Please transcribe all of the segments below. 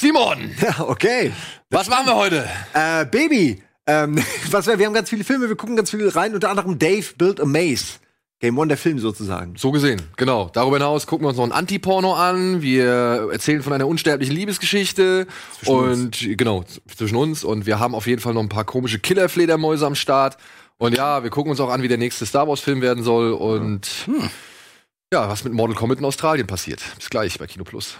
Simon, Ja, okay. was machen wir heute? Äh, Baby. Ähm, was wir, wir haben ganz viele Filme, wir gucken ganz viele rein, unter anderem Dave Built a Maze. Game One, der Film sozusagen. So gesehen, genau. Darüber hinaus gucken wir uns noch ein Anti-Porno an. Wir erzählen von einer unsterblichen Liebesgeschichte. und genau, zwischen uns. Und wir haben auf jeden Fall noch ein paar komische Killer-Fledermäuse am Start. Und ja, wir gucken uns auch an, wie der nächste Star Wars-Film werden soll. Und ja, was mit Mortal Kombat in Australien passiert. Bis gleich bei Kino Plus.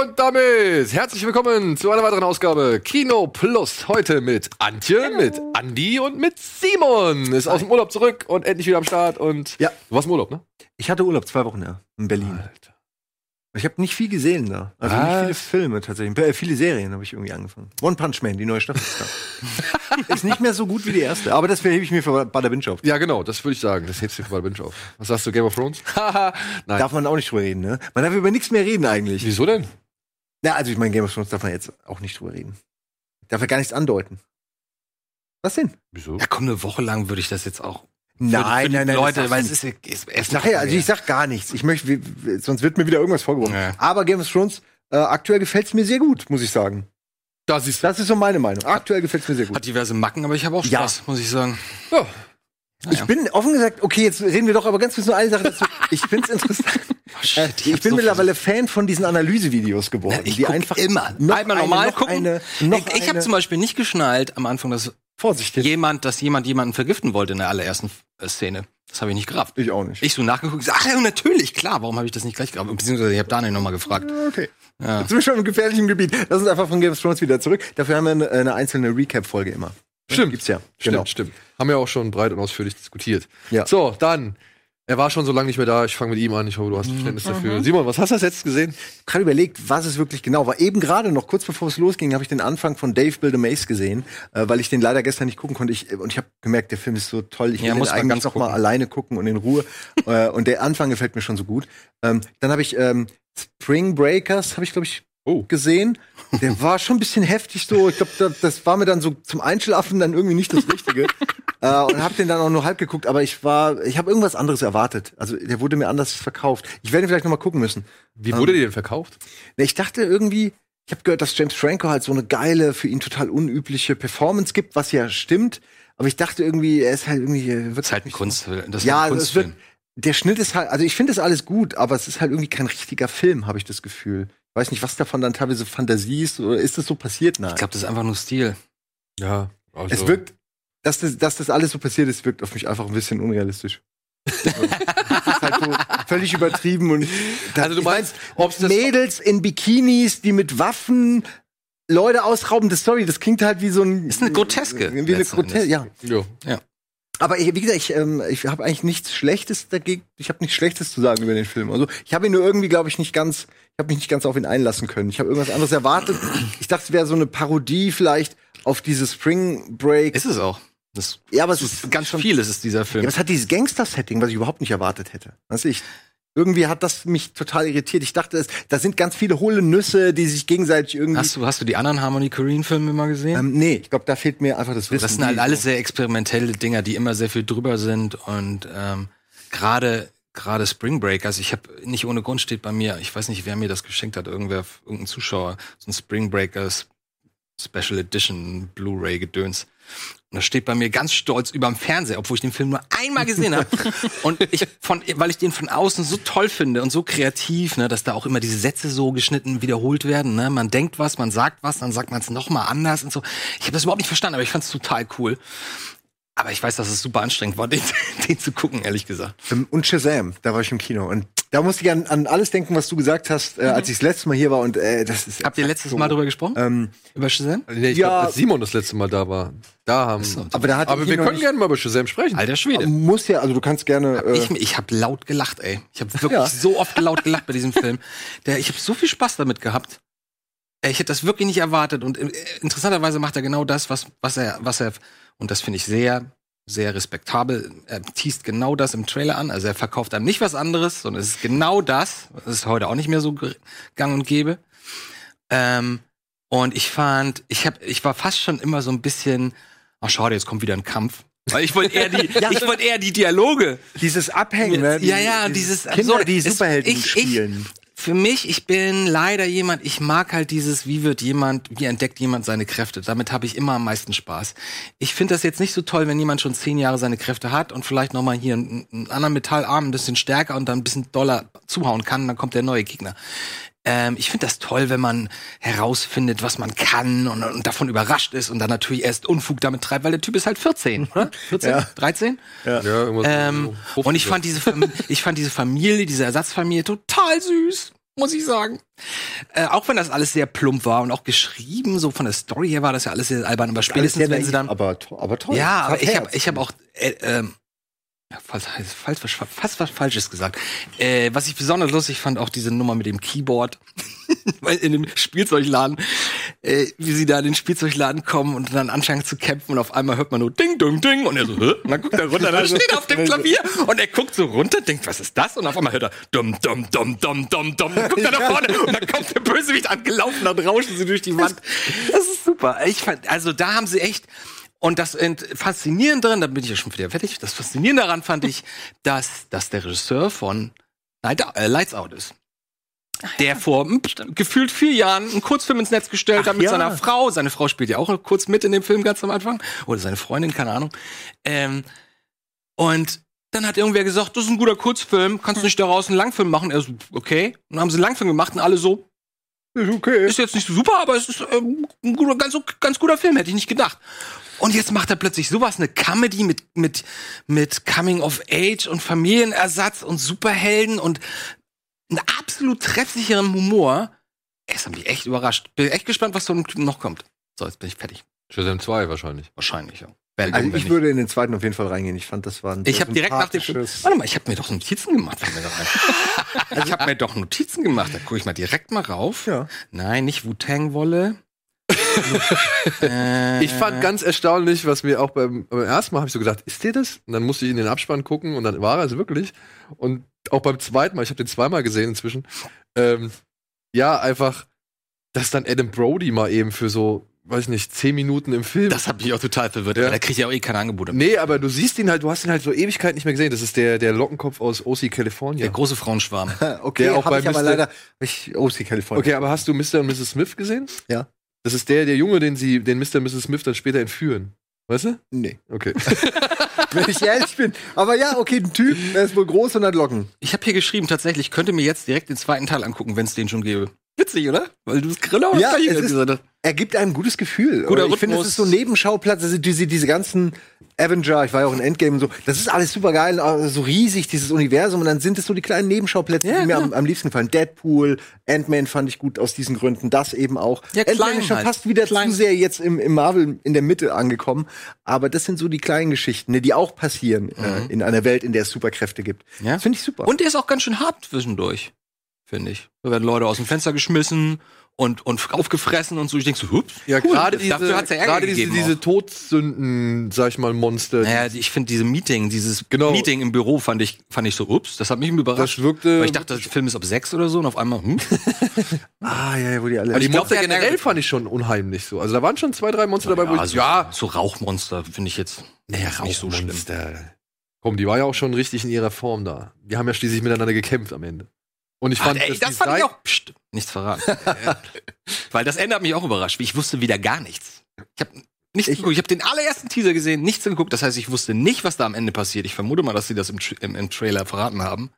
Und damit herzlich willkommen zu einer weiteren Ausgabe Kino Plus. Heute mit Antje, mit Andi und mit Simon. Ist aus dem Urlaub zurück und endlich wieder am Start. Und Ja. du warst im Urlaub, ne? Ich hatte Urlaub zwei Wochen, ja, in Berlin. Alter. Ich habe nicht viel gesehen da. Also Was? nicht viele Filme tatsächlich. Äh, viele Serien habe ich irgendwie angefangen. One Punch Man, die neue Staffel ist da. ist nicht mehr so gut wie die erste, aber das hebe ich mir für Bada Binge auf. Ja, genau, das würde ich sagen. Das hebst du für Binge auf. Was sagst du, Game of Thrones? Haha, Nein. Darf man auch nicht drüber reden, ne? Man darf über nichts mehr reden eigentlich. Wieso denn? Na, also ich meine, Game of Thrones darf man jetzt auch nicht drüber reden. Darf er gar nichts andeuten. Was denn? Wieso? Ja, komm, eine Woche lang würde ich das jetzt auch. für- Nein, für die nein, nein. Leute, das weil es ist, ist, ist, nachher, also ich sag gar nichts. Ich möchte, sonst wird mir wieder irgendwas vorgeworfen. Ja. Aber Game of Thrones, äh, aktuell gefällt es mir sehr gut, muss ich sagen. Da siehst du. Das ist so meine Meinung. Aktuell gefällt es mir sehr gut. hat diverse Macken, aber ich habe auch Ja. Spaß, muss ich sagen. Ja. Ich bin offen gesagt, okay, jetzt reden wir doch aber ganz kurz nur eine Sache dazu. Ich find's interessant. äh, ich ich hab bin so mittlerweile Fan von diesen Analysevideos geworden, Ich die einfach immer. noch Einmal eine, normal noch gucken. Eine, ich ich habe eine- zum Beispiel nicht geschnallt am Anfang, dass Vorsicht, jemand, dass jemand jemanden vergiften wollte in der allerersten äh, Szene. Das habe ich nicht gerafft. ich auch nicht. Ich so nachgeguckt, ach ja, natürlich, klar, warum habe ich das nicht gleich gerafft? Beziehungsweise ich habe Daniel nochmal gefragt. Okay. Ja. Jetzt sind wir schon im gefährlichen Gebiet. Lass uns einfach von Game of Thrones wieder zurück. Dafür haben wir eine, eine einzelne Recap-Folge immer. Stimmt. Gibt's ja. Stimmt, Genau. stimmt. Haben wir auch schon breit und ausführlich diskutiert. Ja. So, dann. Er war schon so lange nicht mehr da. Ich fange mit ihm an. Ich hoffe, du hast Verständnis dafür. Simon, was hast du als letztes gesehen? gerade überlegt, was es wirklich genau war. Eben gerade noch, kurz bevor es losging, habe ich den Anfang von Dave Build a Maze gesehen, äh, weil ich den leider gestern nicht gucken konnte. Ich, und ich habe gemerkt, der Film ist so toll. Ich will Ja, den eigentlich ganz noch mal alleine gucken und in Ruhe. äh, und der Anfang gefällt mir schon so gut. Ähm, dann habe ich ähm, Spring Breakers, habe ich glaube ich Oh. gesehen. Der war schon ein bisschen heftig so. Ich glaube, das, das war mir dann so zum Einschlafen dann irgendwie nicht das Richtige. äh, und habe den dann auch nur halb geguckt, aber ich war, ich habe irgendwas anderes erwartet. Also der wurde mir anders verkauft. Ich werde ihn vielleicht noch mal gucken müssen. Wie wurde dir denn verkauft? Ich dachte irgendwie, ich habe gehört, dass James Franco halt so eine geile, für ihn total unübliche Performance gibt, was ja stimmt. Aber ich dachte irgendwie, er ist halt irgendwie. Das Wird ist halt ein Kunst, das ist ja, ein also es wird. Kunstfilm. Der Schnitt ist halt, also ich finde es alles gut, aber es ist halt irgendwie kein richtiger Film, habe ich das Gefühl. Weiß nicht, was davon dann teilweise Fantasie ist oder ist das so passiert? Nein. Ich glaube, das ist einfach nur Stil. Ja. Also, es wirkt, dass das, dass das alles so passiert ist, wirkt auf mich einfach ein bisschen unrealistisch. Ist halt so völlig übertrieben und da, Also du meinst, ob's das Mädels in Bikinis, die mit Waffen Leute ausrauben. Das Story, das klingt halt wie so ein. Ist eine Groteske, Wie eine Groteske, ja. ja. Aber ich, wie gesagt, ich, ähm, ich habe eigentlich nichts Schlechtes dagegen. Ich habe nichts Schlechtes zu sagen über den Film. Also ich habe ihn nur irgendwie, glaube ich, nicht ganz. Ich habe mich nicht ganz auf ihn einlassen können. Ich habe irgendwas anderes erwartet. Ich dachte, es wäre so eine Parodie vielleicht auf diese Spring Break. Ist es auch. Das ja, aber es ist ganz schon viel, ist es dieser Ja, Film. aber es hat dieses Gangster-Setting, was ich überhaupt nicht erwartet hätte. Du, ich, irgendwie hat das mich total irritiert. Ich dachte, es, da sind ganz viele hohle Nüsse, die sich gegenseitig irgendwie. Hast du, hast du die anderen Harmony Korine Filme mal gesehen? ähm, nee, ich glaube, da fehlt mir einfach das Wissen. Das sind halt alles sehr experimentelle Dinger, die immer sehr viel drüber sind und ähm, gerade gerade Spring Breakers, ich habe nicht ohne Grund steht bei mir, ich weiß nicht, wer mir das geschenkt hat, irgendwer, irgendein Zuschauer, so ein Spring Breakers Special Edition Blu-ray Gedöns. Und das steht bei mir ganz stolz überm Fernseher, obwohl ich den Film nur einmal gesehen habe. und ich von, weil ich den von außen so toll finde und so kreativ, ne, dass da auch immer diese Sätze so geschnitten wiederholt werden. Ne? Man denkt was, man sagt was, dann sagt man es noch mal anders und so. Ich habe das überhaupt nicht verstanden, aber ich fand es total cool. Aber ich weiß, dass es super anstrengend war, den, den zu gucken, ehrlich gesagt. Ähm, Und Shazam, da war ich im Kino. Und Da musste ich an, an alles denken, was du gesagt hast, äh, als ich das letzte Mal hier war. Und äh, das ist Habt ihr letztes Mal drüber gesprochen? ähm, Über Shazam? Nee, ich Ja. glaub, als Simon das letzte Mal da war. Da haben. so. aber da hat aber wir können gerne mal über Shazam sprechen. Alter Schwede. muss ja, also du kannst gerne. Äh, Ich, ich habe laut gelacht, ey. Ich habe wirklich Ja. so oft laut gelacht bei diesem Film. Der, ich habe so viel Spaß damit gehabt. Ich hätte das wirklich nicht erwartet. Und äh, interessanterweise macht er genau das, was, was er, was er, und das finde ich sehr, sehr respektabel. Er teast genau das im Trailer an. Also er verkauft einem nicht was anderes, sondern es ist genau das. Das ist heute auch nicht mehr so gang und gäbe. Ähm, und ich fand, ich hab, ich war fast schon immer so ein bisschen, ach schade, jetzt kommt wieder ein Kampf. Weil ich wollte eher die, ich wollte eher die Dialoge. dieses Abhängen, ne? Ja, ja, und dieses Kinder, Absurde. die Superhelden ich- ich- spielen. Für mich, ich bin leider jemand, ich mag halt dieses, wie wird jemand, wie entdeckt jemand seine Kräfte. Damit habe ich immer am meisten Spaß. Ich finde das jetzt nicht so toll, wenn jemand schon zehn Jahre seine Kräfte hat und vielleicht noch mal hier einen, einen anderen Metallarm ein bisschen stärker und dann ein bisschen doller zuhauen kann, dann kommt der neue Gegner. Ähm, ich finde das toll, wenn man herausfindet, was man kann und, und davon überrascht ist und dann natürlich erst Unfug damit treibt, weil der Typ ist halt 14, oder? 14? Ja. 13? Ja, irgendwas Ähm, und ich fand diese Fam ich fand diese Familie, diese Ersatzfamilie total süß, muss ich sagen. Äh, auch wenn das alles sehr plump war und auch geschrieben, so von der Story her war das ja alles sehr albern, aber spätestens wenn sie dann aber, to aber toll. ja, aber ich habe ich hab auch äh, ähm, ja, falls, falls, fast was Falsches gesagt. Äh, was ich besonders lustig fand, auch diese Nummer mit dem Keyboard. In dem Spielzeugladen, äh, wie sie da in den Spielzeugladen kommen und dann anfangen zu kämpfen und auf einmal hört man nur Ding, Ding, Ding und er so, Hä? und dann guckt er runter, dann steht er auf dem Klavier und er guckt so runter, denkt, was ist das? Und auf einmal hört er dumm, dumm, dumm, dumm, dumm, dumm, und guckt er nach vorne und dann kommt der Bösewicht angelaufen, dann rauschen sie durch die Wand. Das ist super. Ich fand, also da haben sie echt, und das Faszinierende daran, da bin ich ja schon wieder fertig, das Faszinierende daran fand ich, dass, dass der Regisseur von äh, Lights Out ist. Der vor hm, gefühlt vier Jahren einen Kurzfilm ins Netz gestellt Ach hat mit ja. seiner Frau. Seine Frau spielt ja auch kurz mit in dem Film ganz am Anfang. Oder seine Freundin, keine Ahnung. Ähm, und dann hat irgendwer gesagt, das ist ein guter Kurzfilm, kannst du nicht daraus einen Langfilm machen? Er so, okay. Und dann haben sie einen Langfilm gemacht und alle so, Ist okay. ist jetzt nicht so super, aber es ist ähm, ein guter, ganz, ganz guter Film, hätte ich nicht gedacht. Und jetzt macht er plötzlich sowas, eine Comedy mit, mit, mit Coming of Age und Familienersatz und Superhelden und einen absolut treffsicheren Humor. Es hat mich echt überrascht. Bin echt gespannt, was Typen noch kommt. So, jetzt bin ich fertig. Shazam 2 wahrscheinlich. Wahrscheinlich, ja. Wenn- Also wenn ich nicht. würde in den zweiten auf jeden Fall reingehen. Ich fand, das war ein Ich sehr habe direkt nach dem Film. Warte mal, ich habe mir doch Notizen gemacht. ein. ich habe mir doch Notizen gemacht. Da gucke ich mal direkt mal rauf. Ja. Nein, nicht Wu-Tang-Wolle. Ich fand ganz erstaunlich, was mir auch beim, beim ersten Mal habe ich so gedacht, ist der das? Und dann musste ich in den Abspann gucken und dann war er es wirklich. Und auch beim zweiten Mal, ich habe den zweimal gesehen inzwischen. Ähm, ja, einfach, dass dann Adam Brody mal eben für so, weiß nicht, zehn Minuten im Film. Das hat mich auch total verwirrt. Ja. Da kriegt ja auch eh keine Angebote. nee, aber du siehst ihn halt, du hast ihn halt so Ewigkeit nicht mehr gesehen. Das ist der, der Lockenkopf aus OC California. Der große Frauenschwarm. Okay, Der auch hab bei ich aber leider ich OC California. Okay, aber hast du Mr. und Mrs. Smith gesehen? Ja. Das ist der, der Junge, den sie, den Mr. und Mrs. Smith dann später entführen. Weißt du? Nee, Okay. wenn ich ehrlich bin. Aber ja, okay, ein Typ, der ist wohl groß und hat Locken. Ich habe hier geschrieben, tatsächlich, ich könnte mir jetzt direkt den zweiten Teil angucken, wenn es den schon gäbe. Witzig, oder? Weil du es genau Ja, es ist- gesagt hast. Er gibt einem ein gutes Gefühl. Guter ich finde, es ist so ein Nebenschauplatz, also diese, diese ganzen Avenger, ich war ja auch in Endgame und so, das ist alles super geil, äh, so riesig, dieses Universum, und dann sind es so die kleinen Nebenschauplätze, Ja, die mir am, am liebsten gefallen. Deadpool, Ant-Man fand ich gut aus diesen Gründen, das eben auch. Ja, Ant-Man ist schon halt. fast wieder Klein. zu sehr jetzt im, im Marvel in der Mitte angekommen, aber das sind so die kleinen Geschichten, ne, die auch passieren äh, in einer Welt, in der es Superkräfte gibt. Mhm. Ja. Finde ich super. Und der ist auch ganz schön hart zwischendurch, finde ich. Da werden Leute aus dem Fenster geschmissen und, und aufgefressen und so. Ich denke so, hups. Ja, cool. gerade diese, ja diese, diese. Todsünden, sag ich mal, Monster. Naja, ich finde diese Meeting, dieses Genau. Meeting im Büro fand ich, fand ich so, ups, das hat mich überrascht. das wirkte. Weil ich dachte, der Film ist ab sechs oder so und auf einmal, hm? ah, ja, ja, wo die alle. aber die ich Monster hat generell fand ich schon unheimlich so. Also da waren schon zwei, drei Monster dabei, wo ich. also, ja, so Rauchmonster finde ich jetzt naja, nicht so schlimm. Komm, die war ja auch schon richtig in ihrer Form da. Die haben ja schließlich miteinander gekämpft am Ende. Und ich fand, ey, das, fand ich auch. Psst, nichts verraten. Weil das Ende hat mich auch überrascht. wie Ich wusste wieder gar nichts. Ich habe nichts Ich- geguckt. Ich habe den allerersten Teaser gesehen, nichts geguckt. Das heißt, ich wusste nicht, was da am Ende passiert. Ich vermute mal, dass sie das im, Tra- im, im Trailer verraten haben.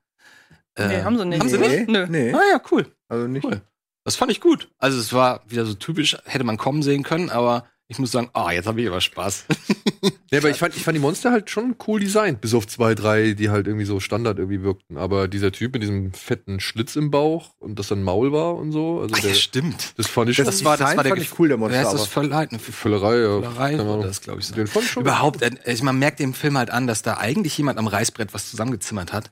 Nee, Äh, haben sie nicht. Haben sie Nee. nicht? Nö. Nee, Ah ja, cool. also nicht. Cool. Das fand ich gut. Also es war wieder so typisch, hätte man kommen sehen können, aber ich muss sagen, ah, jetzt habe ich aber Spaß. Ja, aber ich fand, ich fand die Monster halt schon cool designt, bis auf zwei, drei, die halt irgendwie so Standard irgendwie wirkten. Aber dieser Typ mit diesem fetten Schlitz im Bauch und das dann Maul war und so, also Ach, der, ja, stimmt. das fand ich Das, schon Das war- das war der fand ich cool, der Monster. Wer ist das aber- Völlerei? Ja. Völlerei Ahnung. wurde das, glaube ich, so. Den fand ich schon Überhaupt, äh, ich, man merkt dem Film halt an, dass da eigentlich jemand am Reißbrett was zusammengezimmert hat.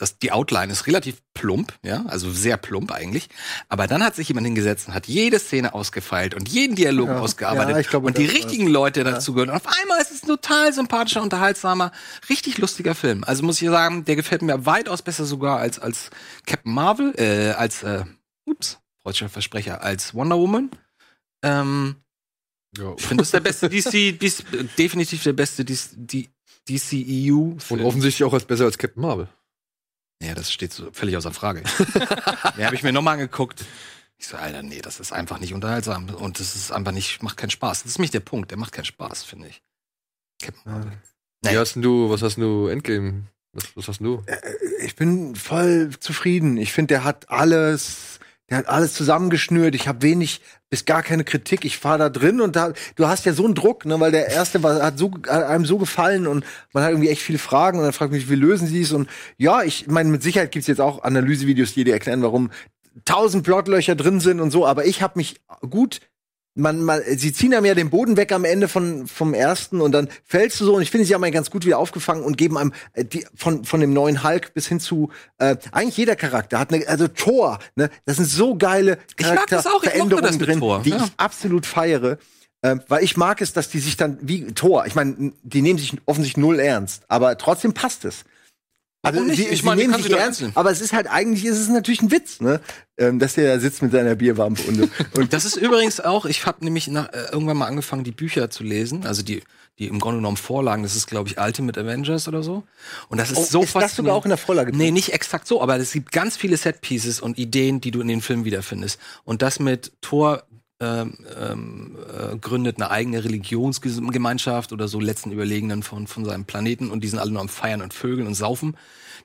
Das, die Outline ist relativ plump, ja, also sehr plump eigentlich. Aber dann hat sich jemand hingesetzt und hat jede Szene ausgefeilt und jeden Dialog Ja. ausgearbeitet. Ja, glaube, und die richtigen Leute dazu gehören. Und auf einmal ist es ein total sympathischer, unterhaltsamer, richtig lustiger Film. Also muss ich sagen, der gefällt mir weitaus besser sogar als, als Captain Marvel, äh, als, äh, ups, freudscher Versprecher, als Wonder Woman. Ähm, Ja. ich finde das der beste DC, DC definitiv der beste DC, DCEU. Und offensichtlich auch als besser als Captain Marvel. Ja, das steht so völlig außer Frage. ja, habe ich mir nochmal angeguckt. Ich so, Alter, nee, das ist einfach nicht unterhaltsam und das ist einfach nicht, macht keinen Spaß. Das ist nicht der Punkt, der macht keinen Spaß, finde ich. Captain Marvel. Wie hast denn du, was hast denn du Endgame? Was, was hast denn du? ich bin voll zufrieden. Ich finde, der hat alles, der hat alles zusammengeschnürt. Ich habe wenig bis gar keine Kritik. Ich fahre da drin und da, du hast ja so einen Druck, ne, weil der erste war, hat so, hat einem so gefallen und man hat irgendwie echt viele Fragen und dann fragt mich, wie lösen sie es? Und ja, ich meine, mit Sicherheit gibt's jetzt auch Analysevideos, die dir erklären, warum tausend Plotlöcher drin sind und so, aber ich habe mich gut man, man, sie ziehen einem ja den Boden weg am Ende von, vom ersten und dann fällst du so und ich finde, sie haben einen ganz gut wieder aufgefangen und geben einem äh, die, von, von dem neuen Hulk bis hin zu äh, eigentlich jeder Charakter hat eine, also Thor, ne, das sind so geile Ich mag das auch, ich mochte das Charakterveränderungen drin, Thor, die ja. ich absolut feiere. Ähm, weil ich mag es, dass die sich dann wie Thor, ich meine, die nehmen sich offensichtlich null ernst, aber trotzdem passt es. Also nicht? sie, Ich meine, nehmen kann sich ernst, einzeln. aber es ist halt eigentlich ist es natürlich ein Witz, ne? Ähm, dass der da sitzt mit seiner Bierwampe und, und Das ist übrigens auch, ich habe nämlich nach, äh, irgendwann mal angefangen, die Bücher zu lesen, also die, die im Grunde genommen Vorlagen, das ist, glaube ich, Ultimate Avengers oder so. Und das ist Oh, so ist das sogar auch in der Vorlage drin? Nee, nicht exakt so, aber es gibt ganz viele Set-Pieces und Ideen, die du in den Film wiederfindest. Und das mit Thor ähm, ähm, äh, gründet eine eigene Religionsgemeinschaft oder so letzten Überlegenen von, von seinem Planeten und die sind alle nur am Feiern und Vögeln und Saufen.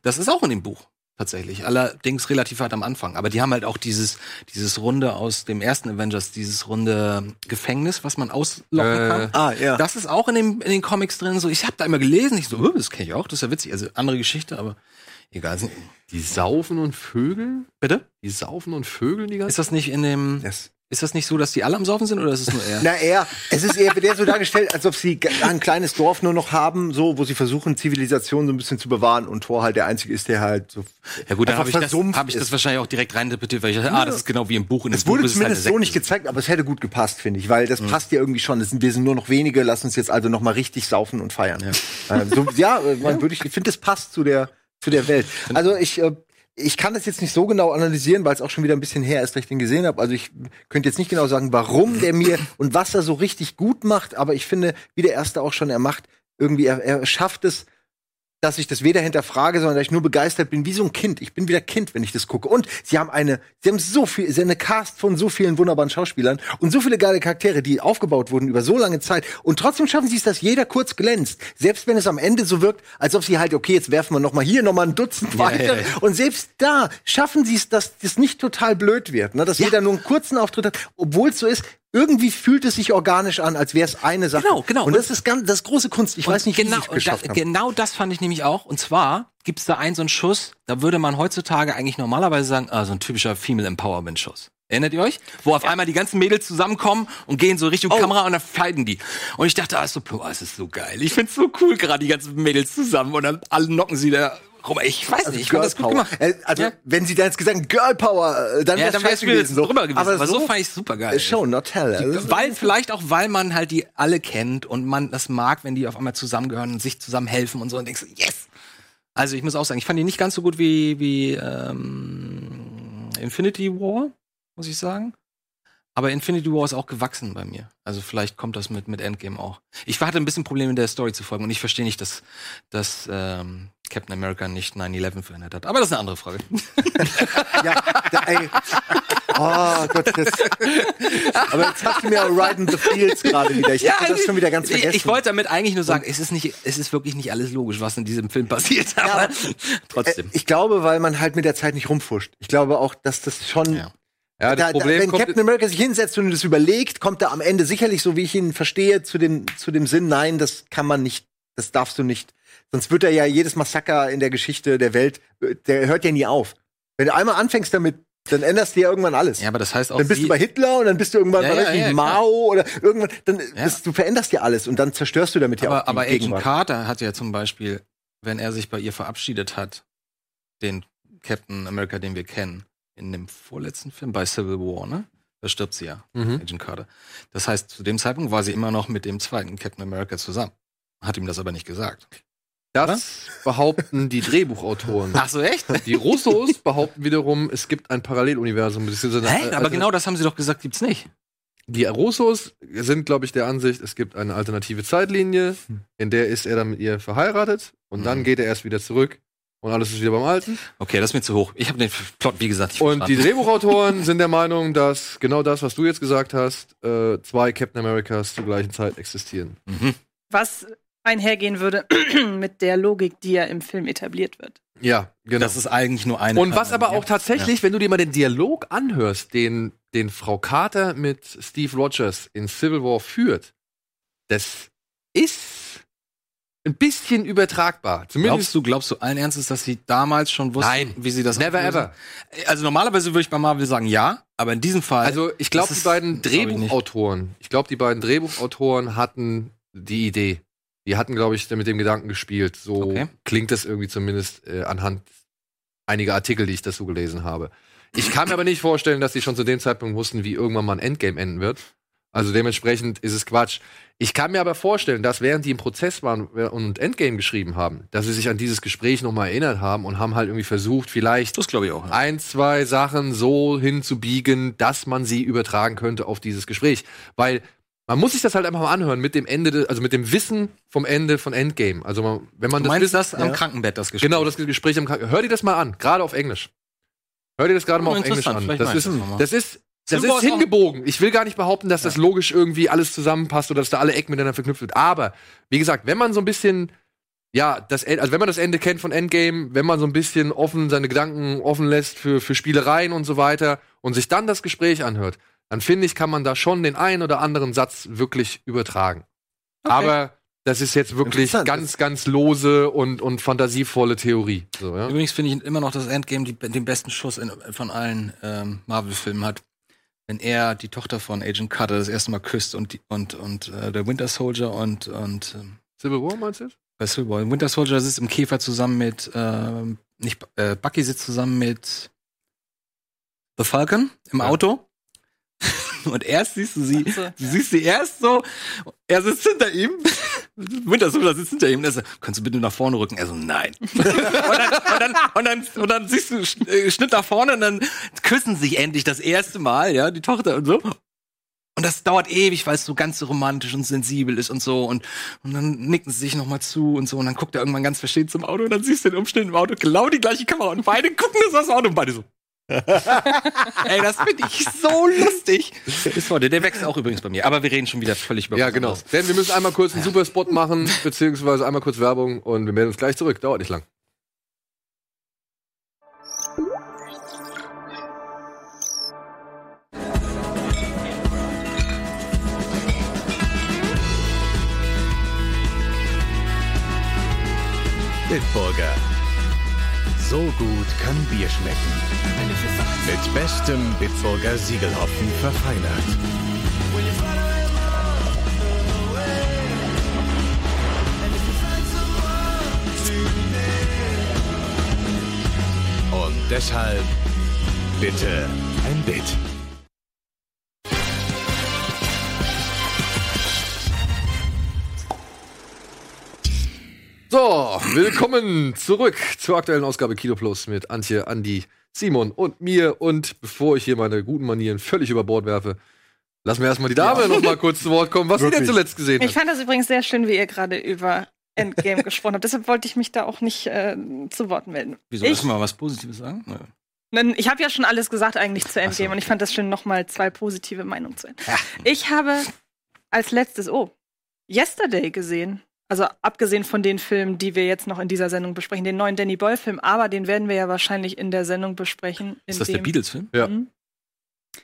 Das ist auch in dem Buch. Tatsächlich. Allerdings relativ weit am Anfang. Aber die haben halt auch dieses, dieses Runde aus dem ersten Avengers, dieses runde Gefängnis, was man auslocken Äh, kann. Ah, ja. Das ist auch in, dem, in den Comics drin. So, ich habe da immer gelesen. Ich so, oh, das kenne ich auch. Das ist ja witzig. Also andere Geschichte, aber egal. Die saufen und vögeln? Bitte? Die saufen und vögeln die ganze Ist das nicht in dem? Das- Ist das nicht so, dass die alle am Saufen sind oder ist es nur er? Na eher, es ist eher wird eher so dargestellt, als ob sie ein kleines Dorf nur noch haben, so wo sie versuchen Zivilisation so ein bisschen zu bewahren und Thor halt der einzige ist, der halt so ja gut, dann habe ich, das, hab ich das wahrscheinlich auch direkt reininterpretiert, weil ich dachte, ah, das ist genau wie im Buch. Im Es wurde Buch halt zumindest eine so nicht gezeigt, aber es hätte gut gepasst, finde ich, weil das Mhm. passt ja irgendwie schon. Sind, wir sind nur noch wenige, lass uns jetzt also noch mal richtig saufen und feiern. Ja, ähm, so, ja äh, man würde ich, ich finde, das passt zu der zu der Welt. Also ich äh, ich kann das jetzt nicht so genau analysieren, weil es auch schon wieder ein bisschen her ist, dass ich den gesehen habe. Also ich könnte jetzt nicht genau sagen, warum der mir und was er so richtig gut macht, aber ich finde, wie der erste auch schon, er macht irgendwie, er, er schafft es, dass ich das weder hinterfrage, sondern dass ich nur begeistert bin, wie so ein Kind. Ich bin wieder Kind, wenn ich das gucke. Und sie haben eine, sie haben so viel, sie haben eine Cast von so vielen wunderbaren Schauspielern und so viele geile Charaktere, die aufgebaut wurden über so lange Zeit. Und trotzdem schaffen sie es, dass jeder kurz glänzt. Selbst wenn es am Ende so wirkt, als ob sie halt, okay, jetzt werfen wir noch mal hier noch mal ein Dutzend weiter. ja, ja. Und selbst da schaffen sie es, dass das nicht total blöd wird, ne? dass jeder nur einen kurzen Auftritt hat, obwohl es so ist. Irgendwie fühlt es sich organisch an, als wäre es eine Sache. Genau, genau. Und das ist ganz, das ist große Kunst. Ich weiß nicht, genau, wie es geschafft da, haben. genau das fand ich nämlich auch. Und zwar gibt's da einen so einen Schuss, da würde man heutzutage eigentlich normalerweise sagen, ah, so ein typischer Female Empowerment Schuss. Erinnert ihr euch? Wo auf einmal die ganzen Mädels zusammenkommen und gehen so Richtung Kamera und dann fighten die. Und ich dachte, ah, ist so, boah, es ist so geil. Ich find's so cool, gerade die ganzen Mädels zusammen und dann alle knocken sie da rum. Ich weiß nicht, ich fand das gut gemacht. Äh, also, Ja. wenn sie dann jetzt gesagt Girl Power, äh, dann Ja, dann wär's scheiße mir jetzt drüber gewesen. Aber, Aber so so fand ich super geil. Show, not tell. Also, Weil, vielleicht auch, weil man halt die alle kennt und man das mag, wenn die auf einmal zusammengehören und sich zusammen helfen und so und denkst, yes! Also ich muss auch sagen, ich fand die nicht ganz so gut wie, wie ähm, Infinity War, muss ich sagen. Aber Infinity War ist auch gewachsen bei mir. Also vielleicht kommt das mit, mit Endgame auch. Ich hatte ein bisschen Probleme der Story zu folgen und ich verstehe nicht, dass, dass ähm, Captain America nicht 9-11 verändert hat. Aber das ist eine andere Frage. ja, da, ey. Oh Gott, das. Aber jetzt hast du mir Ride in the Fields gerade wieder. Ich hatte das schon wieder ganz ich, vergessen. ich wollte damit eigentlich nur sagen, es ist nicht, es ist wirklich nicht alles logisch, was in diesem Film passiert. Aber Äh, trotzdem. Ich glaube, weil man halt mit der Zeit nicht rumfuscht. Ich glaube auch, dass das schon Ja. Ja, das da, Problem da, wenn Captain America sich hinsetzt und das überlegt, kommt er am Ende sicherlich, so wie ich ihn verstehe, zu dem, zu dem Sinn, nein, das kann man nicht, das darfst du nicht. Sonst wird er ja jedes Massaker in der Geschichte der Welt, äh, der hört ja nie auf. Wenn du einmal anfängst damit, dann änderst du ja irgendwann alles. Ja, aber das heißt auch, dann bist du bei Hitler und dann bist du irgendwann Ja, bei ja, ja. Mao oder irgendwann, dann das, du veränderst ja alles und dann zerstörst du damit ja auch aber, die aber Agent Gegenwart. Carter hat ja zum Beispiel, wenn er sich bei ihr verabschiedet hat, den Captain America, den wir kennen, in dem vorletzten Film bei Civil War, ne? Da stirbt sie ja, Mhm. Agent Carter. Das heißt, zu dem Zeitpunkt war sie immer noch mit dem zweiten Captain America zusammen. Hat ihm das aber nicht gesagt. das behaupten die Drehbuchautoren. Ach so, echt? Die Russos behaupten wiederum, es gibt ein Paralleluniversum. Hä? Aber also genau das haben sie doch gesagt, gibt's nicht. Die Russos sind, glaube ich, der Ansicht, es gibt eine alternative Zeitlinie, in der ist er dann mit ihr verheiratet und dann Mhm. geht er erst wieder zurück und alles ist wieder beim Alten. Okay, das ist mir zu hoch. Ich habe den Plot, wie gesagt, nicht Und die verstanden. Drehbuchautoren sind der Meinung, dass genau das, was du jetzt gesagt hast, äh, zwei Captain Americas zur gleichen Zeit existieren. Mhm. Was einhergehen würde mit der Logik, die ja im Film etabliert wird. Ja, genau. Das ist eigentlich nur eine. Und was aber Ja. auch tatsächlich, wenn du dir mal den Dialog anhörst, den, den Frau Carter mit Steve Rogers in Civil War führt, das ist ein bisschen übertragbar. Zumindest Glaubst du, glaubst du allen Ernstes, dass sie damals schon wussten, Nein. wie sie das Never ever. Also normalerweise würde ich bei Marvel sagen ja, aber in diesem Fall. Also ich glaube, die beiden glaub ich. Drehbuchautoren, ich glaube, die beiden Drehbuchautoren hatten die Idee. Die hatten, glaube ich, mit dem Gedanken gespielt. So Okay. klingt das irgendwie zumindest äh, anhand einiger Artikel, die ich dazu gelesen habe. Ich kann mir aber nicht vorstellen, dass sie schon zu dem Zeitpunkt wussten, wie irgendwann mal ein Endgame enden wird. Also dementsprechend ist es Quatsch. Ich kann mir aber vorstellen, dass während die im Prozess waren und Endgame geschrieben haben, dass sie sich an dieses Gespräch nochmal erinnert haben und haben halt irgendwie versucht, vielleicht das ich auch. Ja. ein, zwei Sachen so hinzubiegen, dass man sie übertragen könnte auf dieses Gespräch. Weil man muss sich das halt einfach mal anhören mit dem Ende, de, also mit dem Wissen vom Ende von Endgame. Also man, wenn man Du das meinst Wissen, das am ja. Krankenbett, das Gespräch? genau das Gespräch am Kranken. Hör dir das mal an, gerade auf Englisch. Hör dir das gerade mal auf Englisch an. Das ist, das ist das War ist hingebogen. Ich will gar nicht behaupten, dass das logisch irgendwie alles zusammenpasst oder dass da alle Ecken miteinander verknüpft wird. Aber wie gesagt, wenn man so ein bisschen ja, das, also wenn man das Ende kennt von Endgame, wenn man so ein bisschen offen seine Gedanken offen lässt für, für Spielereien und so weiter und sich dann das Gespräch anhört, dann finde ich, kann man da schon den einen oder anderen Satz wirklich übertragen. Aber das ist jetzt wirklich ganz, ganz lose und, und fantasievolle Theorie. So, ja? Übrigens finde ich immer noch, dass Endgame die, den besten Schuss in, von allen ähm, Marvel-Filmen hat. Wenn er die Tochter von Agent Carter das erste Mal küsst und die, und und äh, der Winter Soldier und und ähm, Civil War meinst du? bei Civil War. Winter Soldier sitzt im Käfer zusammen mit ähm, nicht äh, Bucky sitzt zusammen mit The Falcon im Ja. Auto. Und erst siehst du sie, Also, du siehst sie erst so, er sitzt hinter ihm, Winter Soldier sitzt hinter ihm, und er so, kannst du bitte nach vorne rücken? Er so, nein. und, dann, und, dann, und, dann, und dann siehst du äh, Schnitt nach vorne und dann küssen sich endlich das erste Mal, ja, die Tochter und so. Und das dauert ewig, weil es so ganz so romantisch und sensibel ist und so. Und, und dann nicken sie sich nochmal zu und so. Und dann guckt er irgendwann ganz versteht zum Auto und dann siehst du den Umschnitt im Auto, genau die gleiche Kamera. Und beide gucken das aus dem Auto und beide so. Ey, das finde ich so lustig. Bis heute. Der wächst auch übrigens bei mir. Aber wir reden schon wieder völlig über Ja, genau. anderes. Denn wir müssen einmal kurz einen Superspot machen, beziehungsweise einmal kurz Werbung und wir melden uns gleich zurück. Dauert nicht lang. Bitburger. So gut kann Bier schmecken. Mit bestem Bitburger Siegelhopfen verfeinert. Und deshalb bitte ein Bit. So, willkommen zurück zur aktuellen Ausgabe Kino Plus mit Antje, Andi, Simon und mir. Und bevor ich hier meine guten Manieren völlig über Bord werfe, lassen wir erstmal die Dame noch mal kurz zu Wort kommen, was sie denn Wirklich. zuletzt gesehen ich hat. fand das übrigens sehr schön, wie ihr gerade über Endgame gesprochen habt. Deshalb wollte ich mich da auch nicht äh, zu Wort melden. Wieso? Ich- mal was Positives sagen? Nö. Ich habe ja schon alles gesagt eigentlich zu Endgame so. und ich fand das schön, nochmal zwei positive Meinungen zu Ende. Ich habe als letztes, oh, Yesterday gesehen. Also abgesehen von den Filmen, die wir jetzt noch in dieser Sendung besprechen, den neuen Danny Boyle-Film, aber den werden wir ja wahrscheinlich in der Sendung besprechen. Ist das der Beatles-Film? Ja. Mhm.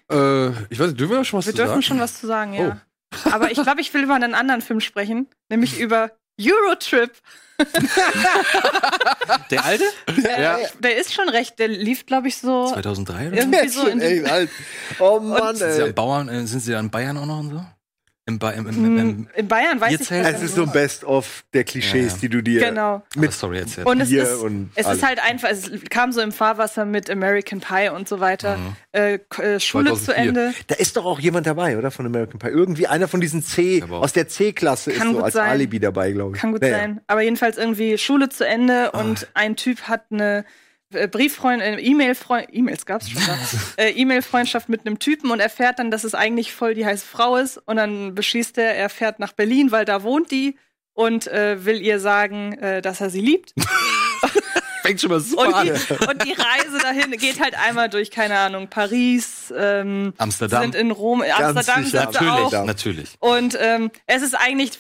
Äh, ich weiß nicht, dürfen wir schon was Wir zu dürfen sagen? schon was zu sagen, ja. Aber ich glaube, ich will über einen anderen Film sprechen, nämlich über Eurotrip. Der alte? Ja. Äh, Der ist schon recht, der lief, glaube ich, so 2003 oder so? irgendwie so in ey, alt. Oh Mann, Sind sie, ey. an Bauern, äh, sind sie an Bayern auch noch und so? Im, ba im, im, im, im, in Bayern, weiß ich zählt- gar Es nicht. ist so ein Best-of der Klischees, Ja, ja. die du dir Genau. mit sorry, erzähl. Und es Bier ist, und es alles. ist halt einfach, es kam so im Fahrwasser mit American Pie und so weiter. Äh, K- äh, Schule 2004. zu Ende. Da ist doch auch jemand dabei, oder? Von American Pie. Irgendwie einer von diesen C, aus der C-Klasse ist so als sein. Alibi dabei, glaube ich. Kann gut Naja. sein. Aber jedenfalls irgendwie Schule zu Ende Ah. und ein Typ hat eine äh, Brieffreund, äh, E-Mail-Freund, E-Mails gab's schon da. äh, E-Mail-Freundschaft mit einem Typen und erfährt dann, dass es eigentlich voll die heiße Frau ist und dann beschließt er, er fährt nach Berlin, weil da wohnt die und äh, will ihr sagen, äh, dass er sie liebt. Fängt schon mal super Und an. die, und die Reise dahin geht halt einmal durch, keine Ahnung, Paris, ähm, Amsterdam. sind in Rom, Amsterdam sicher, sind Natürlich, auch. natürlich. Und ähm, es ist eigentlich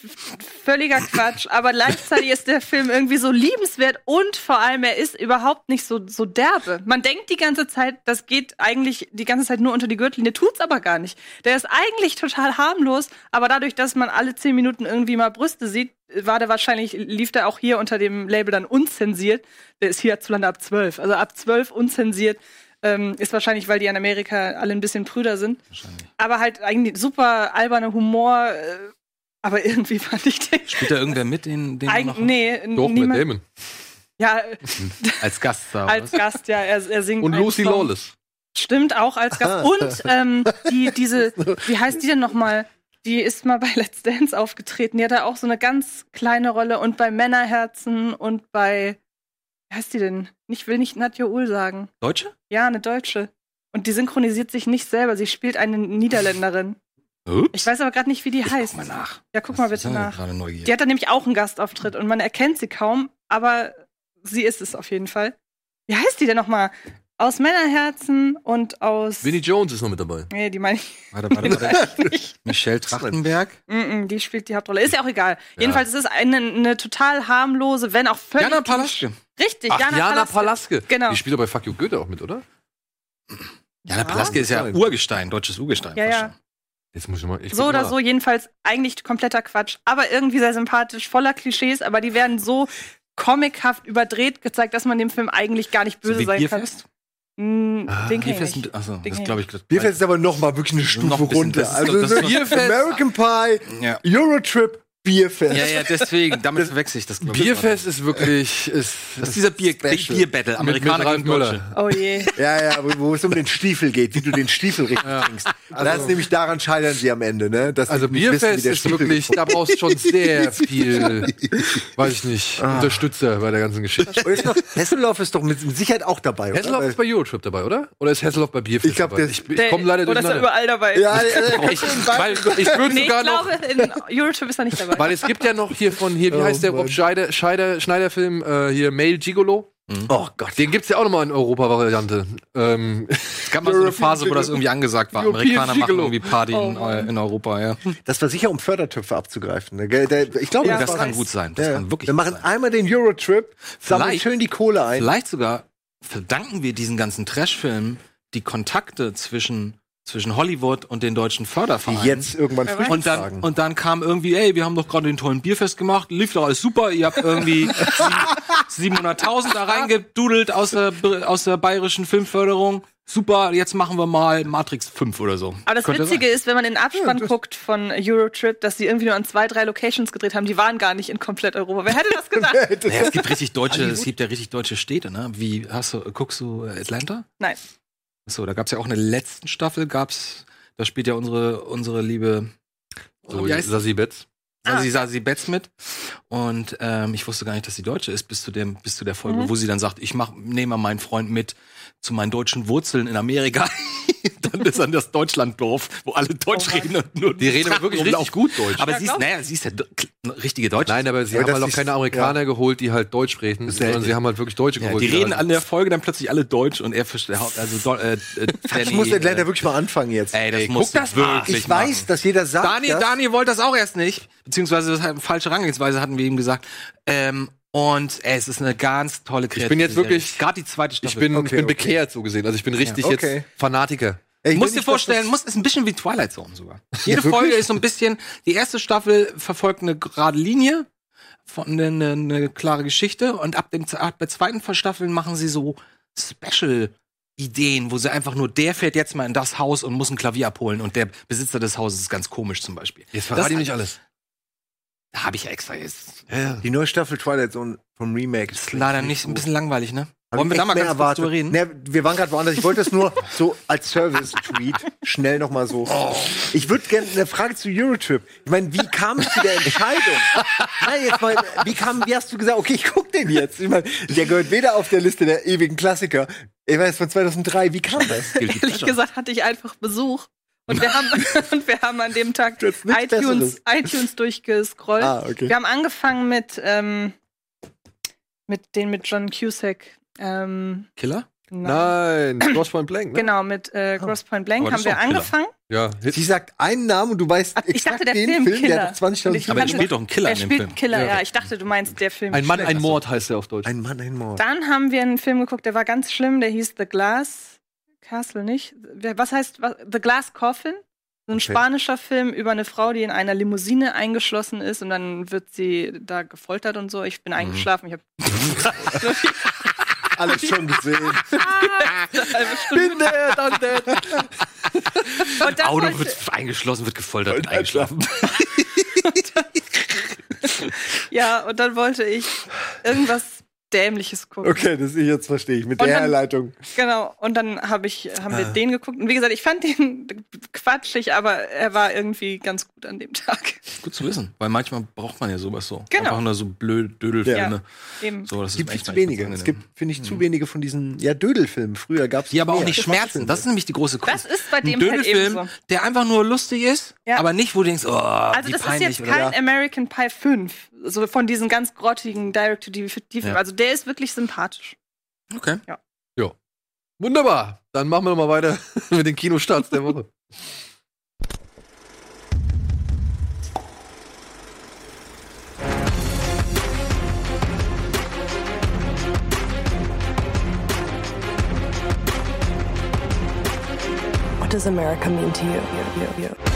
völliger Quatsch, aber gleichzeitig ist der Film irgendwie so liebenswert und vor allem er ist überhaupt nicht so, so derbe. Man denkt die ganze Zeit, das geht eigentlich die ganze Zeit nur unter die Gürtellinie, tut's aber gar nicht. Der ist eigentlich total harmlos, aber dadurch, dass man alle zehn Minuten irgendwie mal Brüste sieht, war der wahrscheinlich, lief der auch hier unter dem Label dann unzensiert. Der ist hierzulande ab zwölf. Also ab zwölf unzensiert. Ähm, ist wahrscheinlich, weil die in Amerika alle ein bisschen prüder sind. Wahrscheinlich. Aber halt eigentlich super alberner Humor. Äh, aber irgendwie fand ich den. Spielt da irgendwer mit, den, den Eig noch nee, Doch, mit niemand. Damon. Ja, als Gast da? als was? Gast, ja, er, er singt. Und Lucy Song. Lawless. Stimmt, auch als Gast. Und ähm, die, diese, wie heißt die denn nochmal? Die ist mal bei Let's Dance aufgetreten. Die hat da auch so eine ganz kleine Rolle. Und bei Männerherzen und bei, wie heißt die denn? Ich will nicht Nadja Uhl sagen. Deutsche? Ja, eine Deutsche. Und die synchronisiert sich nicht selber. Sie spielt eine Niederländerin. Ups. Ich weiß aber gerade nicht, wie die Ich heißt. guck mal nach. Ja, guck mal Das bitte ist ja nach. Die hat da nämlich auch einen Gastauftritt und man erkennt sie kaum, aber sie ist es auf jeden Fall. Wie heißt die denn nochmal? Aus Männerherzen und aus. Vinnie Jones ist noch mit dabei. Nee, die meine ich Warte, warte, warte. Michelle Trachtenberg. Mm -mm, die spielt die Hauptrolle. Ist ja auch egal. Jedenfalls ist es eine, eine total harmlose, wenn auch völlig. Jana Palaschke. Richtig, Ach, Jana, Jana Palaske. Palaske. Genau. Die spielt doch bei Fuck You Goethe auch mit, oder? Jana Palaschke ist ja. Urgestein, deutsches Urgestein. Ja, ja. Jetzt muss ich mal. Ich So oder mal. so, jedenfalls eigentlich kompletter Quatsch. Aber irgendwie sehr sympathisch, voller Klischees, aber die werden so comichaft überdreht gezeigt, dass man dem Film eigentlich gar nicht So böse wie sein Bierfest? kann. Mm, Ah, den ich Bierfest, nicht. achso, Den das glaube ich. das- Bierfest ist aber noch mal wirklich eine Stufe Noch ein bisschen, runter. das ist- also das ist- so Bierfest- American Pie, Ja. Eurotrip, Bierfest. Ja, ja, deswegen, damit verwechsel ich das. ich. Bierfest ist wirklich. Ist, Das ist dieser Bier. Big Bier Battle, Amerikaner gegen Deutsche. Müller. Oh je. Ja, ja, wo, wo es um den Stiefel geht, wie du den Stiefel richtig trinkst. das ist nämlich daran scheitern sie am Ende, ne? Dass Also wissen, Bierfest der ist Stiefel wirklich, da brauchst du schon sehr viel, weiß ich nicht, Ah. Unterstützer bei der ganzen Geschichte. Und ist noch, Hesselhoff ist doch mit, Sicherheit auch dabei, oder? Hasselhoff Weil- ist bei Eurotrip dabei, oder? Oder ist Hasselhoff bei Bierfest Ich glaub, dabei? der- ich, ich Der- komme leider Oder ist er überall dabei? ja, Ich, weil, ich würde nee, ich sogar noch, glaube, in Eurotrip ist er nicht dabei. weil es gibt ja noch hier von hier, wie heißt der. Rob Schneider, Schneider, Schneider-Film, äh, hier Male Gigolo. oh Gott. Den gibt's ja auch nochmal in Europa-Variante. Ähm, Es gab mal so eine Phase, wo das irgendwie angesagt war. European Amerikaner machen irgendwie Party Oh in, Mann. in Europa, ja. Das war sicher, um Fördertöpfe abzugreifen. Ne? ich glaube, Ja, das war kann gut sein. Das Ja, kann wirklich Wir machen sein. einmal den Eurotrip, sammeln Vielleicht- schön die Kohle ein. Vielleicht sogar verdanken wir diesen ganzen Trash-Filmen die Kontakte zwischen, zwischen Hollywood und den deutschen die Fördervereinen. jetzt irgendwann weiß. und dann, und dann kam irgendwie, ey, wir haben doch gerade den tollen Bierfest gemacht, lief doch alles super, ihr habt irgendwie sieben- 700.000 da reingedudelt aus der, aus der bayerischen Filmförderung. Super, jetzt machen wir mal Matrix 5 oder so. Aber das Könnte Witzige sein. ist, wenn man in den Abspann guckt von Eurotrip, dass sie irgendwie nur an zwei, drei Locations gedreht haben. Die waren gar nicht in komplett Europa. Wer hätte das gedacht? Naja, es gibt richtig deutsche, es gibt ja richtig deutsche Städte, ne? Wie hast du, guckst du Atlanta? Nein. So, da gab's ja auch eine letzten Staffel, gab's, da spielt ja unsere, unsere liebe so, Wie heißt sie? Sassi Betz. Sasi, Sasi Betz mit. Und ähm, ich wusste gar nicht, dass sie Deutsche ist, bis zu, dem, bis zu der Folge, Mhm. wo sie dann sagt, ich mach, nehme mal meinen Freund mit zu meinen deutschen Wurzeln in Amerika. dann ist an das Deutschlanddorf, wo alle Deutsch Oh reden und nur Die reden aber wirklich richtig gut Deutsch. Aber Ja, sie ist, naja, sie ist ja richtige Deutsche. Nein, aber sie Aber haben halt auch keine Amerikaner geholt, die halt Deutsch sprechen, sondern sie haben halt wirklich Deutsche ja, geholt. die reden halt an der Folge dann plötzlich alle Deutsch und er versteht, also, äh, äh, Ich Danny, muss Atlanta äh, wirklich mal anfangen jetzt. Ey, das Ey, muss guck das mal. wirklich ich weiß, machen. dass jeder sagt, Daniel, das. Daniel wollte das auch erst nicht, beziehungsweise das hat eine falsche Herangehensweise hatten wir ihm gesagt. Ähm, und ey, es ist eine ganz tolle Kreativität. bin jetzt wirklich- gerade die zweite Staffel. Ich bin, Okay, ich bin okay. bekehrt, so gesehen. Also ich bin richtig okay. jetzt Fanatiker. Ey, ich musst will dir vorstellen, muss, ist ein bisschen wie Twilight Zone sogar. Jede wirklich? Folge ist so ein bisschen, die erste Staffel verfolgt eine gerade Linie von eine, eine, eine klare Geschichte und ab dem ab der zweiten Staffeln machen sie so Special Ideen, wo sie einfach nur, der fährt jetzt mal in das Haus und muss ein Klavier abholen und der Besitzer des Hauses ist ganz komisch zum Beispiel. Jetzt verrate Das- ich nicht alles. Da habe ich ja extra jetzt. Ja, ja. Die neue Staffel Twilight Zone vom Remake Ist leider nicht ein bisschen langweilig, ne? Hab Wollen wir da mal ganz kurz erwartet. drüber reden? Ne, wir waren gerade woanders. Ich wollte es nur so als Service-Tweet schnell noch mal so. Ich würde gerne eine Frage zu Eurotrip. Ich meine, wie kam es zu der Entscheidung? Nein, jetzt mal, wie kam, wie hast du gesagt, okay, ich guck den jetzt? Ich meine, der gehört weder auf der Liste der ewigen Klassiker. Ich weiß von 2003. Wie kam das? Ehrlich gesagt hatte ich einfach Besuch. Und wir haben, und wir haben an dem Tag iTunes, iTunes durchgescrollt. Ah, okay. Wir haben angefangen mit, ähm, mit den mit John Cusack. Ähm, Killer? nein. Nein, Cross Point Blank, ne? Genau, mit äh, Gross Point Blank Aber haben wir angefangen. Ja, Hit. Sie sagt einen Namen und du weißt Ach, ich exakt dachte, der den Film Film, der Killer. hat 20.000 Und ich Aber er spielt doch einen Killer er in dem spielt Film. einen Killer, Ja. ja. Ich dachte, du meinst der Film. Ein Mann, ein. Mord heißt er auf Deutsch. Ein Mann, ein Mord. Dann haben wir einen Film geguckt, der war ganz schlimm, der hieß The Glass Castle, nicht? Was heißt was? The Glass Coffin? So ein Okay. spanischer Film über eine Frau, die in einer Limousine eingeschlossen ist und dann wird sie da gefoltert und so. Ich bin eingeschlafen, ich habe Alles schon gesehen. Bin der, dann der. Und dann Auto wollte, wird eingeschlossen, wird gefoltert und eingeschlafen. ja, und dann wollte ich irgendwas Dämliches gucken. Okay, das ich jetzt verstehe ich. Mit Und der dann- Herleitung. Genau, und dann hab ich, haben wir Ah. den geguckt. Und wie gesagt, ich fand den quatschig, aber er war irgendwie ganz gut an dem Tag. Gut zu wissen, weil manchmal braucht man ja sowas so. Genau. Einfach nur so blöde Dödelfilme. Eben. So, das Es gibt ist echt zu wenige. Es gibt, finde ich, zu wenige von diesen ja, Dödelfilmen. Früher gab es die aber auch nicht schmerzen. Das ist nämlich die große Kunst. Das ist bei Ein dem halt eben Dödelfilm, so. der einfach nur lustig ist, Ja. aber nicht, wo du denkst, oh, Also wie das ist peinlich jetzt oder kein American Pie 5, so von diesen ganz grottigen Direct-to-DVD-Filmen. Ja. Also der ist wirklich sympathisch. Okay. Wunderbar. Dann machen wir noch mal weiter mit den Kinostarts der Woche. What does America mean to you? you, you, you?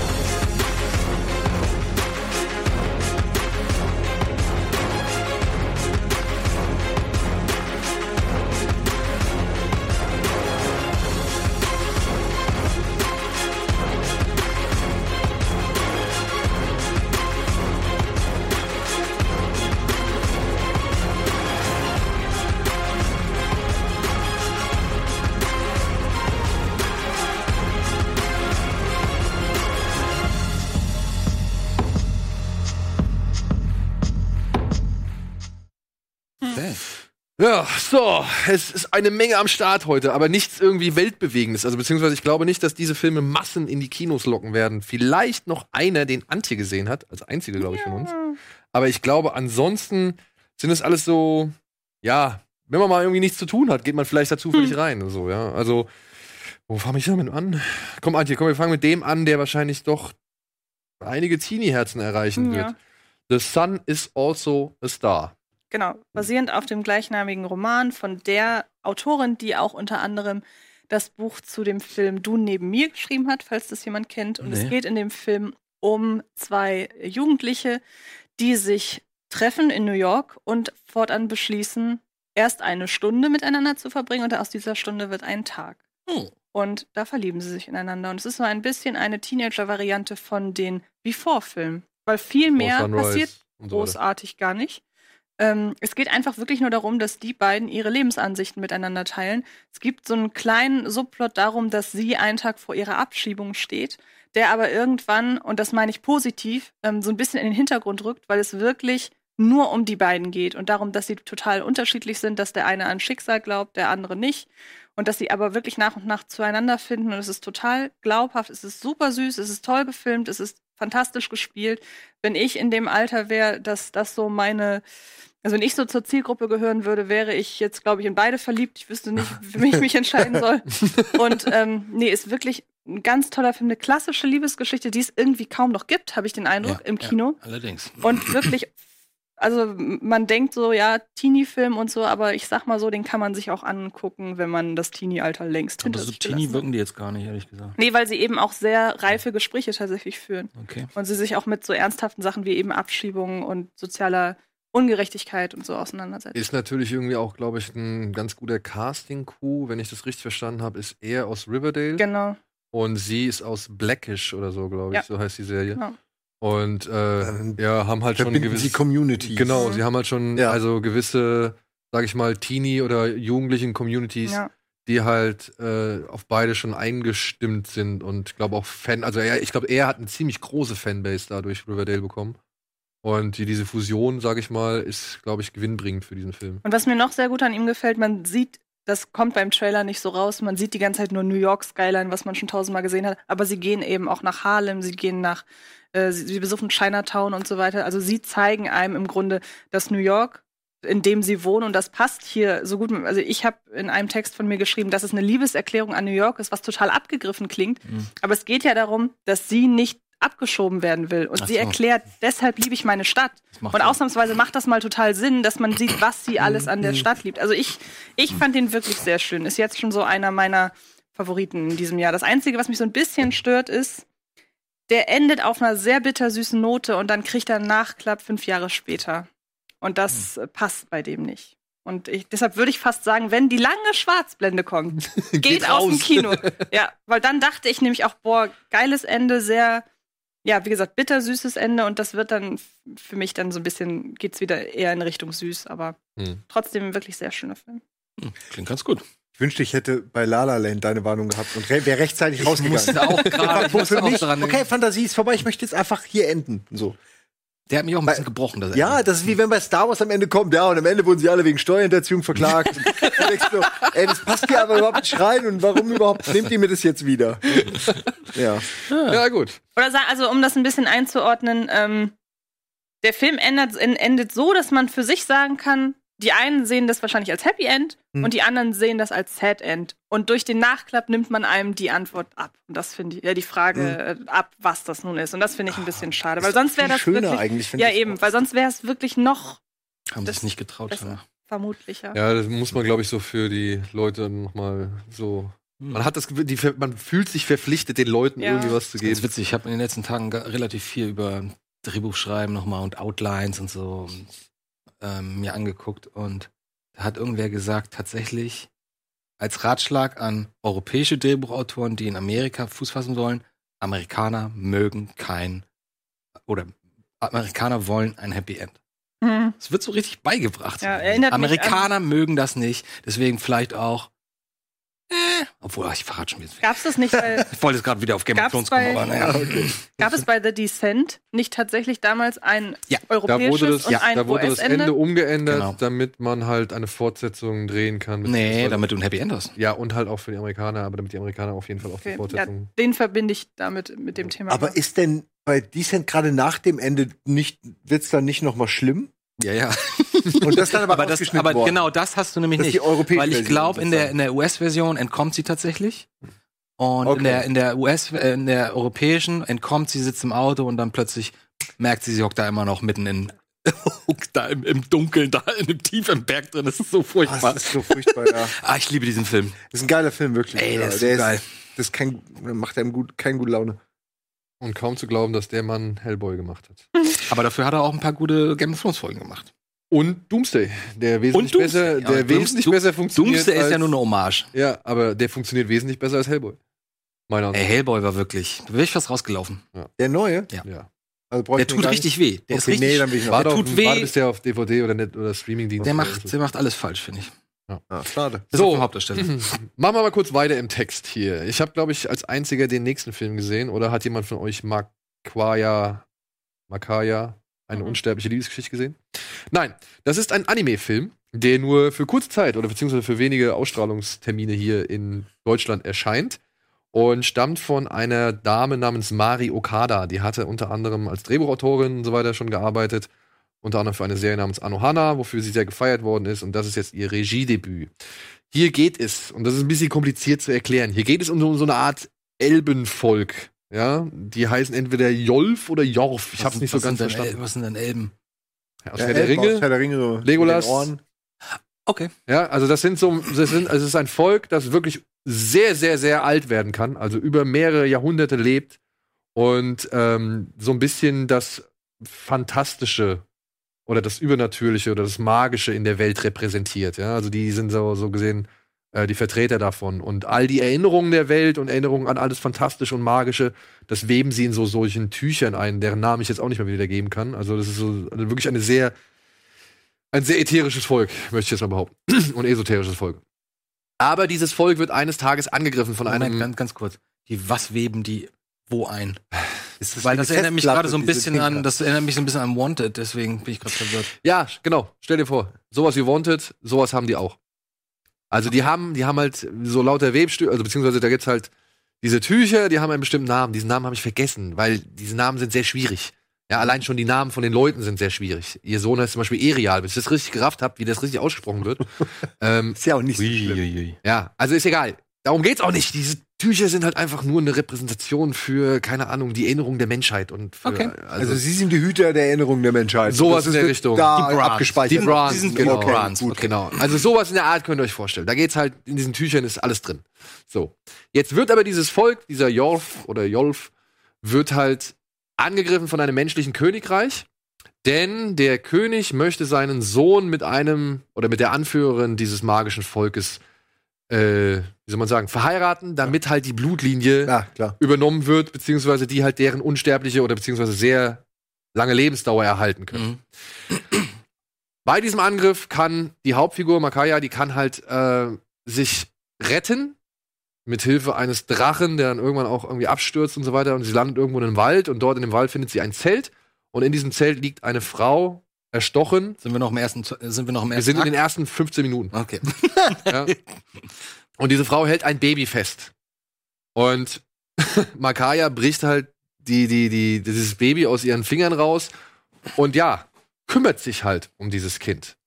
Ja, so, es ist eine Menge am Start heute, aber nichts irgendwie Weltbewegendes. Also beziehungsweise ich glaube nicht, dass diese Filme Massen in die Kinos locken werden. Vielleicht noch einer, den Antje gesehen hat, als einzige, glaube ich, von uns. Aber ich glaube, ansonsten sind es alles so, ja, wenn man mal irgendwie nichts zu tun hat, geht man vielleicht da zufällig rein und so, ja. Also, wo fange ich damit an? Komm, Antje, komm, wir fangen mit dem an, der wahrscheinlich doch einige Teenie-Herzen erreichen Ja. wird. The Sun is also a Star. Genau, basierend auf dem gleichnamigen Roman von der Autorin, die auch unter anderem das Buch zu dem Film Du neben mir geschrieben hat, falls das jemand kennt. Und Nee. es geht in dem Film um zwei Jugendliche, die sich treffen in New York und fortan beschließen, erst eine Stunde miteinander zu verbringen und aus dieser Stunde wird ein Tag. Hm. Und da verlieben sie sich ineinander. Und es ist so ein bisschen eine Teenager-Variante von den Before-Filmen. Weil viel mehr passiert so großartig gar nicht. Ähm, es geht einfach wirklich nur darum, dass die beiden ihre Lebensansichten miteinander teilen. Es gibt so einen kleinen Subplot darum, dass sie einen Tag vor ihrer Abschiebung steht, der aber irgendwann, und das meine ich positiv, ähm, so ein bisschen in den Hintergrund rückt, weil es wirklich nur um die beiden geht und darum, dass sie total unterschiedlich sind, dass der eine an Schicksal glaubt, der andere nicht. Und dass sie aber wirklich nach und nach zueinander finden. Und es ist total glaubhaft, es ist super süß, es ist toll gefilmt, es ist fantastisch gespielt. Wenn ich in dem Alter wäre, dass das so meine, also wenn ich so zur Zielgruppe gehören würde, wäre ich jetzt, glaube ich, in beide verliebt. Ich wüsste nicht, für mich mich entscheiden soll. Und ähm, nee, ist wirklich ein ganz toller Film, eine klassische Liebesgeschichte, die es irgendwie kaum noch gibt, habe ich den Eindruck, Ja, im ja, Kino. allerdings. Und wirklich also man denkt so, ja, Teenie-Film und so, aber ich sag mal so, den kann man sich auch angucken, wenn man das Teenie-Alter längst hinter Aber so sich hat. wirken die jetzt gar nicht, ehrlich gesagt. Nee, weil sie eben auch sehr reife Gespräche tatsächlich führen. Okay. Und sie sich auch mit so ernsthaften Sachen wie eben Abschiebungen und sozialer Ungerechtigkeit und so auseinandersetzen. Ist natürlich irgendwie auch, glaube ich, ein ganz guter Casting-Coup, wenn ich das richtig verstanden habe, ist er aus Riverdale Genau. und sie ist aus Blackish oder so, glaube ich, Ja. so heißt die Serie. Genau. Und äh, ja, haben halt schon gewisse sie Communities. Genau, Mhm. sie haben halt schon Ja. also gewisse, sag ich mal, Teenie- oder jugendlichen Communities, Ja. die halt äh, auf beide schon eingestimmt sind und ich glaube auch Fan, also er, ich glaube, er hat eine ziemlich große Fanbase dadurch Riverdale bekommen. Und die, diese Fusion, sag ich mal, ist, glaube ich, gewinnbringend für diesen Film. Und was mir noch sehr gut an ihm gefällt, man sieht, das kommt beim Trailer nicht so raus, man sieht die ganze Zeit nur New York Skyline, was man schon tausendmal gesehen hat, aber sie gehen eben auch nach Harlem, sie gehen nach, äh, sie, sie besuchen Chinatown und so weiter. Also sie zeigen einem im Grunde das New York, in dem sie wohnen und das passt hier so gut. Also ich habe in einem Text von mir geschrieben, dass es eine Liebeserklärung an New York ist, was total abgegriffen klingt. Mhm. Aber es geht ja darum, dass sie nicht abgeschoben werden will. Und Ach sie so. erklärt, deshalb liebe ich meine Stadt. Und Sinn. ausnahmsweise macht das mal total Sinn, dass man sieht, was sie alles an der Stadt liebt. Also ich, ich fand den wirklich sehr schön. Ist jetzt schon so einer meiner Favoriten in diesem Jahr. Das Einzige, was mich so ein bisschen stört, ist, der endet auf einer sehr bittersüßen Note und dann kriegt er einen Nachklapp fünf Jahre später. Und das äh, passt bei dem nicht. Und ich, deshalb würde ich fast sagen, wenn die lange Schwarzblende kommt, geht, aus dem. Kino. Ja, weil dann dachte ich nämlich auch, boah, geiles Ende, sehr, ja, wie gesagt, bittersüßes Ende und das wird dann für mich dann so ein bisschen, geht's wieder eher in Richtung süß, aber Hm. trotzdem ein wirklich sehr schöner Film. Hm, Klingt ganz gut. Ich wünschte, ich hätte bei La La Land deine Warnung gehabt und wäre rechtzeitig Ich rausgegangen. musste auch gerade, ich Für musste auch mich, dran okay, Fantasie ist vorbei, ich möchte jetzt einfach hier enden. So. Der hat mich auch ein bisschen gebrochen. Das Ja, Ende. das ist wie wenn bei Star Wars am Ende kommt, ja, und am Ende wurden sie alle wegen Steuerhinterziehung verklagt. Und du denkst so, ey, das passt hier aber überhaupt nicht rein und warum überhaupt nehmt ihr mir das jetzt wieder? Ja. Ja, gut. Oder sagen, also um das ein bisschen einzuordnen, ähm, der Film endet, en- endet so, dass man für sich sagen kann, die einen sehen das wahrscheinlich als Happy End Hm. und die anderen sehen das als Sad End. Und durch den Nachklapp nimmt man einem die Antwort ab. Und das finde ich, ja, die Frage äh, ab, was das nun ist. Und das finde ich ein bisschen schade, weil sonst wäre das schöner wirklich, eigentlich, ja eben, weil sonst wäre es wirklich noch Haben das sich nicht getraut. schon. vermutlicher. Ja, das muss man, glaube ich, so für die Leute nochmal so. Hm. Man hat das die, man fühlt sich verpflichtet, den Leuten Ja. irgendwie was zu Das ist geben. witzig. Ich habe in den letzten Tagen relativ viel über Drehbuchschreiben nochmal und Outlines und so ähm, mir angeguckt. Und da hat irgendwer gesagt, tatsächlich als Ratschlag an europäische Drehbuchautoren, die in Amerika Fuß fassen wollen, Amerikaner mögen kein oder Amerikaner wollen ein Happy End. Mhm. Es wird so richtig beigebracht. Ja, Amerikaner mögen das nicht, deswegen vielleicht auch. Äh, obwohl, ich verrate schon wieder. Gab es das nicht, weil Ich wollte jetzt gerade wieder auf Game of Thrones kommen, bei- aber naja. gab es bei The Descent nicht tatsächlich damals ein Ja, Da europäisches wurde das, und ein da wurde das? Ende umgeändert, Genau. damit man halt eine Fortsetzung drehen kann. Nee, damit du ein Happy End hast. Ja, und halt auch für die Amerikaner, aber damit die Amerikaner auf jeden Fall auch die Okay. Ja, Fortsetzung. den verbinde ich damit mit dem Thema. Aber ist denn bei Descent gerade nach dem Ende nicht, wird's dann nicht noch mal schlimm? Ja, ja. Und das dann aber, Aber, das, aber worden? genau das hast du nämlich Das nicht. Weil ich glaube, in der, in der US-Version entkommt sie tatsächlich. Und Okay. in der, in der US, äh, in der europäischen entkommt sie, sitzt im Auto und dann plötzlich merkt sie, sie hockt da immer noch mitten in, hockt da im, im Dunkeln, da in dem tief im Berg drin. Das ist so Ah, furchtbar. das ist so furchtbar, ja. Ah, ich liebe diesen Film. Das ist ein geiler Film, wirklich. Ey, ja, der ist so geil. das ist kein, macht einem gut, keine gute Laune. Und kaum zu glauben, dass der Mann Hellboy gemacht hat. Aber dafür hat er auch ein paar gute Game of Thrones Folgen gemacht. Und Doomsday, der wesentlich Und besser, Doomsday, der ja, wesentlich Dooms- besser funktioniert. Doomsday ist ja als- nur eine Hommage. Ja, aber der funktioniert wesentlich besser als Hellboy. Meiner Ey, Ansicht Hellboy war wirklich, da bin ich fast rausgelaufen. Der neue? Ja. nach. Ja. Also Der tut richtig weh. Der ist Okay, richtig, nee, dann will ich noch. Der auf, tut weh. warte, bis der auf DVD oder, Net oder Streamingdienst der ist. macht, der macht alles falsch, finde ich. Ah, schade. Bis So. Hauptdarsteller. Machen wir mal kurz weiter im Text hier. Ich habe, glaube ich, als einziger den nächsten Film gesehen. Oder hat jemand von euch Makwaya, Makaya, eine Mhm. unsterbliche Liebesgeschichte gesehen? Nein, das ist ein Anime-Film, der nur für kurze Zeit oder beziehungsweise für wenige Ausstrahlungstermine hier in Deutschland erscheint und stammt von einer Dame namens Mari Okada. Die hatte unter anderem als Drehbuchautorin und so weiter schon gearbeitet. Unter anderem für eine Serie namens Anohana, wofür sie sehr gefeiert worden ist. Und das ist jetzt ihr Regiedebüt. Hier geht es, und das ist ein bisschen kompliziert zu erklären, hier geht es um so, um so eine Art Elbenvolk. Ja, die heißen entweder Jolf oder Jorf. Ich hab's sind- nicht so was ganz verstanden. El- Was sind denn Elben? aus Ja, Herr der Ringe. aus Herr der Ringe, so Legolas. Okay. Ja, also das sind so, das sind, also es ist ein Volk, das wirklich sehr, sehr, sehr alt werden kann, also über mehrere Jahrhunderte lebt und ähm, so ein bisschen das Fantastische oder das Übernatürliche oder das Magische in der Welt repräsentiert. Ja, also die sind so, so gesehen äh, die Vertreter davon und all die Erinnerungen der Welt und Erinnerungen an alles Fantastische und Magische, das weben sie in so solchen Tüchern ein, deren Namen ich jetzt auch nicht mehr wiedergeben kann. Also das ist so also wirklich eine sehr ein sehr ätherisches Volk, möchte ich jetzt mal behaupten. Und esoterisches Volk. Aber dieses Volk wird eines Tages angegriffen von Moment, einem. ganz, ganz kurz. Die, was weben die wo ein? Ist Weil das erinnert mich gerade so ein bisschen an, das erinnert mich so ein bisschen an Wanted, deswegen bin ich gerade verwirrt. Ja, genau. Stell dir vor, sowas wie Wanted, sowas haben die auch. Also die haben, die haben halt so lauter Webstücke, also beziehungsweise da gibt's halt diese Tücher, die haben einen bestimmten Namen. Diesen Namen habe ich vergessen, weil diese Namen sind sehr schwierig. Ja, allein schon die Namen von den Leuten sind sehr schwierig. Ihr Sohn heißt zum Beispiel Erial, bis ich das richtig gerafft habe, wie das richtig ausgesprochen wird. ähm, Ist ja auch nicht so schlimm. Ja, also ist egal. Darum geht's auch nicht. Diese Tücher sind halt einfach nur eine Repräsentation für, keine Ahnung, die Erinnerung der Menschheit und für, Okay. Also, sie sind die Hüter der Erinnerung der Menschheit. Sowas in der Richtung. Da Die Brans. abgespeichert. Die Brans, Die sind genau. okay, Brans, Gut, genau. Also sowas in der Art könnt ihr euch vorstellen. Da geht's halt, in diesen Tüchern ist alles drin. So. Jetzt wird aber dieses Volk, dieser Jolf oder Jolf, wird halt angegriffen von einem menschlichen Königreich. Denn der König möchte seinen Sohn mit einem oder mit der Anführerin dieses magischen Volkes, äh, wie soll man sagen, verheiraten, damit halt die Blutlinie Ja, übernommen wird, beziehungsweise die halt deren unsterbliche oder beziehungsweise sehr lange Lebensdauer erhalten können. Mhm. Bei diesem Angriff kann die Hauptfigur Makaya, die kann halt äh, sich retten mit Hilfe eines Drachen, der dann irgendwann auch irgendwie abstürzt und so weiter und sie landet irgendwo in einem Wald und dort in dem Wald findet sie ein Zelt und in diesem Zelt liegt eine Frau erstochen. Sind wir noch im ersten, sind wir noch im Wir ersten sind in den Akt? ersten 15 Minuten. Okay. Ja. Und diese Frau hält ein Baby fest. Und Makaya bricht halt die, die, die, dieses Baby aus ihren Fingern raus und ja, kümmert sich halt um dieses Kind.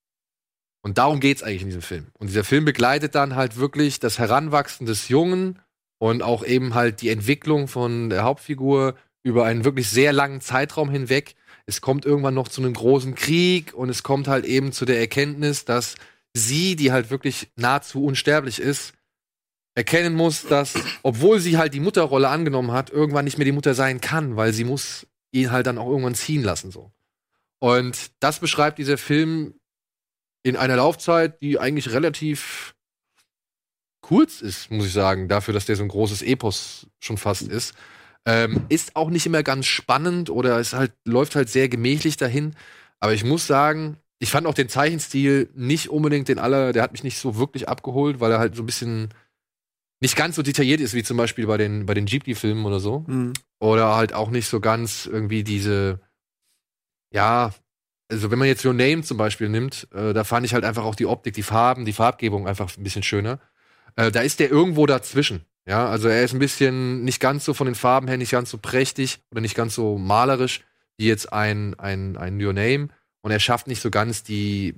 Und darum geht's eigentlich in diesem Film. Und dieser Film begleitet dann halt wirklich das Heranwachsen des Jungen und auch eben halt die Entwicklung von der Hauptfigur über einen wirklich sehr langen Zeitraum hinweg. Es kommt irgendwann noch zu einem großen Krieg und es kommt halt eben zu der Erkenntnis, dass sie, die halt wirklich nahezu unsterblich ist, erkennen muss, dass, obwohl sie halt die Mutterrolle angenommen hat, irgendwann nicht mehr die Mutter sein kann, weil sie muss ihn halt dann auch irgendwann ziehen lassen, so. Und das beschreibt dieser Film in einer Laufzeit, die eigentlich relativ kurz ist, muss ich sagen, dafür, dass der so ein großes Epos schon fast ist. Ähm, ist auch nicht immer ganz spannend oder es halt, läuft halt sehr gemächlich dahin. Aber ich muss sagen, ich fand auch den Zeichenstil nicht unbedingt den aller, der hat mich nicht so wirklich abgeholt, weil er halt so ein bisschen nicht ganz so detailliert ist wie zum Beispiel bei den, bei den Ghibli-Filmen oder so. Mhm. Oder halt auch nicht so ganz irgendwie diese, ja, also wenn man jetzt Your Name zum Beispiel nimmt, äh, da fand ich halt einfach auch die Optik, die Farben, die Farbgebung einfach ein bisschen schöner. Äh, da ist der irgendwo dazwischen. Ja, also er ist ein bisschen nicht ganz so von den Farben her nicht ganz so prächtig oder nicht ganz so malerisch wie jetzt ein, ein, ein Your Name. Und er schafft nicht so ganz die,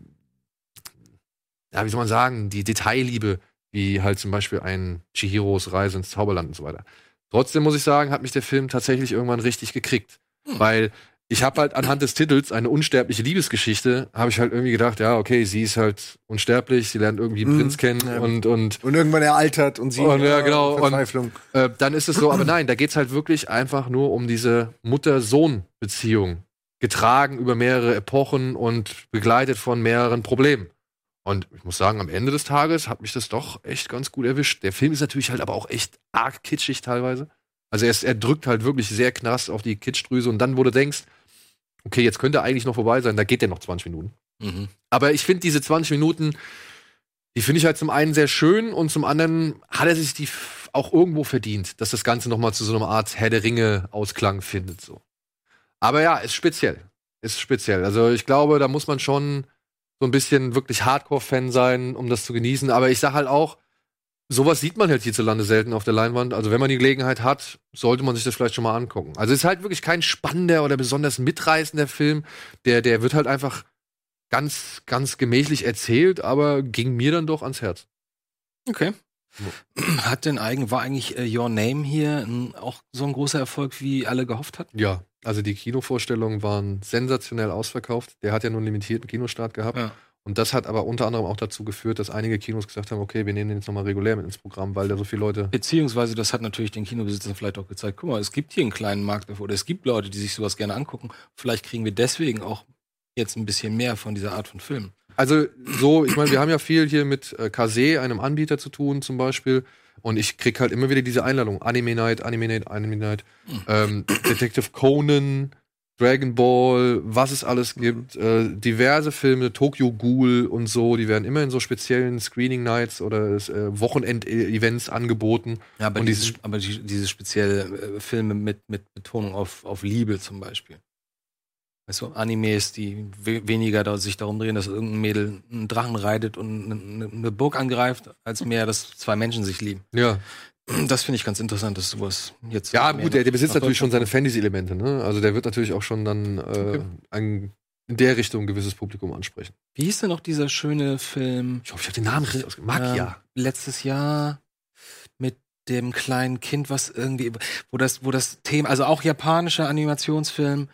ja, wie soll man sagen, die Detailliebe, wie halt zum Beispiel ein Chihiros Reise ins Zauberland und so weiter. Trotzdem muss ich sagen, hat mich der Film tatsächlich irgendwann richtig gekriegt. Weil ich habe halt anhand des Titels eine unsterbliche Liebesgeschichte, habe ich halt irgendwie gedacht, ja, okay, sie ist halt unsterblich, sie lernt irgendwie einen Mhm. Prinz kennen Ja. und, und Und irgendwann er altert und sie Und ja, genau, und- Verzweiflung. äh, dann ist es so, aber nein, da geht's halt wirklich einfach nur um diese Mutter-Sohn-Beziehung. Getragen über mehrere Epochen und begleitet von mehreren Problemen. Und ich muss sagen, am Ende des Tages hat mich das doch echt ganz gut erwischt. Der Film ist natürlich halt aber auch echt arg kitschig teilweise. Also er, ist, er drückt halt wirklich sehr knass auf die Kitschdrüse und dann, wo du denkst, okay, jetzt könnte er eigentlich noch vorbei sein, da geht der noch 20 Minuten. Mhm. Aber ich finde diese 20 Minuten, die finde ich halt zum einen sehr schön und zum anderen hat er sich die auch irgendwo verdient, dass das Ganze nochmal zu so einer Art Herr der Ringe-Ausklang findet. So. Aber ja, ist speziell. Ist speziell. Also ich glaube, da muss man schon so ein bisschen wirklich Hardcore-Fan sein, um das zu genießen. Aber ich sag halt auch, sowas sieht man halt hierzulande selten auf der Leinwand. Also wenn man die Gelegenheit hat, sollte man sich das vielleicht schon mal angucken. Also es ist halt wirklich kein spannender oder besonders mitreißender Film. Der, der wird halt einfach ganz, ganz gemächlich erzählt, aber ging mir dann doch ans Herz. Okay. Hat denn eigen, war eigentlich äh, Your Name hier n, auch so ein großer Erfolg, wie alle gehofft hatten? Ja. Also die Kinovorstellungen waren sensationell ausverkauft. Der hat ja nur einen limitierten Kinostart gehabt. Ja. Und das hat aber unter anderem auch dazu geführt, dass einige Kinos gesagt haben, okay, wir nehmen den jetzt nochmal regulär mit ins Programm, weil da so viele Leute. Beziehungsweise, das hat natürlich den Kinobesitzern vielleicht auch gezeigt, guck mal, es gibt hier einen kleinen Markt dafür, oder es gibt Leute, die sich sowas gerne angucken. Vielleicht kriegen wir deswegen auch jetzt ein bisschen mehr von dieser Art von Film. Also so, ich meine, wir haben ja viel hier mit äh, Kase, einem Anbieter, zu tun zum Beispiel. Und ich krieg halt immer wieder diese Einladung. Anime Night, Anime Night, Anime Night. Ähm, Detective Conan, Dragon Ball, was es alles gibt. Äh, diverse Filme, Tokyo Ghoul und so. Die werden immer in so speziellen Screening Nights oder äh, Wochenend-Events angeboten. Ja, aber, Und dieses- aber die, diese spezielle äh, Filme mit, mit Betonung auf, auf Liebe zum Beispiel. Weißt du, Animes, die we weniger da, sich darum drehen, dass irgendein Mädel einen Drachen reitet und eine, eine Burg angreift, als mehr, dass zwei Menschen sich lieben. Ja. Das finde ich ganz interessant, dass sowas jetzt. Ja, gut, der, der besitzt natürlich schon seine Fantasy-Elemente, ne? Also der wird natürlich auch schon dann äh, ein, in der Richtung ein gewisses Publikum ansprechen. Wie hieß denn noch dieser schöne Film? Ich hoffe, ich habe den Namen richtig ausgesprochen. Magia. Ähm, letztes Jahr mit dem kleinen Kind, was irgendwie, wo das, wo das Thema, also auch japanischer Animationsfilm,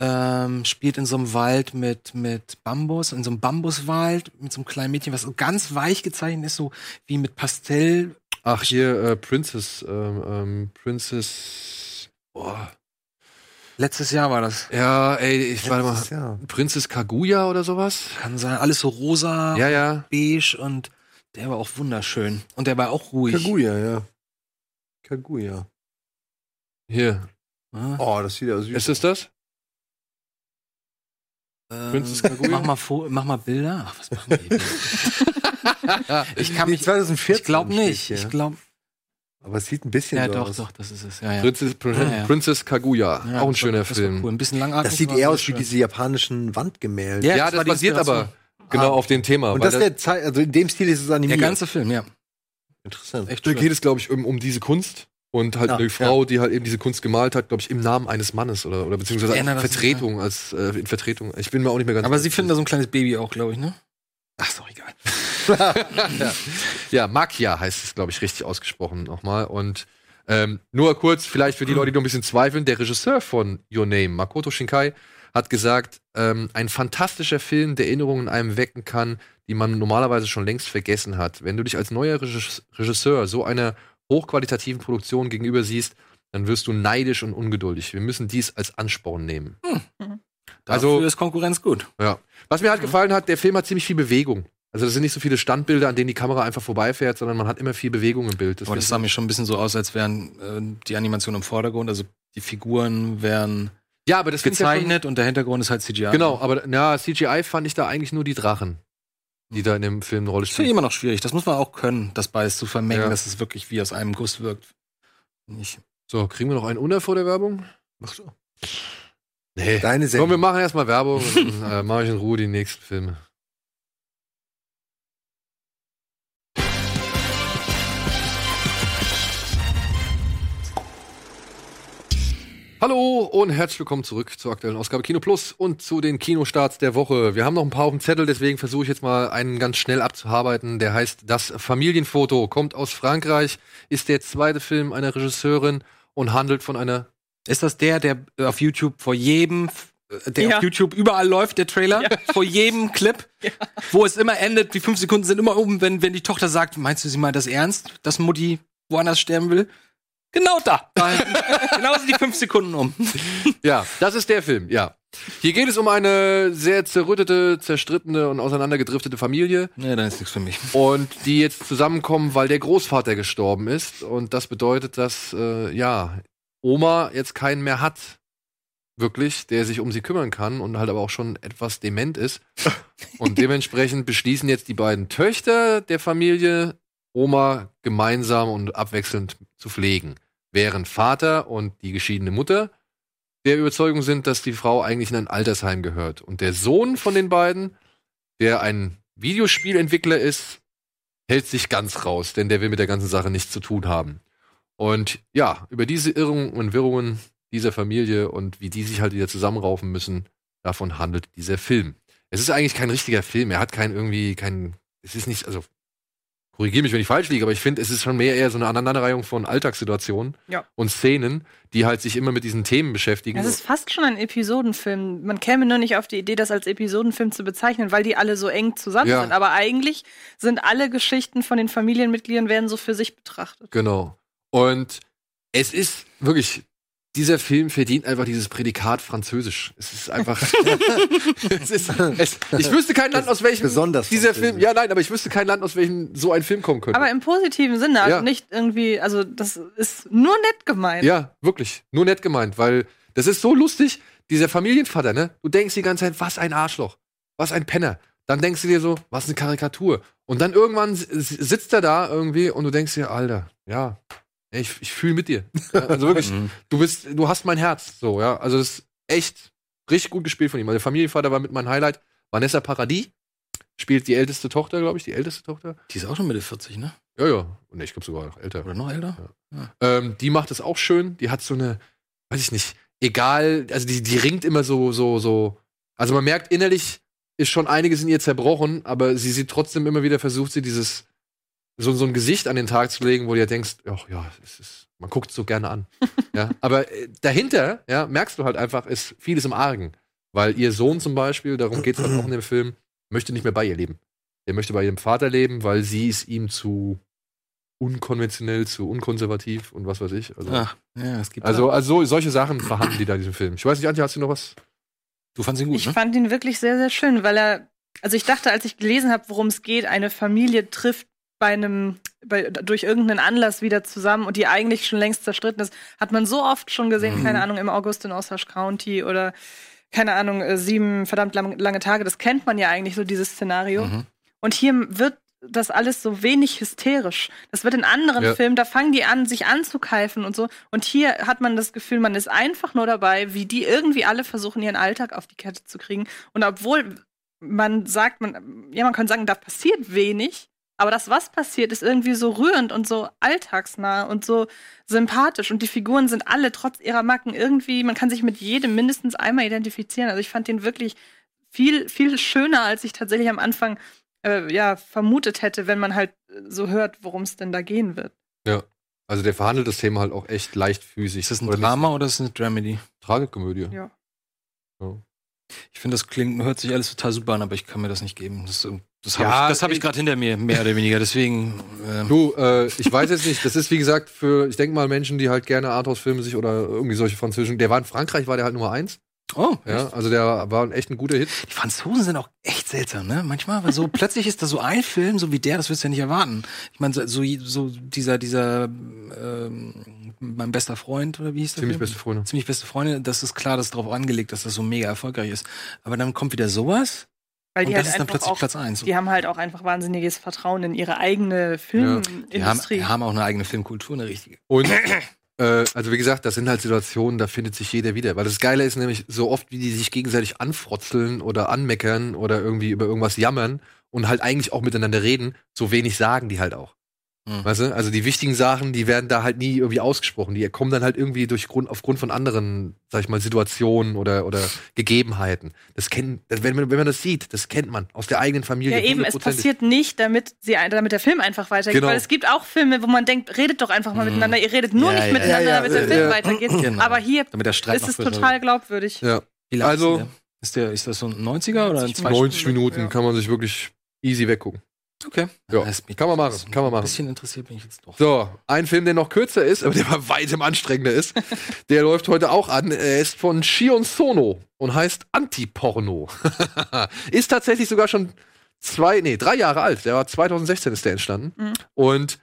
ähm, spielt in so einem Wald mit, mit Bambus, in so einem Bambuswald, mit so einem kleinen Mädchen, was so ganz weich gezeichnet ist, so wie mit Pastell. Ach, hier, äh, Princess, ähm, ähm, Princess. Boah. Letztes Jahr war das. Ja, ey, ich warte mal. Ja. Princess Kaguya oder sowas? Kann sein, alles so rosa, Ja, ja. beige und der war auch wunderschön. Und der war auch ruhig. Kaguya, ja. Kaguya. Hier. Ja, Oh, das sieht ja süß Ist es das? ähm, Princess Kaguya? Mach mal, Fo mach mal Bilder. Ach, was machen die? ich kann mich 2014 Ich glaube nicht. Ich glaube. Aber es sieht ein bisschen Ja, so doch, aus. doch, das ist es. Ja, ja. Prinzess, Prin Ja, ja. Princess Kaguya. Ja, auch ein das schöner war, das Film. War cool. Ein bisschen langatmig. Das sieht eher aus wie diese japanischen Wandgemälde. Ja, Ja, das das basiert aber genau Ah. auf dem Thema. Und weil das ist der Zeit, also in dem Stil ist es Der animiert. ganze Film, ja. Interessant. Echt Da schön. geht es, glaube ich, um, um diese Kunst. Und halt Ja, eine Frau, die halt eben diese Kunst gemalt hat, glaube ich, im Namen eines Mannes oder, oder beziehungsweise in das Vertretung, als äh, in Vertretung. Ich bin mir auch nicht mehr ganz Aber sie finden da so ein kleines Baby auch, glaube ich, ne? Ach, ist doch egal. Ja, Makia heißt es, glaube ich, richtig ausgesprochen nochmal. Und ähm, nur kurz, vielleicht für die Leute, die noch ein bisschen zweifeln, der Regisseur von Your Name, Makoto Shinkai, hat gesagt, ähm, ein fantastischer Film, der Erinnerungen in einem wecken kann, die man normalerweise schon längst vergessen hat. Wenn du dich als neuer Regis- Regisseur so einer hochqualitativen Produktion gegenüber siehst, dann wirst du neidisch und ungeduldig. Wir müssen dies als Ansporn nehmen. Also Also- ist Konkurrenz gut. Ja. Was mir halt gefallen hat, der Film hat ziemlich viel Bewegung. Also das sind nicht so viele Standbilder, an denen die Kamera einfach vorbeifährt, sondern man hat immer viel Bewegung im Bild. Aber finde das sah mir schon ein bisschen so aus, als wären äh, die Animationen im Vordergrund, also die Figuren wären ja, aber das ich ja schon- gezeichnet und der Hintergrund ist halt CGI. Genau, aber na, CGI fand ich da eigentlich nur die Drachen, die da in dem Film eine Rolle Das finde ich spielen. immer noch schwierig. Das muss man auch können, das beides zu vermengen, Ja. dass es wirklich wie aus einem Guss wirkt. Nicht. So, kriegen wir noch einen Unter vor der Werbung? Ach so. Nee. Deine Komm, wir machen erstmal Werbung und dann äh, mache ich in Ruhe die nächsten Filme. Hallo und herzlich willkommen zurück zur aktuellen Ausgabe Kino Plus und zu den Kinostarts der Woche. Wir haben noch ein paar auf dem Zettel, deswegen versuche ich jetzt mal einen ganz schnell abzuarbeiten. Der heißt Das Familienfoto, kommt aus Frankreich, ist der zweite Film einer Regisseurin und handelt von einer Ist das der, der auf YouTube vor jedem, äh, der Ja. auf YouTube überall läuft, der Trailer? Vor jedem Clip? Wo es immer endet, die fünf Sekunden sind immer oben, wenn, wenn die Tochter sagt, meinst du, sie meint das ernst, dass Mutti woanders sterben will? Genau da. genau sind die fünf Sekunden um. Ja, das ist der Film, ja. Hier geht es um eine sehr zerrüttete, zerstrittene und auseinandergedriftete Familie Nee, dann ist nichts für mich. und die jetzt zusammenkommen, weil der Großvater gestorben ist und das bedeutet, dass äh, ja Oma jetzt keinen mehr hat, wirklich, der sich um sie kümmern kann und halt aber auch schon etwas dement ist und dementsprechend beschließen jetzt die beiden Töchter der Familie Oma gemeinsam und abwechselnd zu pflegen, während Vater und die geschiedene Mutter der Überzeugung sind, dass die Frau eigentlich in ein Altersheim gehört. Und der Sohn von den beiden, der ein Videospielentwickler ist, hält sich ganz raus, denn der will mit der ganzen Sache nichts zu tun haben. Und ja, über diese Irrungen und Wirrungen dieser Familie und wie die sich halt wieder zusammenraufen müssen, davon handelt dieser Film. Es ist eigentlich kein richtiger Film. Er hat kein irgendwie, kein, es ist nicht, also korrigiere mich, wenn ich falsch liege, aber ich finde, es ist schon mehr eher so eine Aneinanderreihung von Alltagssituationen Ja. und Szenen, die halt sich immer mit diesen Themen beschäftigen. Das ist fast schon ein Episodenfilm. Man käme nur nicht auf die Idee, das als Episodenfilm zu bezeichnen, weil die alle so eng zusammen Ja. sind. Aber eigentlich sind alle Geschichten von den Familienmitgliedern werden so für sich betrachtet. Genau. Und es ist wirklich, dieser Film verdient einfach dieses Prädikat Französisch. Es ist einfach. es ist, es, ich wüsste kein Land, aus welchem besonders dieser. Film. Ja, nein, aber ich wüsste kein Land, aus welchem so ein Film kommen könnte. Aber im positiven Sinne, also Ja. nicht irgendwie, also das ist nur nett gemeint. ja, wirklich. Nur nett gemeint, weil das ist so lustig. Dieser Familienvater, ne? Du denkst die ganze Zeit, was ein Arschloch. Was ein Penner. Dann denkst du dir so, was eine Karikatur. Und dann irgendwann sitzt er da irgendwie und du denkst dir, Alter, ja, ich, ich fühle mit dir. Ja, also wirklich, Mhm. du bist, du hast mein Herz. So, ja. Also das ist echt richtig gut gespielt von ihm. Also der Familienvater war mit meinem Highlight. Vanessa Paradis spielt die älteste Tochter, glaube ich, die älteste Tochter. Die ist auch schon Mitte 40, ne? Ja, ja. Und ich glaube sogar noch älter. Oder noch älter? Ähm, die macht es auch schön. Die hat so eine, weiß ich nicht, egal, also die, die ringt immer so, so, so. Also man merkt innerlich ist schon einiges in ihr zerbrochen, aber sie sieht trotzdem immer wieder versucht, sie dieses so, so ein Gesicht an den Tag zu legen, wo du ja denkst, ach ja, es ist, man guckt es so gerne an. ja, aber äh, dahinter, ja, merkst du halt einfach, ist vieles im Argen. Weil ihr Sohn zum Beispiel, darum geht es halt auch in dem Film, möchte nicht mehr bei ihr leben. Er möchte bei ihrem Vater leben, weil sie ist ihm zu unkonventionell, zu unkonservativ und was weiß ich. Also, Ach, ja, es gibt also, also solche Sachen verhandeln die da in diesem Film. Ich weiß nicht, Antje, hast du noch was? du fandst ihn gut, Ich ne? fand ihn wirklich sehr, sehr schön, weil er, also ich dachte, als ich gelesen habe, worum es geht, eine Familie trifft bei einem, bei, durch irgendeinen Anlass wieder zusammen und die eigentlich schon längst zerstritten ist, hat man so oft schon gesehen, Mhm. keine Ahnung, im August in Osage County oder keine Ahnung, äh, sieben verdammt lang, lange Tage, das kennt man ja eigentlich so, dieses Szenario. Mhm. Und hier wird das alles so wenig hysterisch. Das wird in anderen Ja. Filmen, da fangen die an, sich anzukeifen und so. Und hier hat man das Gefühl, man ist einfach nur dabei, wie die irgendwie alle versuchen, ihren Alltag auf die Kette zu kriegen. Und obwohl man sagt, man, ja, man kann sagen, da passiert wenig, aber das, was passiert, ist irgendwie so rührend und so alltagsnah und so sympathisch. Und die Figuren sind alle trotz ihrer Macken irgendwie, man kann sich mit jedem mindestens einmal identifizieren. Also ich fand den wirklich viel, viel schöner, als ich tatsächlich am Anfang äh, ja, vermutet hätte, wenn man halt so hört, worum es denn da gehen wird. Ja. Also der verhandelt das Thema halt auch echt leichtfüßig. Ist das ein Oder nicht? Drama oder ist das eine Dramedy? Tragikomödie. Ja. Ich finde, das klingt, hört sich alles total super an, aber ich kann mir das nicht geben. Das, äh, das habe Ja, ich, das hab ich ich- gerade hinter mir, mehr oder weniger. Deswegen. ähm, Du, äh, ich weiß jetzt nicht, das ist wie gesagt für, ich denke mal, Menschen, die halt gerne Arthouse-Filme sich oder irgendwie solche französischen, der war in Frankreich, war der halt Nummer eins. oh, Ja, also der war echt ein guter Hit. Die Franzosen sind auch echt seltsam, ne? Manchmal, weil so plötzlich ist da so ein Film, so wie der, das wirst du ja nicht erwarten. Ich meine, so, so so dieser, dieser, ähm, mein bester Freund, oder wie hieß der Ziemlich Film? beste Freunde. Ziemlich beste Freunde, das ist klar, das ist darauf angelegt, dass das so mega erfolgreich ist. Aber dann kommt wieder sowas Weil und die das halt ist dann plötzlich auch, Platz eins. die haben halt auch einfach wahnsinniges Vertrauen in ihre eigene Die haben, Filmindustrie. die haben auch eine eigene Filmkultur, eine richtige. Und äh, also wie gesagt, das sind halt Situationen, da findet sich jeder wieder. Weil das Geile ist nämlich, so oft wie die sich gegenseitig anfrotzeln oder anmeckern oder irgendwie über irgendwas jammern und halt eigentlich auch miteinander reden, so wenig sagen die halt auch. Hm. Weißt du? Also die wichtigen Sachen, die werden da halt nie irgendwie ausgesprochen. Die kommen dann halt irgendwie durch Grund, aufgrund von anderen, sag ich mal, Situationen oder, oder Gegebenheiten. Das kennt, wenn, man, wenn man das sieht, das kennt man aus der eigenen Familie. ja, eben, es passiert nicht, damit, sie, damit der Film einfach weitergeht. Genau. Weil es gibt auch Filme, wo man denkt, redet doch einfach mal miteinander. Ihr redet nur Ja, nicht ja, miteinander, ja, damit der ja, Film ja. weitergeht. Genau. Aber hier Damit der Streit ist es total glaubwürdig. Ja. Also- ist der? Ist, das so ein 90er oder ein 90 2 90 Minuten Ja. kann man sich wirklich easy weggucken. Okay. Ja, Das ist mich- kann man machen, kann man machen. Ein bisschen interessiert bin ich jetzt doch. So, ein Film, der noch kürzer ist, aber der bei weitem anstrengender ist, der läuft heute auch an. Er ist von Shion Sono und heißt Antiporno. ist tatsächlich sogar schon zwei, nee, drei Jahre alt. Der war 2016 ist der entstanden. Mhm. Und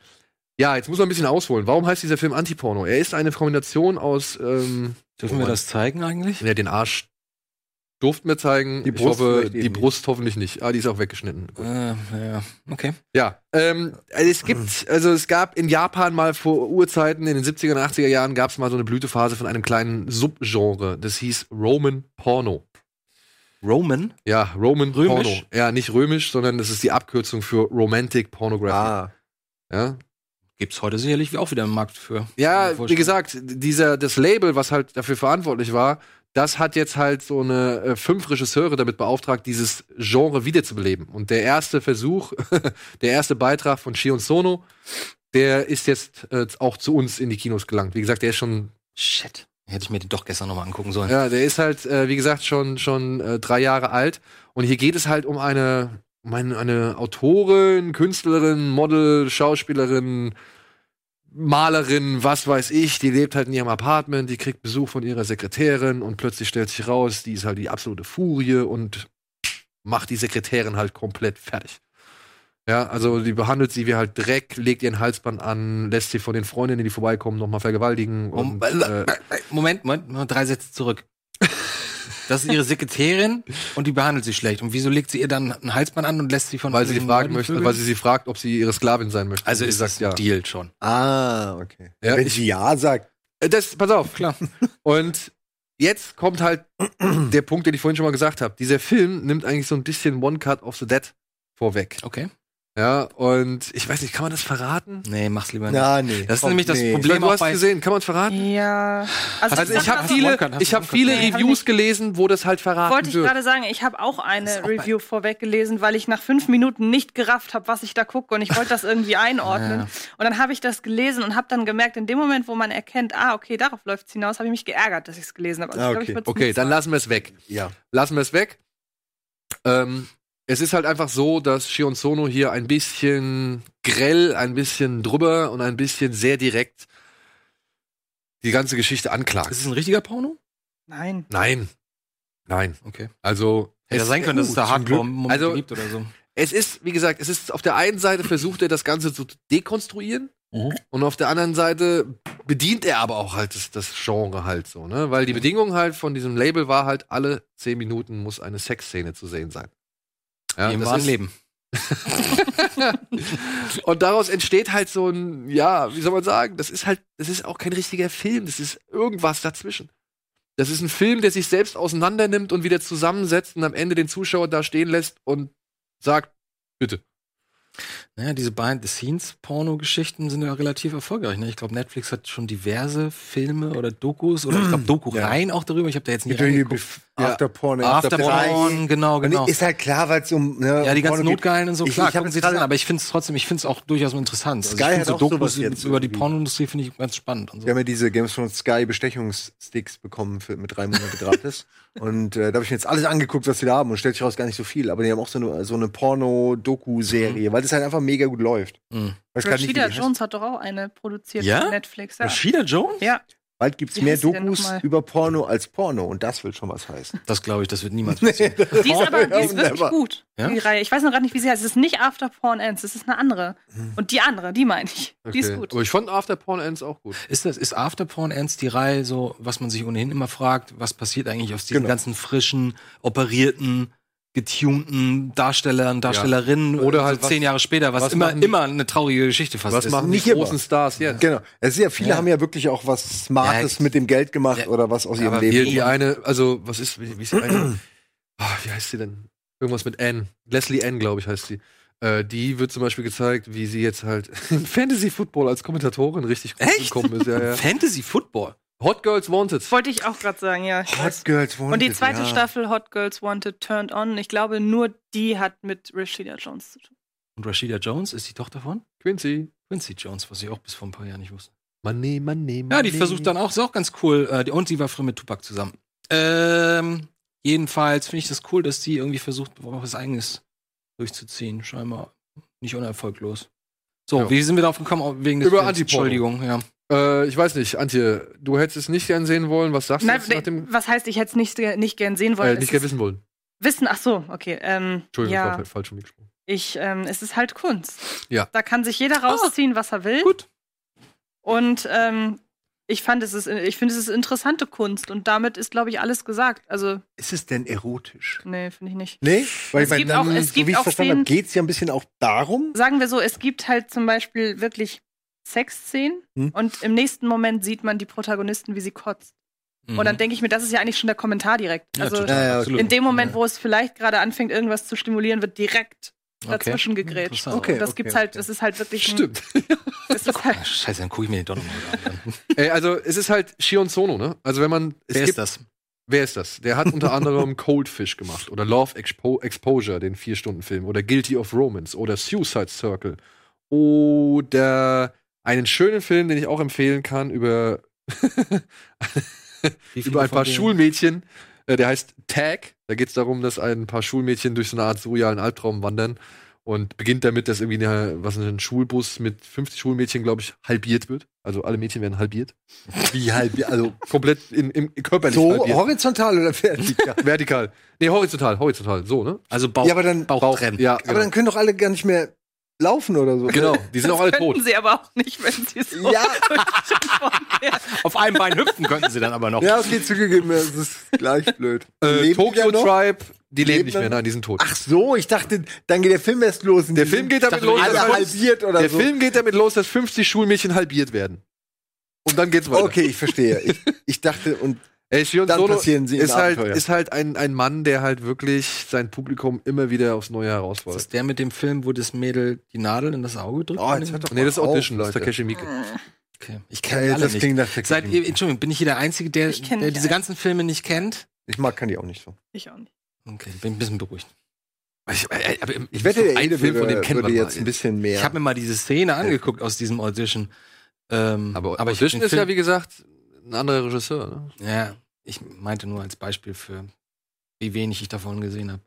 ja, jetzt muss man ein bisschen ausholen. Warum heißt dieser Film Antiporno? Er ist eine Kombination aus, ähm, Dürfen Oh wir das zeigen eigentlich? ja, den Arsch durften wir zeigen. Die ich Brust hoffe, vielleicht die Brust hoffentlich nicht. Ah, die ist auch weggeschnitten. Gut. Äh, ja, okay. Ja, ähm, es gibt, also es gab in Japan mal vor Urzeiten, in den 70er und 80er Jahren, gab es mal so eine Blütephase von einem kleinen Subgenre. Das hieß Roman Porno. Roman? Ja, Roman Römisch? Porno. Ja, nicht römisch, sondern das ist die Abkürzung für Romantic Pornography. Ah, Ja, Gibt's heute sicherlich auch wieder einen Markt für. ja wie gesagt, dieser, das Label, was halt dafür verantwortlich war, das hat jetzt halt so eine äh, fünf Regisseure damit beauftragt, dieses Genre wiederzubeleben. Und der erste Versuch, der erste Beitrag von Shion Sono, der ist jetzt äh, auch zu uns in die Kinos gelangt. Wie gesagt, der ist schon, Shit. Hätte ich mir den doch gestern nochmal angucken sollen. ja, der ist halt, äh, wie gesagt, schon schon äh, drei Jahre alt. Und hier geht es halt um eine, um eine, eine Autorin, Künstlerin, Model, Schauspielerin, Malerin, was weiß ich, die lebt halt in ihrem Apartment, die kriegt Besuch von ihrer Sekretärin und plötzlich stellt sich raus, die ist halt die absolute Furie und macht die Sekretärin halt komplett fertig. Ja, also die behandelt sie wie halt Dreck, legt ihren Halsband an, lässt sie von den Freundinnen, die vorbeikommen, nochmal vergewaltigen. Und, äh, Moment, Moment, Moment, drei Sätze zurück. Das ist ihre Sekretärin und die behandelt sie schlecht. Und wieso legt sie ihr dann ein Halsband an und lässt sie von weil sie fragen möchte, vögeln? weil sie sie fragt, ob sie ihre Sklavin sein möchte. Also Und ist sie das ein Deal schon. Ah, okay. Ja, Wenn ich- sie ja sagt, Äh, Das, pass auf. Klar. Und jetzt kommt halt der Punkt, den ich vorhin schon mal gesagt habe. Dieser Film nimmt eigentlich so ein bisschen One Cut of the Dead vorweg. Okay. Ja, und ich weiß nicht, kann man das verraten? Nee, mach's lieber nicht. na, nee. Das ist komm, nämlich das nee. Problem du hast gesehen, kann man es verraten? Ja. Also, Also ich habe viele, ich One-Cut? viele Nee, hab Reviews ich- gelesen, wo das halt verraten Wollte ich wird. gerade sagen, ich habe auch eine auch Review vorweg gelesen, weil ich nach fünf Minuten nicht gerafft habe, was ich da gucke und ich wollte das irgendwie einordnen. Ja. Und dann habe ich das gelesen und habe dann gemerkt, in dem Moment, wo man erkennt, ah, okay, darauf läuft es hinaus, habe ich mich geärgert, dass ich es gelesen habe. Also Ah, ich glaub, okay. Okay, dann sagen. lassen wir es weg. Ja. Lassen wir es weg. Ähm, es ist halt einfach so, dass Shion Sono hier ein bisschen grell, ein bisschen drüber und ein bisschen sehr direkt die ganze Geschichte anklagt. Ist es ein richtiger Porno? Nein. Nein. Nein. Okay. Also. Hätte es- sein können, dass es da. Hardcore-Momente Also- gibt oder so. Es ist, wie gesagt, es ist auf der einen Seite versucht er das Ganze zu dekonstruieren Mhm. und auf der anderen Seite bedient er aber auch halt das, das Genre halt so, ne? Weil die Bedingung halt von diesem Label war halt, alle zehn Minuten muss eine Sexszene zu sehen sein. Ja, Im das wahren Leben. Und daraus entsteht halt so ein, ja, wie soll man sagen, das ist halt, das ist auch kein richtiger Film, das ist irgendwas dazwischen. Das ist ein Film, der sich selbst auseinander nimmt und wieder zusammensetzt und am Ende den Zuschauer da stehen lässt und sagt, bitte. Naja, diese Behind-the-Scenes-Porno-Geschichten sind ja relativ erfolgreich. Ne? Ich glaube, Netflix hat schon diverse Filme oder Dokus oder ich glaube Doku-Reihen auch darüber. Ich habe da jetzt nicht Mit reingeguckt. Bef- Afterporn. Afterporn, genau, Und genau. Ist halt klar, weil es um ne, Ja, die ganzen Porno geht. Notgeilen und so, Ich- klar, ich hab gucken jetzt Sie das an, aber ich finde es trotzdem, ich finde es auch durchaus interessant. Also Sky ich hat so auch Dokus jetzt über die irgendwie. Pornoindustrie finde ich ganz spannend und so. Wir haben ja diese Games von Sky Bestechungssticks bekommen für, mit drei Monate gratis. und äh, da habe ich mir jetzt alles angeguckt, was sie da haben und stellt sich raus gar nicht so viel. Aber die haben auch so eine, so eine Porno-Doku-Serie, weil das halt einfach mega gut läuft. Mhm. Nicht, Rashida heißt. Jones hat doch auch eine produziert Ja? für Netflix. Ja. Rashida Jones? ja. Bald gibt's Wie mehr Dokus über Porno als Porno und das will schon was heißen. Das glaube ich, das wird niemals passieren. Die ist aber die ist wirklich Never. gut, Ja? die Reihe. Ich weiß noch gerade nicht, wie sie heißt. Es ist nicht After Porn Ends, es ist eine andere. Und die andere, die meine ich. Die ist Okay. gut. Aber ich fand After Porn Ends auch gut. Ist das, ist Afterporn ernst die Reihe so, was man sich ohnehin immer fragt, was passiert eigentlich aus diesen Genau. ganzen frischen, operierten, getunten Darstellern, Darstellerinnen Oder so halt was- zehn Jahre später, was, was immer, machen- immer eine traurige Geschichte fast Was ist. machen nicht die immer. großen Stars jetzt? Genau. Es ist ja, viele Ja. haben ja wirklich auch was Smartes Ja, mit dem Geld gemacht ja. oder was aus ihrem Aber Leben. die, die eine, also, was ist, wie, wie ist die eine? Ah, wie heißt sie denn? Irgendwas mit Anne. Leslie Ann, glaube ich, heißt sie. Äh, die wird zum Beispiel gezeigt, wie sie jetzt halt im Fantasy Football als Kommentatorin richtig gut Echt? gekommen ist. Ja, ja. Fantasy Football. Hot Girls Wanted. Wollte ich auch gerade sagen, ja. Hot Girls Wanted, Und die zweite ja. Staffel Hot Girls Wanted Turned On, ich glaube, nur die hat mit Rashida Jones zu tun. Und Rashida Jones ist die Tochter von Quincy. Quincy Jones, was ich auch bis vor ein paar Jahren nicht wusste. Money, money, money. Ja, die versucht dann auch, ist auch ganz cool. Äh, und die war früher mit Tupac zusammen. Ähm, jedenfalls finde ich das cool, dass die irgendwie versucht, was eigenes durchzuziehen. Scheinbar nicht unerfolglos. So, Ja. wie sind wir darauf gekommen? Wegen des Über Films. Entschuldigung, ja. Äh, ich weiß nicht, Antje, du hättest es nicht gern sehen wollen. Was sagst du Nein, jetzt nach dem, was heißt, ich hätte es nicht, nicht gern sehen wollen? äh, Es nicht gern wissen wollen? Wissen, ach so, okay. Ähm, Entschuldigung, ja, ich war falsch umgesprochen. ich, ähm, es ist halt Kunst. Ja. Da kann sich jeder rausziehen, was er will. Gut. Und ähm, ich fand, es ist, ich finde, es ist interessante Kunst. Und damit ist, glaube ich, alles gesagt. Also, Ist es denn erotisch? nee, finde ich nicht. Nee, weil Es ich gibt auch- es so gibt wie ich auch verstanden habe, geht es ja ein bisschen auch darum. Sagen wir so, es gibt halt zum Beispiel wirklich Sexszenen Hm. und im nächsten Moment sieht man die Protagonisten, wie sie kotzt. Und dann denke ich mir, das ist ja eigentlich schon der Kommentar direkt. Mhm. Ja, also total, Ja, ja, absolut. in dem Moment, Ja. wo es vielleicht gerade anfängt, irgendwas zu stimulieren, wird direkt Okay. dazwischen gegrätscht. Interessant. Okay. Das gibt's halt, das ist halt wirklich ein, Stimmt. das ist halt, Ah, Scheiße, dann gucke ich mir den doch nochmal an. Ey, also, es ist halt Shion Sono, ne? Also, wenn man. Es Wer gibt, ist das? Wer ist das? Der hat unter anderem Coldfish gemacht oder Love Expo Exposure, den Vier-Stunden-Film, oder Guilty of Romance oder Suicide Circle oder einen schönen Film, den ich auch empfehlen kann, über, über ein paar? Schulmädchen. Äh, Der heißt Tag. Da geht es darum, dass ein paar Schulmädchen durch so eine Art surrealen Albtraum wandern und beginnt damit, dass irgendwie eine, was ein Schulbus mit 50 Schulmädchen, glaube ich, halbiert wird. Also alle Mädchen werden halbiert. Wie halb, also Komplett in, im körperlich so halbiert. horizontal oder vertikal? Vertikal. Nee, horizontal, horizontal. So, ne? Also Bauch, Ja, aber dann- Bauchtrennen. Ja, Aber genau. dann können doch alle gar nicht mehr laufen oder so. genau. Die sind auch alle tot. Könnten sie aber auch nicht, wenn sie so Ja. Auf einem Bein hüpfen könnten sie dann aber noch. Ja, okay, zugegeben, das ist gleich blöd. Äh, Tokyo? Tribe, die leben Leben nicht mehr, nein, die sind tot. Ach so, ich dachte, dann geht der Film erst los. der Film geht damit dachte, los, dass halbiert oder der so. Film geht damit los, dass 50 Schulmädchen halbiert werden. Und dann geht's weiter. Okay, ich verstehe. Ich, ich dachte, und Ey, Shion Dann Sono passieren sie ist halt, Abenteuer. ist halt ein, ein Mann, der halt wirklich sein Publikum immer wieder aufs Neue Das herausfordert. ist der mit dem Film, wo das Mädel die Nadel in das Auge drückt? Oh, jetzt hört doch Nee, das ist mal auf, Audition, das ist Leute. Takeshi Miike. okay. Ich kenne alle das nicht. klingt nach Seid ihr, Entschuldigung, bin ich hier der Einzige, der, der die diese alle. ganzen Filme nicht kennt? Ich mag kann die auch nicht so. Ich auch nicht. Okay, bin ein bisschen beruhigt. Ich, äh, aber Ich wette, der ein Ede Film würde, von dem kennt man jetzt mal. ein bisschen mehr. Ich habe mir mal diese Szene angeguckt aus diesem Audition. Ähm, Aber, ich Audition ist ja, wie gesagt, ein anderer Regisseur. Ne? Ja, ich meinte nur als Beispiel für wie wenig ich davon gesehen habe.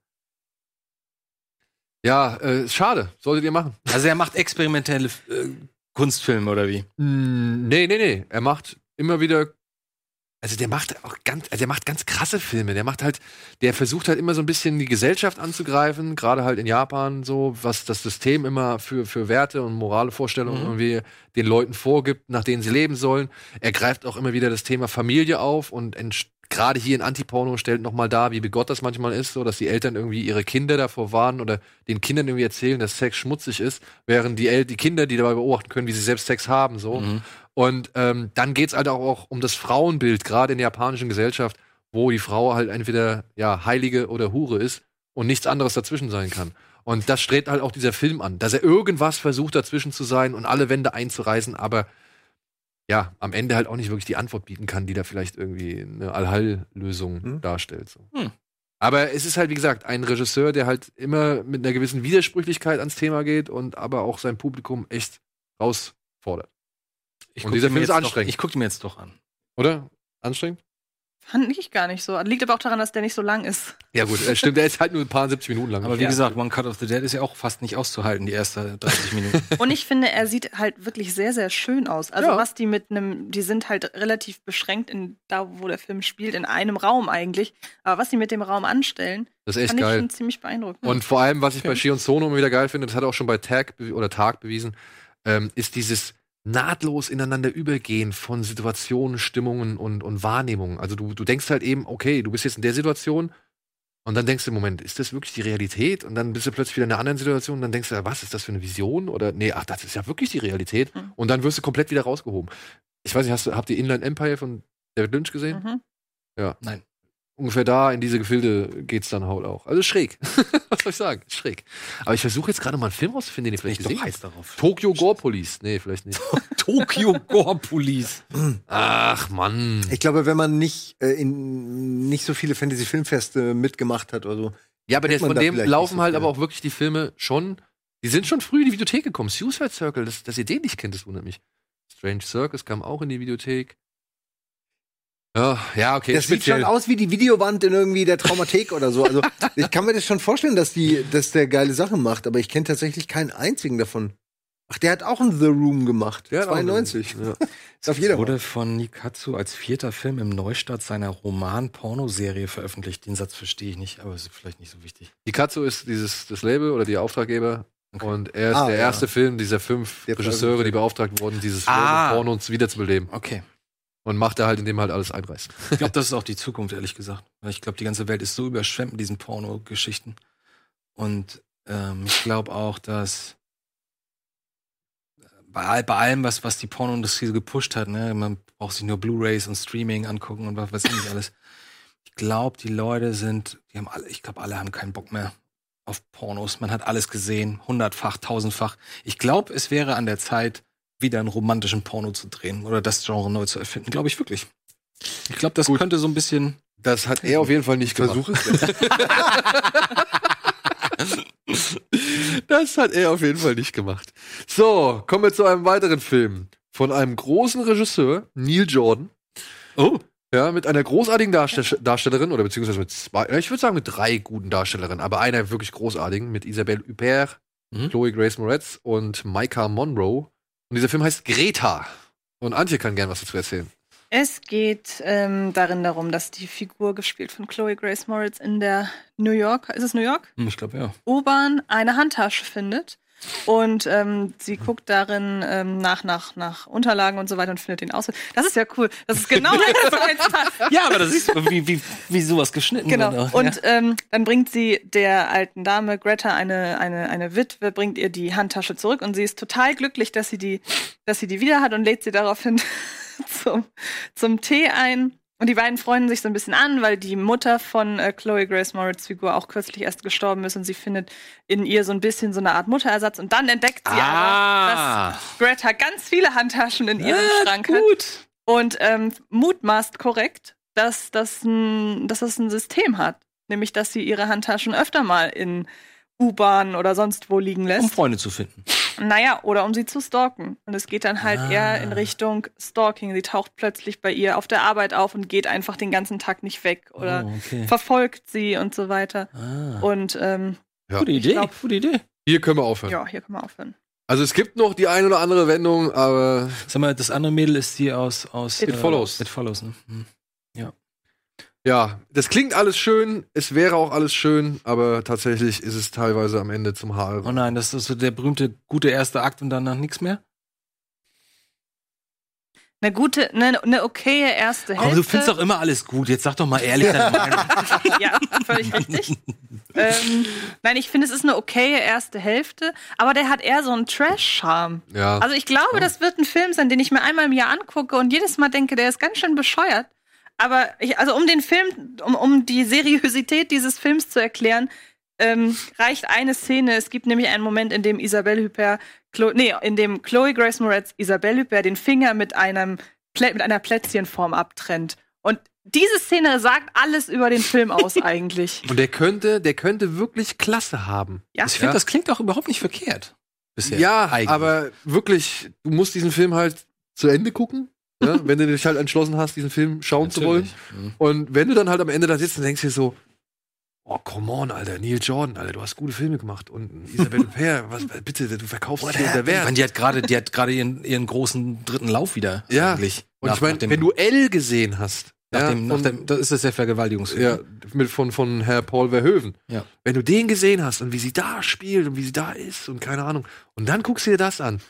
Ja, äh, schade. Solltet ihr machen. Also er macht experimentelle äh, Kunstfilme oder wie? Mm, Nee, nee, nee. Er macht immer wieder. Also der macht auch ganz, also der macht ganz krasse Filme. Der macht halt, der versucht halt immer so ein bisschen die Gesellschaft anzugreifen, gerade halt in Japan so, was das System immer für, für Werte und morale Vorstellungen Mhm. irgendwie den Leuten vorgibt, nach denen sie leben sollen. Er greift auch immer wieder das Thema Familie auf und entsch- gerade hier in Antiporno stellt nochmal dar, wie bigott das manchmal ist, so dass die Eltern irgendwie ihre Kinder davor warnen oder den Kindern irgendwie erzählen, dass Sex schmutzig ist, während die, El die Kinder, die dabei beobachten können, wie sie selbst Sex haben, so. Mhm. Und ähm, dann geht's halt auch, auch um das Frauenbild, gerade in der japanischen Gesellschaft, wo die Frau halt entweder ja Heilige oder Hure ist und nichts anderes dazwischen sein kann. Und das strebt halt auch dieser Film an, dass er irgendwas versucht dazwischen zu sein und alle Wände einzureißen, aber ja, am Ende halt auch nicht wirklich die Antwort bieten kann, die da vielleicht irgendwie eine Allheil-Lösung Hm. darstellt. So. Hm. Aber es ist halt, wie gesagt, ein Regisseur, der halt immer mit einer gewissen Widersprüchlichkeit ans Thema geht und aber auch sein Publikum echt herausfordert. Ich Und dieser die Film ist anstrengend. Doch, ich gucke mir jetzt doch an. Oder? Anstrengend? Fand ich gar nicht so. Liegt aber auch daran, dass der nicht so lang ist. Ja, gut, äh, stimmt, der ist halt nur ein paar 70 Minuten lang. Aber wie Ja. gesagt, One Cut of the Dead ist ja auch fast nicht auszuhalten, die ersten 30 Minuten. Und ich finde, er sieht halt wirklich sehr, sehr schön aus. Also Ja. was die mit einem, die sind halt relativ beschränkt in da, wo der Film spielt, in einem Raum eigentlich. Aber was die mit dem Raum anstellen, das ist echt fand ich geil. schon ziemlich beeindruckend. Und vor allem, was ich bei Shion Sono immer wieder geil finde, das hat er auch schon bei Tag oder Tag bewiesen, ähm, ist dieses nahtlos ineinander übergehen von Situationen, Stimmungen und, und Wahrnehmungen. Also du, du denkst halt eben, okay, du bist jetzt in der Situation und dann denkst du, Moment, ist das wirklich die Realität? Und dann bist du plötzlich wieder in einer anderen Situation und dann denkst du, was ist das für eine Vision? Oder nee, ach, das ist ja wirklich die Realität. Mhm. Und dann wirst du komplett wieder rausgehoben. Ich weiß nicht, hast du, habt ihr Inland Empire von David Lynch gesehen? mhm. Ungefähr da in diese Gefilde geht's dann halt auch. Also schräg. Was soll ich sagen? Schräg. Aber ich versuche jetzt gerade mal einen Film rauszufinden, den ihr vielleicht ich gesehen heiß habt. darauf. Tokyo Gore Police. Nee, vielleicht nicht. Tokyo Gore Police. Ach, Mann. Ich glaube, wenn man nicht äh, in nicht so viele Fantasy-Filmfeste mitgemacht hat oder so. Ja, aber man von dem laufen so halt aber auch wirklich die Filme schon. Die sind schon früh in die Videothek gekommen. Suicide Circle, das, dass ihr den nicht kennt, das wundert mich. Strange Circus kam auch in die Videothek. Ja, ja, okay. Das sieht schon aus wie die Videowand in irgendwie der Traumathek oder so. Also ich kann mir das schon vorstellen, dass die, dass der geile Sachen macht, aber ich kenne tatsächlich keinen einzigen davon. Ach, der hat auch ein The Room gemacht. Der hat auch 92. Ja. Ist auf jeder. Wurde von Nikatsu als vierter Film im Neustart seiner Roman-Pornoserie veröffentlicht. Den Satz verstehe ich nicht, aber ist vielleicht nicht so wichtig. Pikachu ist dieses das Label oder die Auftraggeber. Okay. Und er ist Ah, der ja. erste Film dieser fünf Der Regisseure, die beauftragt wurden, dieses Ah. Porno uns wiederzubeleben. Okay. Und macht er halt, indem er halt alles einreißt. Ich glaube, das ist auch die Zukunft, ehrlich gesagt. Weil ich glaube, die ganze Welt ist so überschwemmt mit diesen Porno-Geschichten. Und ähm, ich glaube auch, dass bei, all, bei allem, was, was die Pornoindustrie so gepusht hat, ne, man braucht sich nur Blu-Rays und Streaming angucken und was weiß ich nicht alles. Ich glaube, die Leute sind, die haben alle, ich glaube, alle haben keinen Bock mehr auf Pornos. Man hat alles gesehen, hundertfach, tausendfach. Ich glaube, es wäre an der Zeit, wieder einen romantischen Porno zu drehen oder das Genre neu zu erfinden. Glaube ich wirklich. Ich glaube, das könnte so ein bisschen Das hat er auf jeden Fall nicht gemacht. Versuch es. Das hat er auf jeden Fall nicht gemacht. So, kommen wir zu einem weiteren Film von einem großen Regisseur, Neil Jordan. Oh. Ja, mit einer großartigen Darstell Darstellerin, oder beziehungsweise mit zwei, ich würde sagen mit drei guten Darstellerinnen, aber einer wirklich großartigen, mit Isabelle Huppert, Mhm. Chloe Grace Moretz und Micah Monroe. Und dieser Film heißt Greta. Und Antje kann gern was dazu erzählen. Es geht ähm, darin darum, dass die Figur, gespielt von Chloe Grace Moritz, in der New York, ist es New York? Hm, Ich glaube, ja. U-Bahn eine Handtasche findet. Und ähm, sie guckt darin ähm, nach, nach, nach Unterlagen und so weiter und findet den aus. Das ist ja cool. Das ist genau das, was jetzt passt. Ja, aber das ist wie, wie, wie sowas geschnitten Genau. auch, Und ja. ähm, dann bringt sie der alten Dame Greta eine, eine, eine Witwe, bringt ihr die Handtasche zurück und sie ist total glücklich, dass sie die, dass sie die wieder hat und lädt sie daraufhin zum, zum Tee ein. Und die beiden freunden sich so ein bisschen an, weil die Mutter von äh, Chloe Grace Moritz Figur auch kürzlich erst gestorben ist und sie findet in ihr so ein bisschen so eine Art Mutterersatz. Und dann entdeckt sie aber, ah, dass Greta ganz viele Handtaschen in ihrem Ja, Schrank hat gut. und ähm, mutmaßt korrekt, dass das, ein, dass das ein System hat. Nämlich, dass sie ihre Handtaschen öfter mal in U-Bahn oder sonst wo liegen Um lässt. Freunde zu finden. Naja, oder um sie zu stalken. Und es geht dann halt Ah. eher in Richtung Stalking. Sie taucht plötzlich bei ihr auf der Arbeit auf und geht einfach den ganzen Tag nicht weg oder oh, okay. verfolgt sie und so weiter. Ah. Und ähm, Ja. Gute Idee, glaub- gute Idee. Hier können wir aufhören. ja, hier können wir aufhören. Also es gibt noch die ein oder andere Wendung, aber Sag mal, das andere Mädel ist die aus, aus It Follows. It Follows, ne? Hm. Ja, das klingt alles schön, es wäre auch alles schön, aber tatsächlich ist es teilweise am Ende zum Haar. Oh nein, das ist so der berühmte gute erste Akt und danach nichts mehr? Eine gute, eine, eine okaye erste Hälfte. Aber du findest doch immer alles gut. Jetzt sag doch mal ehrlich deine Meinung. ja, völlig richtig. ähm, nein, ich finde, es ist eine okaye erste Hälfte, aber der hat eher so einen Trash-Charme. Ja. Also ich glaube, das wird ein Film sein, den ich mir einmal im Jahr angucke und jedes Mal denke, der ist ganz schön bescheuert. Aber ich, also um den Film, um, um die Seriosität dieses Films zu erklären, ähm, reicht eine Szene. Es gibt nämlich einen Moment, in dem Isabelle Huppert, Chlo nee, in dem Chloe Grace Moretz Isabelle Huppert den Finger mit einem Plä mit einer Plätzchenform abtrennt. Und diese Szene sagt alles über den Film aus eigentlich. Und der könnte, der könnte wirklich Klasse haben. Ja. Ich finde, Ja. das klingt auch überhaupt nicht verkehrt. Bisher. Ja, Eigentlich. aber wirklich, du musst diesen Film halt zu Ende gucken, ja, wenn du dich halt entschlossen hast, diesen Film schauen zu wollen. Natürlich. Mhm. Und wenn du dann halt am Ende da sitzt und denkst dir so, oh, come on, Alter, Neil Jordan, Alter, du hast gute Filme gemacht. Und Isabelle Huppert, was, bitte, du verkaufst dich unter Ich Wert. meine, die hat gerade, die hat gerade ihren, ihren großen dritten Lauf wieder. Ja. Eigentlich. Und Nach- ich meine, wenn du L gesehen hast, nach ja, dem, nach von- dem, das ist das der Vergewaltigungsfilm. ja, mit, von, von Herr Paul Verhoeven. Ja. Wenn du den gesehen hast und wie sie da spielt und wie sie da ist und keine Ahnung. Und dann guckst du dir das an.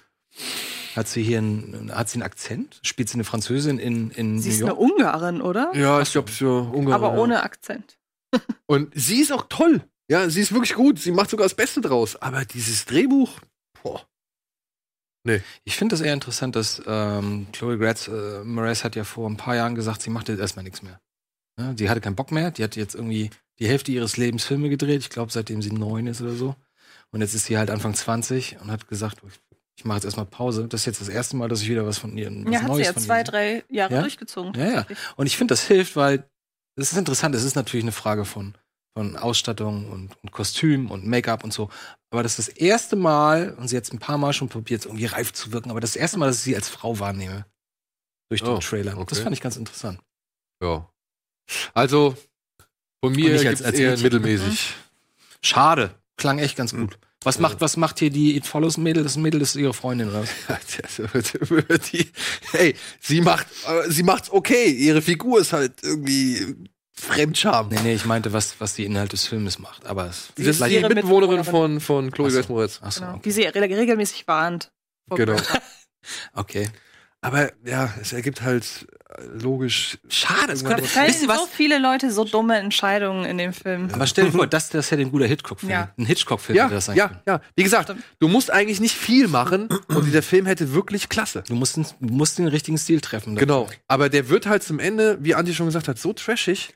Hat sie hier einen, hat sie einen Akzent? Spielt sie eine Französin in, in Sie New ist eine York? Ungarin, oder? Ja, ich glaube, für Ungarn. Aber ja. ohne Akzent. Und sie ist auch toll. Ja, sie ist wirklich gut. Sie macht sogar das Beste draus. Aber dieses Drehbuch, boah. Ich finde das eher interessant, dass ähm, Chloe Grace äh, Moretz hat ja vor ein paar Jahren gesagt, sie macht jetzt erstmal nichts mehr. Ja, die hatte keinen Bock mehr. Die hat jetzt irgendwie die Hälfte ihres Lebens Filme gedreht. Ich glaube, seitdem sie neun ist oder so. Und jetzt ist sie halt Anfang 20 und hat gesagt, ich, mache jetzt erstmal Pause. Das ist jetzt das erste Mal, dass ich wieder was von ihr was Ja, hat sie ja zwei, drei Jahre Ja? durchgezogen. Ja, ja. Und ich finde, das hilft, weil es ist interessant. Es ist natürlich eine Frage von, von Ausstattung und, und Kostüm und Make-up und so. Aber das ist das erste Mal, und sie hat es ein paar Mal schon probiert, irgendwie reif zu wirken, aber das erste Mal, dass ich sie als Frau wahrnehme. Durch den Oh, Trailer. okay. Das fand ich ganz interessant. Ja. Also, von mir als- als eher mittelmäßig. Schade. Klang echt ganz gut. Was macht, was macht hier die It Follows Mädel? Das Mädel ist ihre Freundin, oder was? die, hey, sie macht, äh, sie macht's okay. Ihre Figur ist halt irgendwie Fremdscham. Nee, nee, ich meinte, was, was die Inhalt des Filmes macht. Aber es Das ist die ihre Mitbewohnerin von, von Chloe. Grace Moretz. Ach so, Genau. okay. Die sie re regelmäßig warnt. Genau. Okay. Aber ja, es ergibt halt äh, logisch. Schade. Es könnte, Fällen ihr was? so viele Leute so dumme Entscheidungen in dem Film. Aber stell dir vor, das, das hätte ein guter Hitchcock-Film. Ja. Ein Hitchcock-Film Ja, hätte das sein ja, können. ja. Wie gesagt, Stimmt. du musst eigentlich nicht viel machen und dieser Film hätte wirklich klasse. Du musst, den- du musst den richtigen Stil treffen. Genau. Aber der wird halt zum Ende, wie Andi schon gesagt hat, so trashig.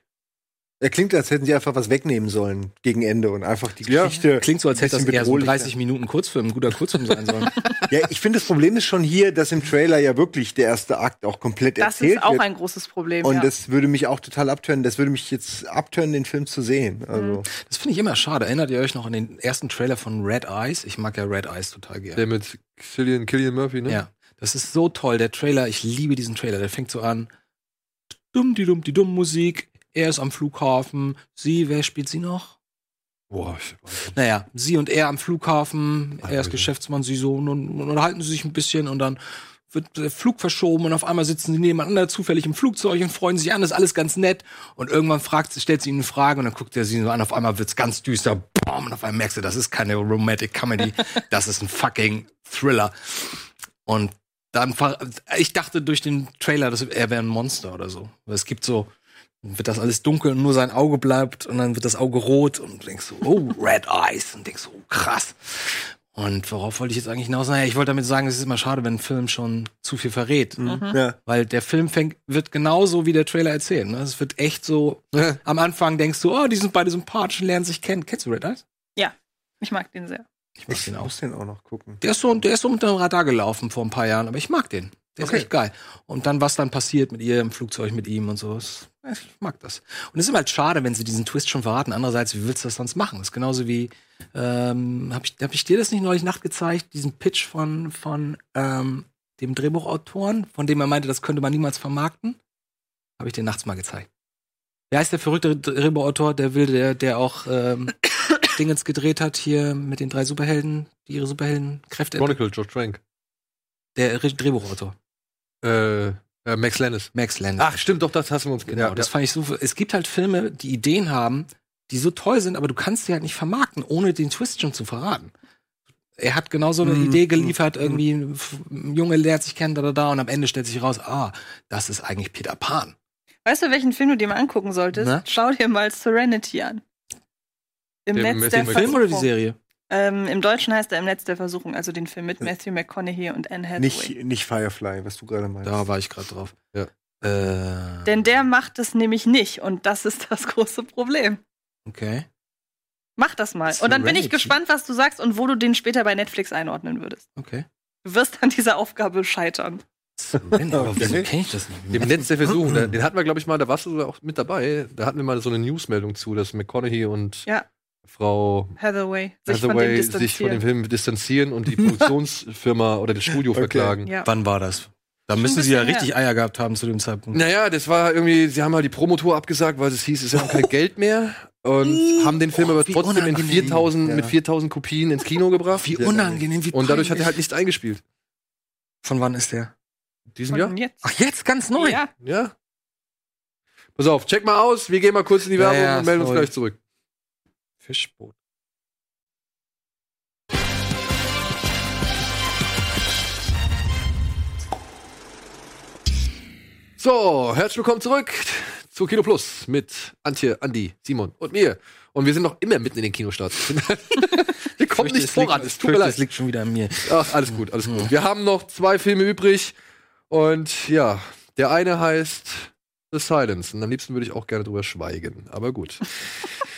Er klingt, als hätten sie einfach was wegnehmen sollen gegen Ende und einfach die Ja. Geschichte. Klingt so, als hätte das eher so ein bedrohlicher. 30 Minuten Kurzfilm, ein guter Kurzfilm sein sollen. Ja, ich finde, das Problem ist schon hier, dass im Trailer ja wirklich der erste Akt auch komplett Das erzählt ist auch wird. ein großes Problem. und ja. das würde mich auch total abtören. Das würde mich jetzt abtören, den Film zu sehen. Also, Das finde ich immer schade. Erinnert ihr euch noch an den ersten Trailer von Red Eyes? Ich mag ja Red Eyes total gerne. Der mit Cillian, Killian Murphy, ne? Ja, das ist so toll. Der Trailer, ich liebe diesen Trailer. Der fängt so an. Dumm, die dumm, die dumm Musik. Er ist am Flughafen. Sie, wer spielt sie noch? Boah, ich weiß nicht. Naja, sie und er am Flughafen. Er ist Alter. Geschäftsmann, sie so. Und, und unterhalten sie sich ein bisschen und dann wird der Flug verschoben und auf einmal sitzen sie nebeneinander zufällig im Flugzeug und freuen sich an, ist alles ganz nett. Und irgendwann fragt, sie- stellt sie ihn eine Frage und dann guckt er sie so an, auf einmal wird's ganz düster. Bam, und auf einmal merkst du, das ist keine Romantic Comedy, das ist ein fucking Thriller. Und dann, ich dachte durch den Trailer, dass er wäre ein Monster oder so. Weil Es gibt so, wird das alles dunkel und nur sein Auge bleibt und dann wird das Auge rot und du denkst so, oh, Red Eyes und denkst so, oh, krass. Und worauf wollte ich jetzt eigentlich hinaus? Naja, ich wollte damit sagen, es ist immer schade, wenn ein Film schon zu viel verrät. ja. Weil der Film fängt, wird genauso wie der Trailer erzählen. Ne? Es wird echt so, am Anfang denkst du, oh, die sind beide sympathisch und lernen sich kennen. Kennst du Red Eyes? ich mag den sehr. Ich mag Ich den auch. muss den auch noch gucken. Der ist so, der ist so unter dem Radar gelaufen vor ein paar Jahren, aber ich mag den. Der Okay. ist echt geil. Und dann, was dann passiert mit ihr im Flugzeug mit ihm und so, ich mag das. Und es ist immer halt schade, wenn sie diesen Twist schon verraten. Andererseits, wie willst du das sonst machen? Das ist genauso wie, ähm, habe ich, hab ich dir das nicht neulich Nacht gezeigt, diesen Pitch von, von ähm, dem Drehbuchautoren, von dem er meinte, das könnte man niemals vermarkten? Habe ich dir nachts mal gezeigt. Wer heißt der verrückte Drehbuchautor, der will, der, der auch ähm, Dingens gedreht hat hier mit den drei Superhelden, die ihre Superheldenkräfte Chronicle, George Trank. der Re- Drehbuchautor. Äh, äh, Max Landis. Max Landis. Ach, stimmt, doch, das hast du uns genau. das fand ich so. Es gibt halt Filme, die Ideen haben, die so toll sind, aber du kannst sie halt nicht vermarkten, ohne den Twist schon zu verraten. Er hat genau so eine Mhm. Idee geliefert, irgendwie ein Junge lernt sich kennen, da, da, da, und am Ende stellt sich raus, ah, das ist eigentlich Peter Pan. Weißt du, welchen Film du dir mal angucken solltest? Na? Schau dir mal Serenity an. Im Den Netz der. Film oder die. Serie? Ähm, Im Deutschen heißt er Im Netz der Versuchung, also den Film mit Matthew McConaughey und Anne Hathaway. Nicht, nicht Firefly, was du gerade meinst. Da war ich gerade drauf. Ja. Äh, Denn der macht es nämlich nicht und das ist das große Problem. okay. Mach das mal. Und dann bin ich gespannt, was du sagst und wo du den später bei Netflix einordnen würdest. Okay. Du wirst an dieser Aufgabe scheitern. aber Okay. wieso kenne ich das nicht? Dem Netz der Versuchung, da- den hatten wir, glaube ich, mal, da warst du auch mit dabei. Da hatten wir mal so eine Newsmeldung zu, dass McConaughey und Ja. Frau Hathaway sich von sich von dem Film distanzieren und die Produktionsfirma oder das Studio Okay. verklagen. ja. Wann war das? Da Schon müssen sie ja bisschen richtig Eier gehabt haben zu dem Zeitpunkt. Naja, das war irgendwie, sie haben halt die Promotour abgesagt, weil es hieß, es haben kein Geld mehr und haben den Film Oh, aber trotzdem in unangenehm. 4000, Ja. mit 4000 Kopien ins Kino gebracht. Wie unangenehm, wie Und dadurch hat er halt nicht eingespielt. Von wann ist der? Diesem Von Jahr? jetzt. Ach, jetzt ganz neu. Ja. Ja. Pass auf, check mal aus, wir gehen mal kurz in die Werbung ja, und melden uns gleich zurück. Fischboot. So, herzlich willkommen zurück zu Kino Plus mit Antje, Andi, Simon und mir. Und wir sind noch immer mitten in den Kinostarts. wir kommen nicht voran, es tut mir Das leid. liegt schon wieder an mir. Ach, alles gut, alles gut. Wir haben noch zwei Filme übrig und ja, der eine heißt The Silence und am liebsten würde ich auch gerne drüber schweigen, aber gut.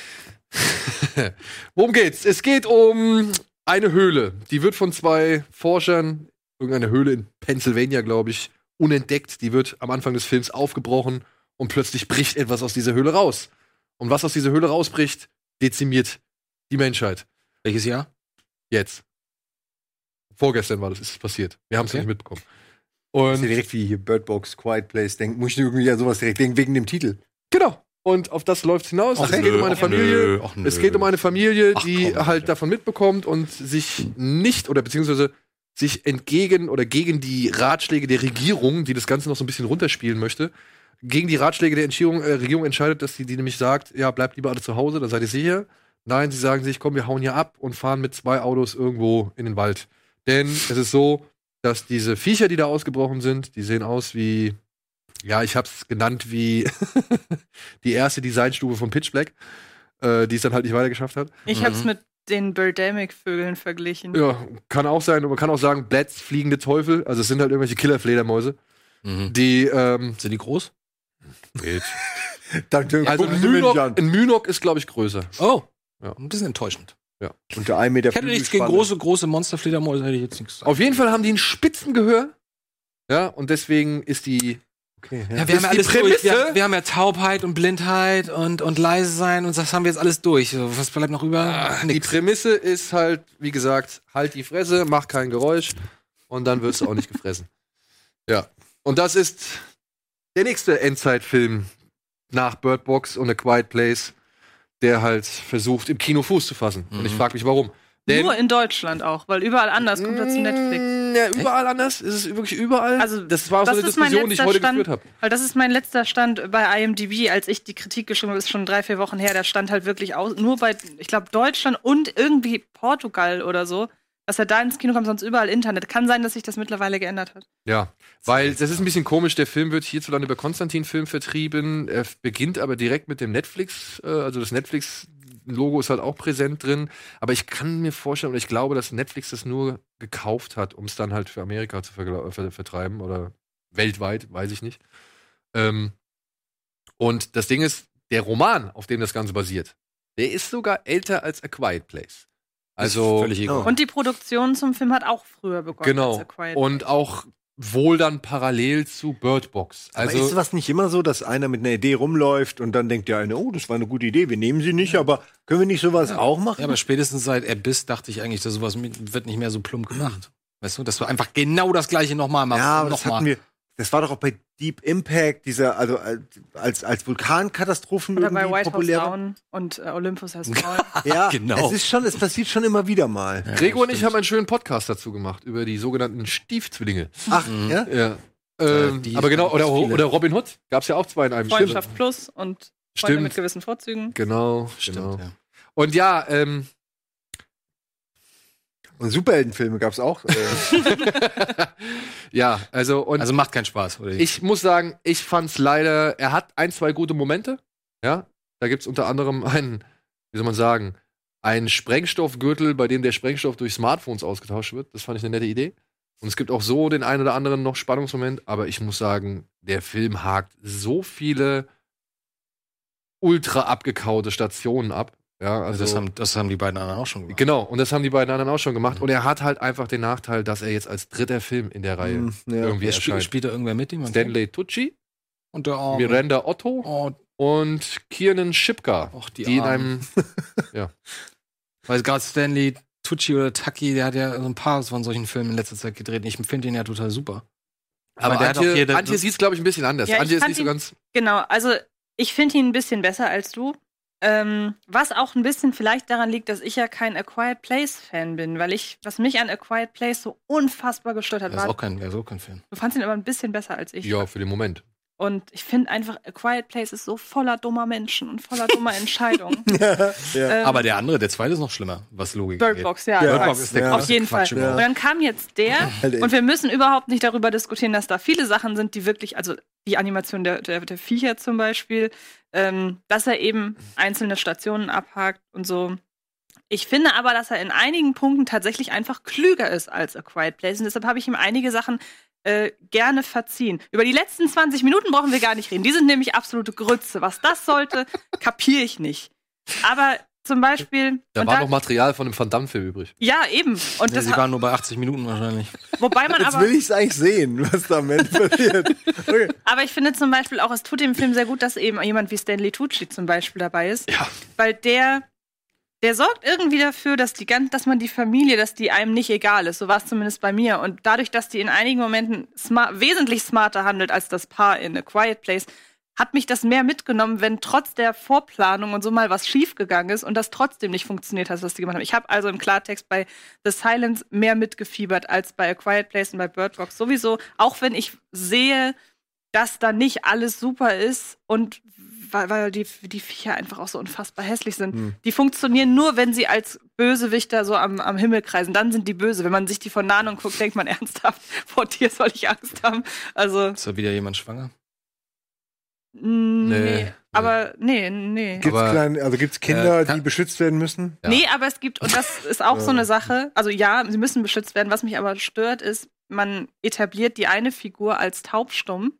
Worum geht's? Es geht um eine Höhle. Die wird von zwei Forschern, irgendeine Höhle in Pennsylvania, glaube ich, unentdeckt. Die wird am Anfang des Films aufgebrochen und plötzlich bricht etwas aus dieser Höhle raus. Und was aus dieser Höhle rausbricht, dezimiert die Menschheit. Welches Jahr? Jetzt. Vorgestern war das, ist es passiert. Wir haben es Okay. nicht mitbekommen. Und direkt wie hier Bird Box, Quiet Place denken. Muss ich irgendwie an sowas direkt denken, wegen dem Titel. genau. Und auf das läuft hinaus. Ach, es geht um eine Familie. ach, Es geht um eine Familie, Ach, die komm, halt bitte. davon mitbekommt und sich nicht oder beziehungsweise sich entgegen oder gegen die Ratschläge der Regierung, die das Ganze noch so ein bisschen runterspielen möchte, gegen die Ratschläge der äh, Regierung entscheidet, dass sie die nämlich sagt, ja, bleibt lieber alle zu Hause, da seid ihr sicher. Nein, sie sagen sich, komm, wir hauen hier ab und fahren mit zwei Autos irgendwo in den Wald. Denn es ist so, dass diese Viecher, die da ausgebrochen sind, die sehen aus wie, ja, ich hab's genannt wie die erste Designstufe von Pitch Black, äh, die es dann halt nicht weitergeschafft hat. Ich Mhm. hab's mit den Birdemic-Vögeln verglichen. Ja, kann auch sein. Und man kann auch sagen, Blätz, fliegende Teufel. Also es sind halt irgendwelche Killerfledermäuse, Mhm. die, ähm, Sind die groß? Dann, dann Also an. Mynok, ein Mynok ist, glaube ich, größer. Oh. Ja. Ein bisschen enttäuschend. Und der 1 Meter Ich hätte nichts gegen große, große Monsterfledermäuse, hätte ich jetzt nichts gesagt. Auf jeden Fall haben die ein Spitzengehör. Ja, und deswegen ist die. Okay, Ja, wir Ist haben ja die alles durch. Prämisse- Wir, wir haben ja Taubheit und Blindheit und, und leise sein und das haben wir jetzt alles durch. So, Was bleibt noch über? Ah, Die Nix. Prämisse ist halt, wie gesagt, halt die Fresse, mach kein Geräusch und dann wirst du auch nicht gefressen. Ja. Und das ist der nächste Endzeitfilm nach Bird Box und A Quiet Place, der halt versucht, im Kino Fuß zu fassen. Und ich frage mich, warum. Denn- Nur in Deutschland auch, weil überall anders kommt er zu Netflix. Ja, überall anders. Ist es wirklich überall? Also, das war auch das so eine Diskussion, die ich heute Stand, geführt habe. Weil das ist mein letzter Stand bei IMDb, als ich die Kritik geschrieben habe, ist schon drei, vier Wochen her. Da stand halt wirklich aus, nur bei, ich glaube, Deutschland und irgendwie Portugal oder so, dass er da ins Kino kommt, sonst überall Internet. Kann sein, dass sich das mittlerweile geändert hat. Ja, weil das ist ein bisschen komisch. Der Film wird hierzulande über Konstantin Film vertrieben. Er beginnt aber direkt mit dem Netflix, äh, also das Netflix-Logo ist halt auch präsent drin. Aber ich kann mir vorstellen, oder ich glaube, dass Netflix das nur gekauft hat, um es dann halt für Amerika zu vergla- ver vertreiben oder weltweit, weiß ich nicht. Ähm, und das Ding ist, der Roman, auf dem das Ganze basiert, der ist sogar älter als A Quiet Place. Also völlig egal. Und die Produktion zum Film hat auch früher begonnen. Genau. als A Quiet Und auch wohl dann parallel zu Bird Box. Also Also ist was nicht immer so, dass einer mit einer Idee rumläuft und dann denkt der eine, oh, das war eine gute Idee, wir nehmen sie nicht, aber können wir nicht sowas auch machen? Ja, aber spätestens seit Abyss dachte ich eigentlich, dass sowas wird nicht mehr so plump gemacht. Weißt du, dass du einfach genau das gleiche nochmal machst. ja, aber das hatten mal. wir. Das war doch auch bei Deep Impact, dieser, also äh, als, als Vulkankatastrophen Oder bei White House populärer. Down und äh, Olympus heißt Frauen. Ja, Genau. Es ist schon, es passiert schon immer wieder mal. Gregor und ich haben einen schönen Podcast dazu gemacht über die sogenannten Stiefzwillinge. Ach, Mhm. ja? Ja. Ähm, die- aber genau, oder, oder Robin Hood. Gab es ja auch zwei in einem. Freundschaft Plus und Freunde Stimmt. mit gewissen Vorzügen. Genau, Stimmt, genau. ja. Und ja, ähm, Und Superheldenfilme gab's auch. Äh, ja, also und Also macht keinen Spaß, oder? ich muss sagen, ich fand's leider, er hat ein, zwei gute Momente. Ja, da gibt's unter anderem einen, wie soll man sagen, einen Sprengstoffgürtel, bei dem der Sprengstoff durch Smartphones ausgetauscht wird. Das fand ich eine nette Idee. Und es gibt auch so den einen oder anderen noch Spannungsmoment, aber ich muss sagen, der Film hakt so viele ultra abgekaute Stationen ab. Ja, also das, haben, das haben die beiden anderen auch schon gemacht. Genau, und das haben die beiden anderen auch schon gemacht. Und er hat halt einfach den Nachteil, dass er jetzt als dritter Film in der Reihe Hm, ja. irgendwie spielt, erscheint. spielt da irgendwer mit? Den man Stanley Tucci? Und der Arme. Miranda Otto Oh, und Kiernan Shipka, Och, die die, in einem weil gerade Stanley Tucci oder Taki, der hat ja so ein paar von solchen Filmen in letzter Zeit gedreht. Ich finde den ja total super. aber der hat auch Antje, Antje sieht's glaube ich ein bisschen anders. Ja, Antje ist nicht so ihn- ganz Genau, also ich finde ihn ein bisschen besser als du. Ähm, was auch ein bisschen vielleicht daran liegt, dass ich ja kein A Quiet Place-Fan bin, weil ich, was mich an A Quiet Place so unfassbar gestört hat, ist war, auch kein, das ist auch kein Film. du fandst ihn aber ein bisschen besser als ich. ja für den Moment. Und ich finde einfach, A Quiet Place ist so voller dummer Menschen und voller dummer Entscheidungen. ja. Ähm, Aber der andere, der zweite ist noch schlimmer, was Logik Bird. Box, ja. Ja, Bird Box ist der Ja. Auf jeden Quatsch Fall. Und dann kam jetzt der und wir müssen überhaupt nicht darüber diskutieren, dass da viele Sachen sind, die wirklich, also die Animation der, der, der Viecher zum Beispiel, ähm, dass er eben einzelne Stationen abhakt und so. Ich finde aber, dass er in einigen Punkten tatsächlich einfach klüger ist als A Quiet Place. Und deshalb habe ich ihm einige Sachen äh, gerne verziehen. Über die letzten 20 Minuten brauchen wir gar nicht reden. Die sind nämlich absolute Grütze. Was das sollte, kapiere ich nicht. Aber zum Beispiel. Da war noch Material von einem Van Damme-Film übrig. ja, eben. Und Nee, das sie waren nur bei 80 Minuten wahrscheinlich. wobei man Jetzt aber. will ich's eigentlich sehen, was da am Ende passiert. Okay. Aber ich finde zum Beispiel auch, es tut dem Film sehr gut, dass eben jemand wie Stanley Tucci zum Beispiel dabei ist. Ja. Weil der, der sorgt irgendwie dafür, dass die dass man die Familie, dass die einem nicht egal ist. So war es zumindest bei mir. Und dadurch, dass die in einigen Momenten smart, wesentlich smarter handelt als das Paar in A Quiet Place, hat mich das mehr mitgenommen, wenn trotz der Vorplanung und so mal was schiefgegangen ist und das trotzdem nicht funktioniert hat, was die gemacht haben. Ich habe also im Klartext bei The Silence mehr mitgefiebert als bei A Quiet Place und bei Bird Box sowieso, auch wenn ich sehe, dass da nicht alles super ist und weil, weil die, die Viecher einfach auch so unfassbar hässlich sind. Hm. Die funktionieren nur, wenn sie als Bösewichter so am, am Himmel kreisen. Dann sind die böse. Wenn man sich die von nahen guckt, denkt man ernsthaft, vor dir soll ich Angst haben. Also, Ist da wieder jemand schwanger? nee. Nee. Aber, nee, nee. Gibt's, Aber- kleine, also gibt's Kinder, Äh, die beschützt werden müssen? Ja. Nee, aber es gibt, und das ist auch so eine Sache, also ja, sie müssen beschützt werden. Was mich aber stört, ist, man etabliert die eine Figur als taubstumm,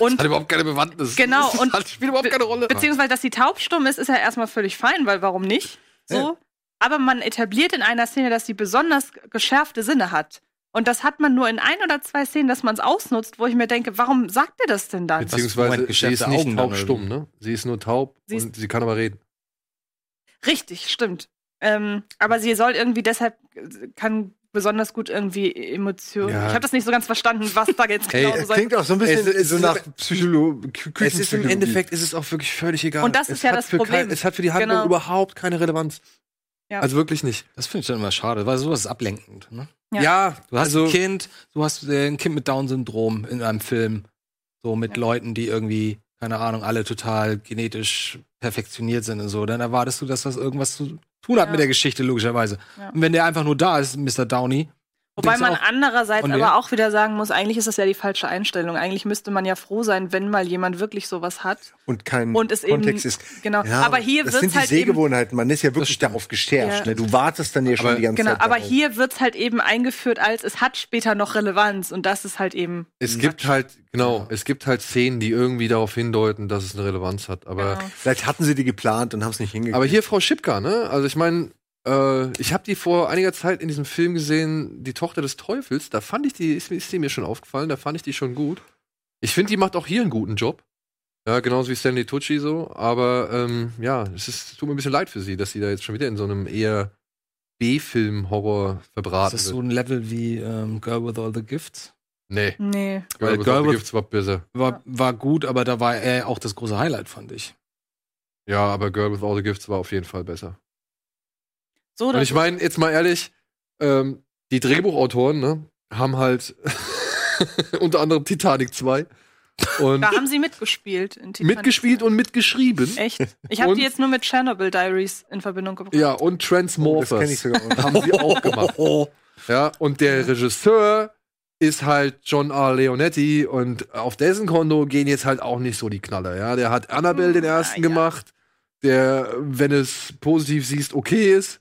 Und Hat überhaupt keine Bewandtnis. Genau, Das und hat, spielt überhaupt keine Rolle. Beziehungsweise, dass sie taubstumm ist, ist ja erstmal völlig fein, weil warum nicht? So. Aber man etabliert in einer Szene, dass sie besonders geschärfte Sinne hat. Und das hat man nur in ein oder zwei Szenen, dass man es ausnutzt, wo ich mir denke, warum sagt ihr das denn dann? Beziehungsweise, Moment, sie ist nicht Augen taubstumm, ne? Sie ist nur taub Sie und sie kann aber reden. Richtig, stimmt. Ähm, aber sie soll irgendwie deshalb, äh, kann besonders gut irgendwie Emotionen. Ja. Ich habe das nicht so ganz verstanden, was da jetzt Hey, genau Es soll. klingt auch so ein bisschen Es so nach Psycholo Es ist im Endeffekt ist es auch wirklich völlig egal. Und das es ist ja hat das für Problem. Kein, es hat für die Handlung Genau. überhaupt keine Relevanz. Ja. Also wirklich nicht. Das finde ich dann immer schade, weil sowas ist ablenkend. Ne? Ja. Ja, Du hast also ein Kind, du hast äh, ein Kind mit Down-Syndrom in einem Film. So mit Ja. Leuten, die irgendwie, keine Ahnung, alle total genetisch perfektioniert sind und so. Dann erwartest du, dass das irgendwas zu tun hat Ja. mit der Geschichte, logischerweise. Ja. Und wenn der einfach nur da ist, Mr. Downey. Wobei man auch, andererseits aber auch wieder sagen muss, eigentlich ist das ja die falsche Einstellung. Eigentlich müsste man ja froh sein, wenn mal jemand wirklich sowas hat. und kein Und es Kontext eben, ist. genau. Ja, aber hier das sind die halt eben, Sehgewohnheiten. Man ist ja wirklich darauf gestärkt. Ja. Ne? Du wartest dann ja schon Aber- die ganze genau, Zeit. aber darauf. hier wird's halt eben eingeführt als, es hat später noch Relevanz und das ist halt eben. es gibt halt, genau, es gibt halt Szenen, die irgendwie darauf hindeuten, dass es eine Relevanz hat. Aber, Genau. Vielleicht hatten sie die geplant und haben es nicht hingekriegt. aber hier Frau Schipka, ne? Also ich meine, äh, ich habe die vor einiger Zeit in diesem Film gesehen, die Tochter des Teufels. Da fand ich die, ist, ist die mir schon aufgefallen, da fand ich die schon gut. Ich finde, die macht auch hier einen guten Job. Ja, genauso wie Stanley Tucci so. Aber ähm, ja, es ist, tut mir ein bisschen leid für sie, dass sie da jetzt schon wieder in so einem eher B-Film-Horror Ist verbraten das wird. so ein Level wie ähm, Girl with All the Gifts? nee, Nee. Girl with Girl All the with- Gifts war besser. War, war gut, aber da war er auch das große Highlight, fand ich. Ja, aber Girl with All the Gifts war auf jeden Fall besser. So Und ich meine, jetzt mal ehrlich, ähm, die Drehbuchautoren, ne, haben halt unter anderem Titanic 2 und Da haben sie mitgespielt. In Titanic. mitgespielt und mitgeschrieben. Echt? Ich habe die jetzt nur mit Chernobyl Diaries in Verbindung gebracht. Ja, und oh, das Transmorphers kenne ich sogar. haben sie auch gemacht. Ja, und der Regisseur ist halt John R. Leonetti und auf dessen Konto gehen jetzt halt auch nicht so die Knaller, ja. Der hat Annabelle den Hm, ersten ja. gemacht, der, wenn es positiv siehst, okay ist.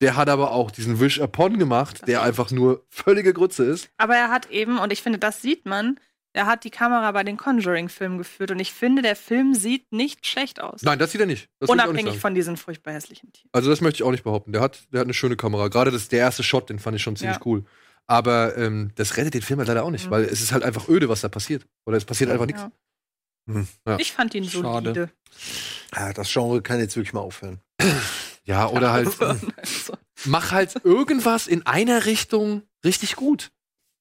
Der hat aber auch diesen Wish Upon gemacht, der einfach nur völlige Grütze ist. Aber er hat eben, und ich finde, das sieht man, er hat die Kamera bei den Conjuring-Filmen geführt. Und ich finde, der Film sieht nicht schlecht aus. Nein, das sieht er nicht. Das nicht Unabhängig sagen. von diesen furchtbar hässlichen Tieren. Also das möchte ich auch nicht behaupten. Der hat, der hat eine schöne Kamera. Gerade das, der erste Shot, den fand ich schon ziemlich Ja. cool. Aber ähm, das rettet den Film halt leider auch nicht, Mhm. weil es ist halt einfach öde, was da passiert. Oder es passiert einfach nichts. Ja. Hm. Ja. Ich fand ihn Schade. solide. Ja, das Genre kann jetzt wirklich mal aufhören. Ja, oder halt, Also, mach halt irgendwas in einer Richtung richtig gut.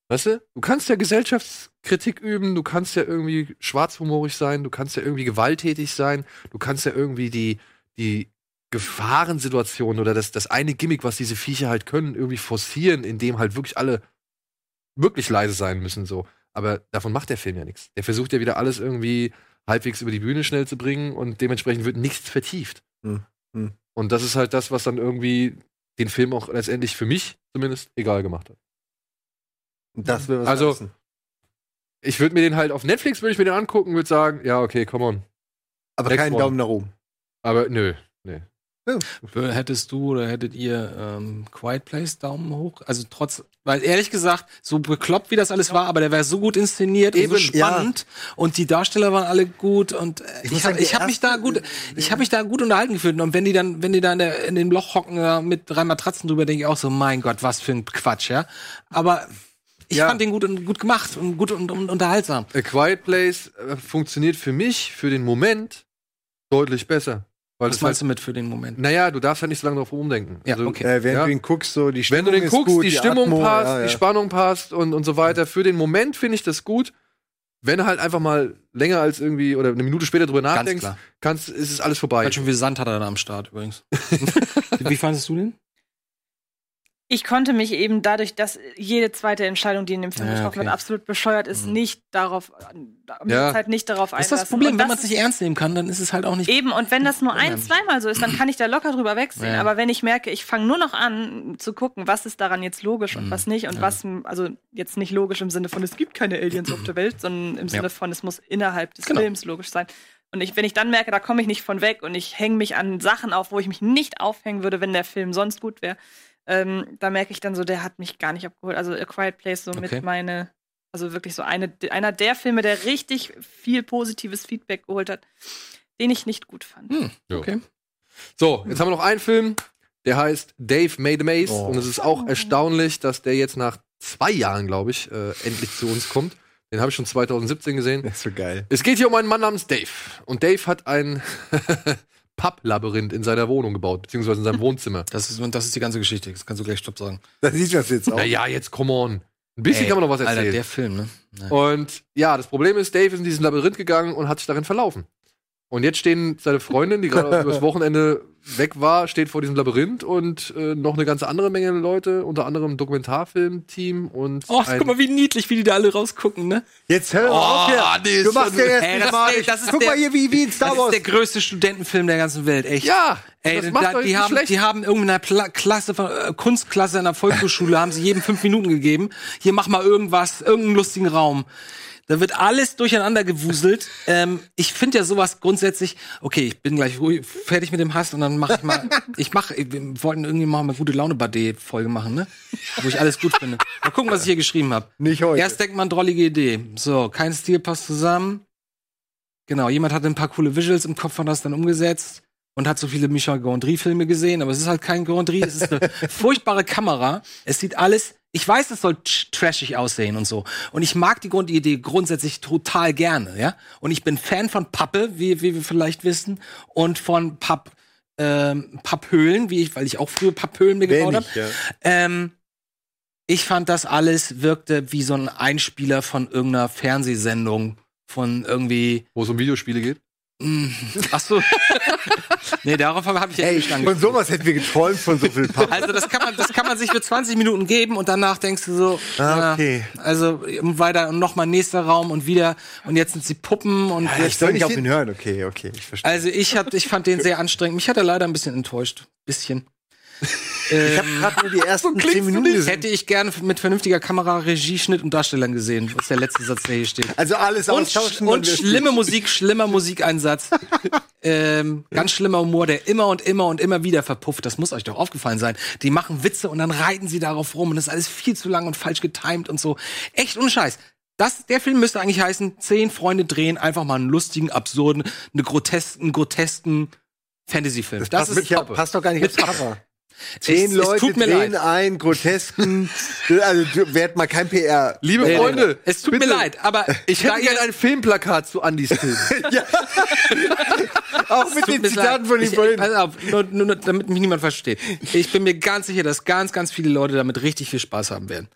Weißt du? Du kannst ja Gesellschaftskritik üben, du kannst ja irgendwie schwarzhumorig sein, du kannst ja irgendwie gewalttätig sein, du kannst ja irgendwie die, die Gefahrensituation oder das, das eine Gimmick, was diese Viecher halt können, irgendwie forcieren, indem halt wirklich alle wirklich leise sein müssen, so. Aber davon macht der Film ja nichts. Der versucht ja wieder alles irgendwie halbwegs über die Bühne schnell zu bringen und dementsprechend wird nichts vertieft. Hm, hm. Und das ist halt das, was dann irgendwie den Film auch letztendlich für mich zumindest egal gemacht hat. Das will was Also- heißen. Ich würde mir den halt auf Netflix würde ich mir den angucken, würde sagen, ja, okay, come on. Aber next keinen one. Daumen nach oben. Aber nö. Hättest du oder hättet ihr ähm, Quiet Place Daumen hoch? Also trotz, weil ehrlich gesagt, so bekloppt wie das alles war, aber der war so gut inszeniert Eben, und so spannend und die Darsteller waren alle gut und äh, Ich ich, muss hab- habe mich da gut, ich habe mich da gut unterhalten gefühlt und wenn die dann, wenn die da in, der, in dem Loch hocken äh, mit drei Matratzen drüber, denke ich auch so, mein Gott, was für ein Quatsch, ja. Aber ich Ja. fand den gut und gut gemacht und gut und, und unterhaltsam. A Quiet Place äh, funktioniert für mich für den Moment deutlich besser. Weil Was das meinst halt, du mit für den Moment? naja, du darfst halt nicht so lange drauf rumdenken. Ja, okay. Äh, während Ja. du ihn guckst, so die Wenn Stimmung du den guckst, gut, die Stimmung Atmo, passt, ja, ja. die Spannung passt und, und so weiter. Für den Moment finde ich das gut. Wenn du halt einfach mal länger als irgendwie oder eine Minute später drüber nachdenkst, kannst, ist es alles vorbei. Ganz schön viel Sand hat er da am Start übrigens. wie fandest du den? Ich konnte mich eben dadurch, dass jede zweite Entscheidung, die in dem Film Ja, getroffen okay. wird, absolut bescheuert ist, nicht darauf, Ja. halt nicht darauf Das ist einlassen. das Problem, Und wenn das man es nicht ernst nehmen kann, dann ist es halt auch nicht. Eben, und wenn das nur ein, zweimal so ist, dann kann ich da locker drüber wegsehen. Ja. Aber wenn ich merke, ich fange nur noch an zu gucken, was ist daran jetzt logisch und Mhm. was nicht und was, also jetzt nicht logisch im Sinne von, es gibt keine Aliens auf der Welt, sondern im Sinne von, es muss innerhalb des Genau. Films logisch sein. Und ich, wenn ich dann merke, da komme ich nicht von weg und ich hänge mich an Sachen auf, wo ich mich nicht aufhängen würde, wenn der Film sonst gut wäre, ähm, da merke ich dann so, der hat mich gar nicht abgeholt. Also A Quiet Place so Okay. mit meine Also wirklich so eine, einer der Filme, der richtig viel positives Feedback geholt hat, den ich nicht gut fand. Hm, okay. So, jetzt haben wir noch einen Film, der heißt Dave Made a Maze. Oh. Und es ist auch erstaunlich, dass der jetzt nach zwei Jahren, glaube ich, äh, endlich zu uns kommt. Den habe ich schon 2017 gesehen. Das ist so geil. Es geht hier um einen Mann namens Dave. Und Dave hat ein Papplabyrinth in seiner Wohnung gebaut, beziehungsweise in seinem Wohnzimmer. Das ist, und das ist die ganze Geschichte. Das kannst du gleich Stopp sagen. Da siehst du das jetzt auch. Naja, jetzt come on. Ein bisschen Ey, kann man noch was Alter, erzählen. der Film, ne? Ja. Und ja, das Problem ist, Dave ist in dieses Labyrinth gegangen und hat sich darin verlaufen. Und jetzt stehen seine Freundin, die gerade übers Wochenende weg war, steht vor diesem Labyrinth und äh, noch eine ganze andere Menge Leute, unter anderem Dokumentarfilmteam und Oh, ein- guck mal, wie niedlich, wie die da alle rausgucken, ne? Jetzt hör auf hier. nee, du machst ja jetzt Ey, nicht das- mal. ey, das ist Guck der- mal hier, wie, wie in Star Das Wars. ist der größte Studentenfilm der ganzen Welt, echt. Ja, Ey, das da, macht euch die, haben, schlecht. die haben irgendwie in einer Pla Klasse von, äh, Kunstklasse in der Volkshochschule haben sie jedem fünf Minuten gegeben. Hier mach mal irgendwas, irgendeinen lustigen Raum. Da wird alles durcheinander gewuselt. Ähm, ich finde ja sowas grundsätzlich, okay, ich bin gleich ruhig, fertig mit dem Hass und dann mache ich mal, ich mache, wir wollten irgendwie mal eine gute Laune Folge machen, ne? Wo ich alles gut finde. Mal gucken, was ich hier geschrieben habe. Nicht heute. Erst denkt man, drollige Idee. So, kein Stil passt zusammen. Genau, jemand hatte ein paar coole Visuals im Kopf, hat das dann umgesetzt und hat so viele Michel Gondry-Filme gesehen, aber es ist halt kein Gondry, es ist eine furchtbare Kamera. Es sieht alles, ich weiß, es soll trashig aussehen und so. Und ich mag die Grundidee grundsätzlich total gerne, ja. Und ich bin Fan von Pappe, wie, wie wir vielleicht wissen, und von Papp, ähm, Papphöhlen, wie ich, weil ich auch früher Papphöhlen mir gebaut habe. ja. Ähm, ich fand das alles wirkte wie so ein Einspieler von irgendeiner Fernsehsendung von irgendwie. Wo es um Videospiele geht. Mm, ach so. nee, darauf habe ich Ey, nicht von angefangen. sowas hätten wir geträumt von so viel Papp. Also das kann man, das kann man sich für 20 Minuten geben und danach denkst du so, Ah, ja, okay. also um weiter und nochmal nächster Raum und wieder und jetzt sind sie Puppen und Ja, jetzt ich soll nicht auf ihn hören. Okay, okay, ich verstehe. Also ich hab, ich fand den sehr anstrengend. Mich hat er leider ein bisschen enttäuscht, bisschen. Ich habe gerade nur die ersten zehn Minuten gesehen. Hätte ich gerne mit vernünftiger Kamera, Regie, Schnitt und Darstellern gesehen. Das ist der letzte Satz, der hier steht. Also alles Und, austauschen. und schlimme Musik, schlimmer Musikeinsatz. ähm, ganz schlimmer Humor, der immer und immer und immer wieder verpufft. Das muss euch doch aufgefallen sein. Die machen Witze und dann reiten sie darauf rum und das ist alles viel zu lang und falsch getimed und so. Echt ohne Scheiß. Das, der Film müsste eigentlich heißen, zehn Freunde drehen einfach mal einen lustigen, absurden, eine grotesken, grotesken Fantasy-Film. Das, passt, ist ja, top. passt doch gar nicht aufs Mit- Cover. Zehn es Leute tut mir drehen leid. einen grotesken. also du- werd mal kein PR. Liebe Nee, nee, Freunde, nee. es tut bitte. mir leid, aber Ich hätte gerne ein Filmplakat zu Andys Film. Auch mit den Zitaten leid. von ihm ich, vorhin. Pass auf, nur, nur, nur, damit mich niemand versteht. Ich bin mir ganz sicher, dass ganz, ganz viele Leute damit richtig viel Spaß haben werden.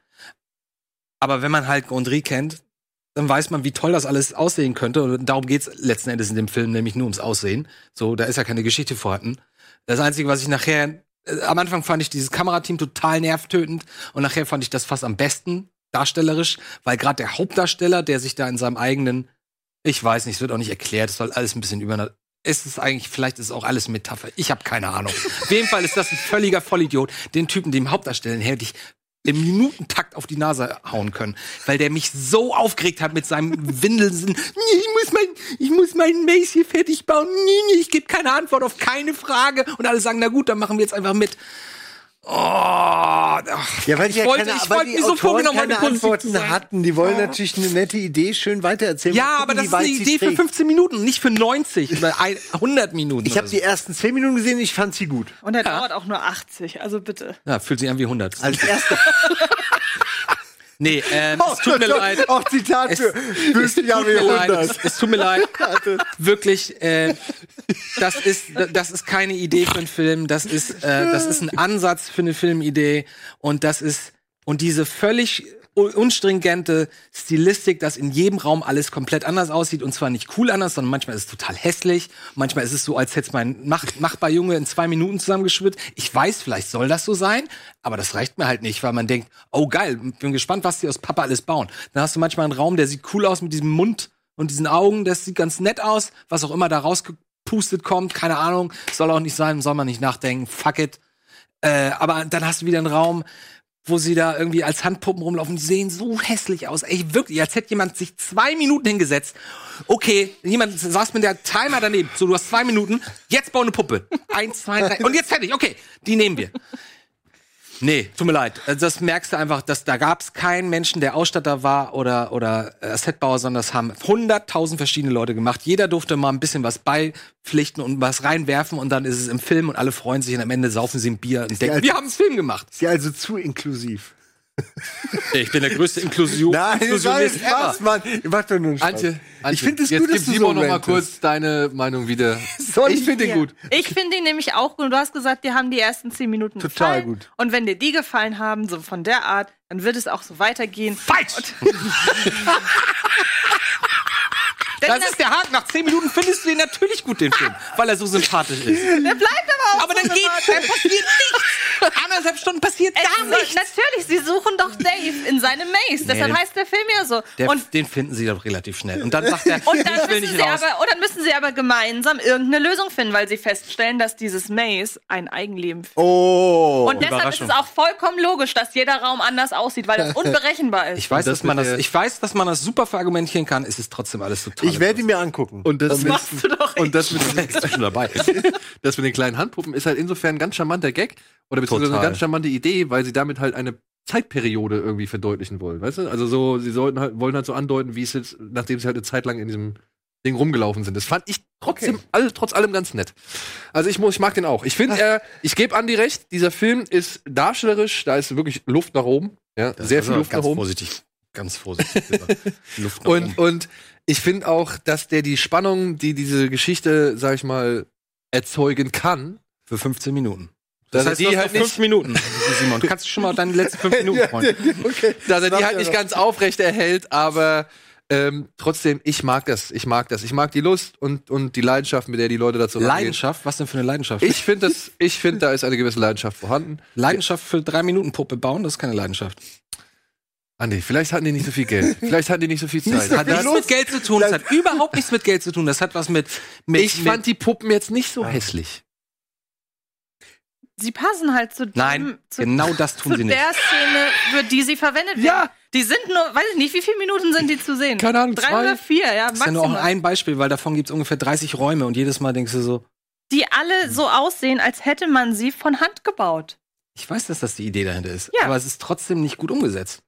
Aber wenn man halt Gondry kennt, dann weiß man, wie toll das alles aussehen könnte. Und darum geht's letzten Endes in dem Film, nämlich nur ums Aussehen. So, da ist ja keine Geschichte vorhanden. Das Einzige, was ich nachher, äh, am Anfang fand ich dieses Kamerateam total nervtötend und nachher fand ich das fast am besten darstellerisch, weil gerade der Hauptdarsteller, der sich da in seinem eigenen, ich weiß nicht, es wird auch nicht erklärt, es soll alles ein bisschen über ist es eigentlich, vielleicht ist es auch alles Metapher. Ich habe keine Ahnung. Auf jeden Fall ist das ein völliger Vollidiot. Den Typen, dem Hauptdarstellen, hätte ich im Minutentakt auf die Nase hauen können, weil der mich so aufgeregt hat mit seinem Windelsen. Ich muss mein, ich muss meinen Mace hier fertig bauen. Ich gebe keine Antwort auf keine Frage. Und alle sagen, na gut, dann machen wir jetzt einfach mit. Oh, ach, Ja, weil ich die ja wollte, keine, ich weil wollte die mir so vorgenommen, keine Antworten sein. hatten. Die wollen natürlich eine nette Idee schön weitererzählen. Ja, Mal aber gucken, das ist eine Idee für trägt. 15 Minuten, nicht für 90 oder ein- 100 Minuten. Ich habe oder die ersten zehn Minuten gesehen, ich fand sie gut. Und er dauert auch nur 80, also bitte. so. Ja, fühlt sich an wie 100. Als erste. Nee, ähm, es tut mir leid. Auch Zitat Es, für es, 50 Jahre tut mir leid. Jahrhundert. Es, es tut mir leid. Wirklich, äh, das ist, das ist keine Idee für einen Film. Das ist, äh, das ist ein Ansatz für eine Filmidee. Und das ist, und diese völlig unstringente Stilistik, dass in jedem Raum alles komplett anders aussieht und zwar nicht cool anders, sondern manchmal ist es total hässlich. Manchmal ist es so, als hätte mein Mach Machbar-Junge in zwei Minuten zusammengeschwitzt. Ich weiß, vielleicht soll das so sein, aber das reicht mir halt nicht, weil man denkt, oh geil, bin gespannt, was die aus Papa alles bauen. Dann hast du manchmal einen Raum, der sieht cool aus mit diesem Mund und diesen Augen, das sieht ganz nett aus, was auch immer da rausgepustet kommt, keine Ahnung, soll auch nicht sein, soll man nicht nachdenken, fuck it. Äh, aber dann hast du wieder einen Raum, wo sie da irgendwie als Handpuppen rumlaufen, die sehen so hässlich aus. Ey, wirklich, als hätte jemand sich zwei Minuten hingesetzt. Okay, jemand saß mit der Timer daneben. So, du hast zwei Minuten, jetzt bau eine Puppe. Eins, zwei, drei. Und jetzt fertig, okay, die nehmen wir. Nee, tut mir leid. Also Das merkst du einfach, dass da gab es keinen Menschen, der Ausstatter war oder, oder äh, Setbauer, sondern das haben hunderttausend verschiedene Leute gemacht. Jeder durfte mal ein bisschen was beipflichten und was reinwerfen und dann ist es im Film und alle freuen sich und am Ende saufen sie ein Bier und denken, wir haben einen Film gemacht. Ist ja also zu inklusiv. Ich bin der größte Inklusion Nein, das war Inklusionist Spaß, Mann. Ihr macht doch nur einen Spaß. Antje, Antje, ich finde es gut, dass du Simon so noch mal kurz deine Meinung wieder. Soll ich finde ich- den gut. Ich finde ihn nämlich auch gut. Und du hast gesagt, dir haben die ersten zehn Minuten Total gefallen. gut. Und wenn dir die gefallen haben, so von der Art, dann wird es auch so weitergehen. Falsch! Das ist der Haken. Nach zehn Minuten findest du ihn natürlich gut, den Film, weil er so sympathisch ist. Der bleibt aber auch Aber so dann geht, sympathisch. dann passiert nichts. Anderthalb Stunden passiert Es gar nichts. Natürlich, sie suchen doch Dave in seine Maze. Deshalb den- heißt der Film ja so. Der, und den finden sie doch relativ schnell. Und dann sagt er, und dann, ich will müssen nicht sie raus. aber, und dann müssen sie aber gemeinsam irgendeine Lösung finden, weil sie feststellen, dass dieses Maze ein Eigenleben führt. Oh. Und deshalb ist es auch vollkommen logisch, dass jeder Raum anders aussieht, weil das unberechenbar ist. Ich weiß, das dass man das, ich weiß, dass man das super verargumentieren kann. Es ist trotzdem alles total. ich werde ihn mir angucken. Und das, mit, machst du doch und das mit, du schon dabei? das mit den kleinen Handpuppen ist halt insofern ein ganz charmanter Gag oder beziehungsweise Total. eine ganz charmante Idee, weil sie damit halt eine Zeitperiode irgendwie verdeutlichen wollen, weißt du? Also so, sie sollten halt, wollen halt so andeuten, wie es jetzt, nachdem sie halt eine Zeit lang in diesem Ding rumgelaufen sind. Das fand ich trotzdem, all, trotz allem ganz nett. Also ich muss, ich mag den auch. Ich finde, er, ich gebe Andi recht, dieser Film ist darstellerisch, da ist wirklich Luft nach oben. Ja, sehr viel Luft nach ganz oben. vorsichtig. Ganz vorsichtig. Luft nach Und, oben. und ich finde auch, dass der die Spannung, die diese Geschichte, sag ich mal, erzeugen kann, Für 15 Minuten. Das er heißt, die halt nicht, fünf Minuten, Simon. Kannst du schon mal deine letzten fünf Minuten freuen? okay. dass er die halt ja nicht ganz aufrecht erhält, aber ähm, trotzdem, ich mag das. Ich mag das. Ich mag die Lust und, und die Leidenschaft, mit der die Leute dazu rangehen. Leidenschaft? Was denn für eine Leidenschaft? Ich finde das, ich finde, da ist eine gewisse Leidenschaft vorhanden. Leidenschaft für drei Minuten Puppe bauen, das ist keine Leidenschaft. Andi, vielleicht hatten die nicht so viel Geld. Vielleicht hatten die nicht so viel Zeit. Hat nichts mit Geld zu tun. Das hat überhaupt nichts mit Geld zu tun. Das hat was mit. mit ich fand die Puppen jetzt nicht so hässlich. Sie passen halt zu dem, Nein, zu, genau das tun zu sie nicht. der Szene, für die sie verwendet werden. Ja. Die sind nur, weiß ich nicht, wie viele Minuten sind die zu sehen? Keine Ahnung, Drei zwei? oder vier, ja, Das ist ja nur auch maximal. ein Beispiel, weil davon gibt es ungefähr 30 Räume und jedes Mal denkst du so, die alle so aussehen, als hätte man sie von Hand gebaut. ich weiß, dass das die Idee dahinter ist, Ja. aber es ist trotzdem nicht gut umgesetzt.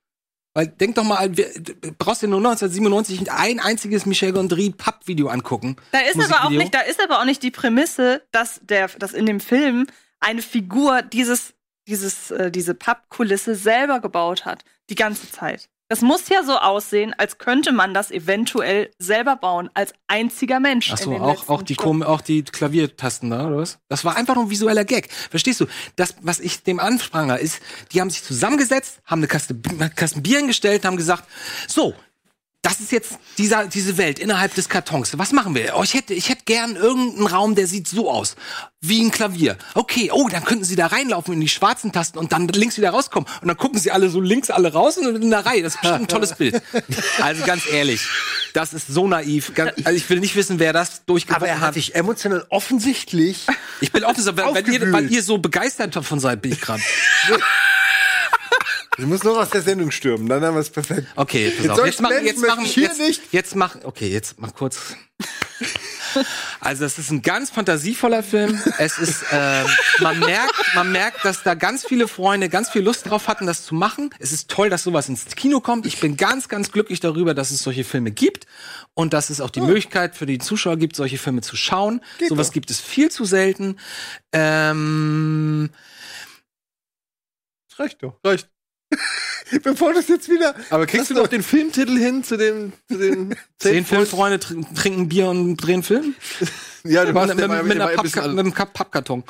Weil denk doch mal, wir, du brauchst dir nur 1997 ein einziges Michel Gondry Papp-Video angucken. Da ist aber auch nicht, da ist aber auch nicht die Prämisse, dass der, dass in dem Film eine Figur dieses, dieses, äh, diese Pappkulisse selber gebaut hat. Die ganze Zeit. Das muss ja so aussehen, als könnte man das eventuell selber bauen, als einziger Mensch. Ach so, in den auch, auch die. Kom auch die Klaviertasten da, oder was? Das war einfach nur ein visueller Gag. Verstehst du? Das, was ich dem anspranger, ist, die haben sich zusammengesetzt, haben eine Kaste, Kasten Bier hingestellt, haben gesagt, so, das ist jetzt dieser, diese Welt innerhalb des Kartons. Was machen wir? Oh, ich hätte, ich hätte gern irgendeinen Raum, der sieht so aus. Wie ein Klavier. Okay, oh, dann könnten sie da reinlaufen in die schwarzen Tasten und dann links wieder rauskommen. Und dann gucken sie alle so links alle raus und in der Reihe. Das ist bestimmt ein tolles Bild. Also ganz ehrlich, das ist so naiv. Ganz, also ich will nicht wissen, wer das durchgebracht Aber er hat sich emotional offensichtlich. ich bin offen, weil, weil, ihr, weil ihr so begeistert davon seid, bin ich gerade. Du musst noch aus der Sendung stürmen, dann haben wir es perfekt. Okay, pass auf. Jetzt machen, Menschen jetzt machen, hier jetzt, nicht. jetzt mach, okay, jetzt mach kurz. Also es ist ein ganz fantasievoller Film. Es ist, ähm, man merkt, man merkt, dass da ganz viele Freunde ganz viel Lust drauf hatten, das zu machen. Es ist toll, dass sowas ins Kino kommt. Ich bin ganz, ganz glücklich darüber, dass es solche Filme gibt und dass es auch die Möglichkeit für die Zuschauer gibt, solche Filme zu schauen. sowas doch. gibt es viel zu selten. Ähm, Reicht doch. Reicht. Bevor das jetzt wieder. Aber kriegst du noch den Filmtitel hin zu dem, zu den zehn? Filmfreunde tr- trinken Bier und drehen Film? Ja, du warst mit, mit, mit, einer Pappka- mit einem Pappkarton.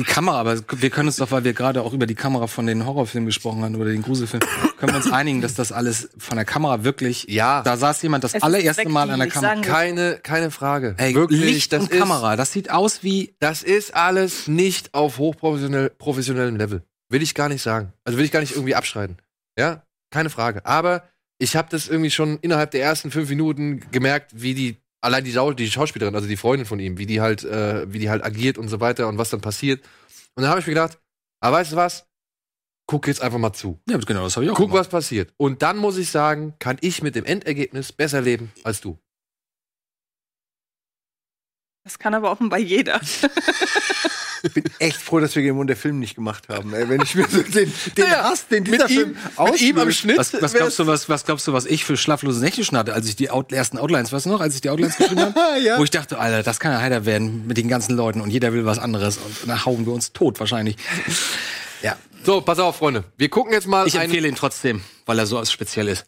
die Kamera, aber wir können uns doch, weil wir gerade auch über die Kamera von den Horrorfilmen gesprochen haben, über den Gruselfilm, können wir uns einigen, dass das alles von der Kamera wirklich, Ja. da saß jemand das Es allererste Mal an der Kamera. Keine, keine Frage. Ey, Wirklich, Licht das und ist, Kamera, das sieht aus wie, Das ist alles nicht auf hochprofessionell professionellem Level. Will ich gar nicht sagen. Also will ich gar nicht irgendwie abschreiten. Ja, keine Frage. Aber ich habe das irgendwie schon innerhalb der ersten fünf Minuten gemerkt, wie die allein die, Schau- die Schauspielerin, also die Freundin von ihm, wie die halt, äh, wie die halt agiert und so weiter und was dann passiert. Und dann habe ich mir gedacht, aber weißt du was? Guck jetzt einfach mal zu. ja, genau, das habe ich auch Guck, gemacht. was passiert. Und dann muss ich sagen, kann ich mit dem Endergebnis besser leben als du. Das kann aber offenbar jeder. bin echt froh, dass wir Game der Film nicht gemacht haben. Ey, wenn ich mir so den, den Naja, Hass, den dieser mit ihm, Film mit ihm am auslöst. Schnitt. Was, was glaubst du, was, was glaubst du, was ich für schlaflose Nächte schon hatte, als ich die Out, ersten Outlines, weißt du noch, als ich die Outlines geschrieben habe? Ja. Wo ich dachte, Alter, das kann ja heiter werden mit den ganzen Leuten und jeder will was anderes und dann hauen wir uns tot wahrscheinlich. Ja, So, pass auf, Freunde. Wir gucken jetzt mal ich einen- empfehle ihn trotzdem, weil er so speziell ist.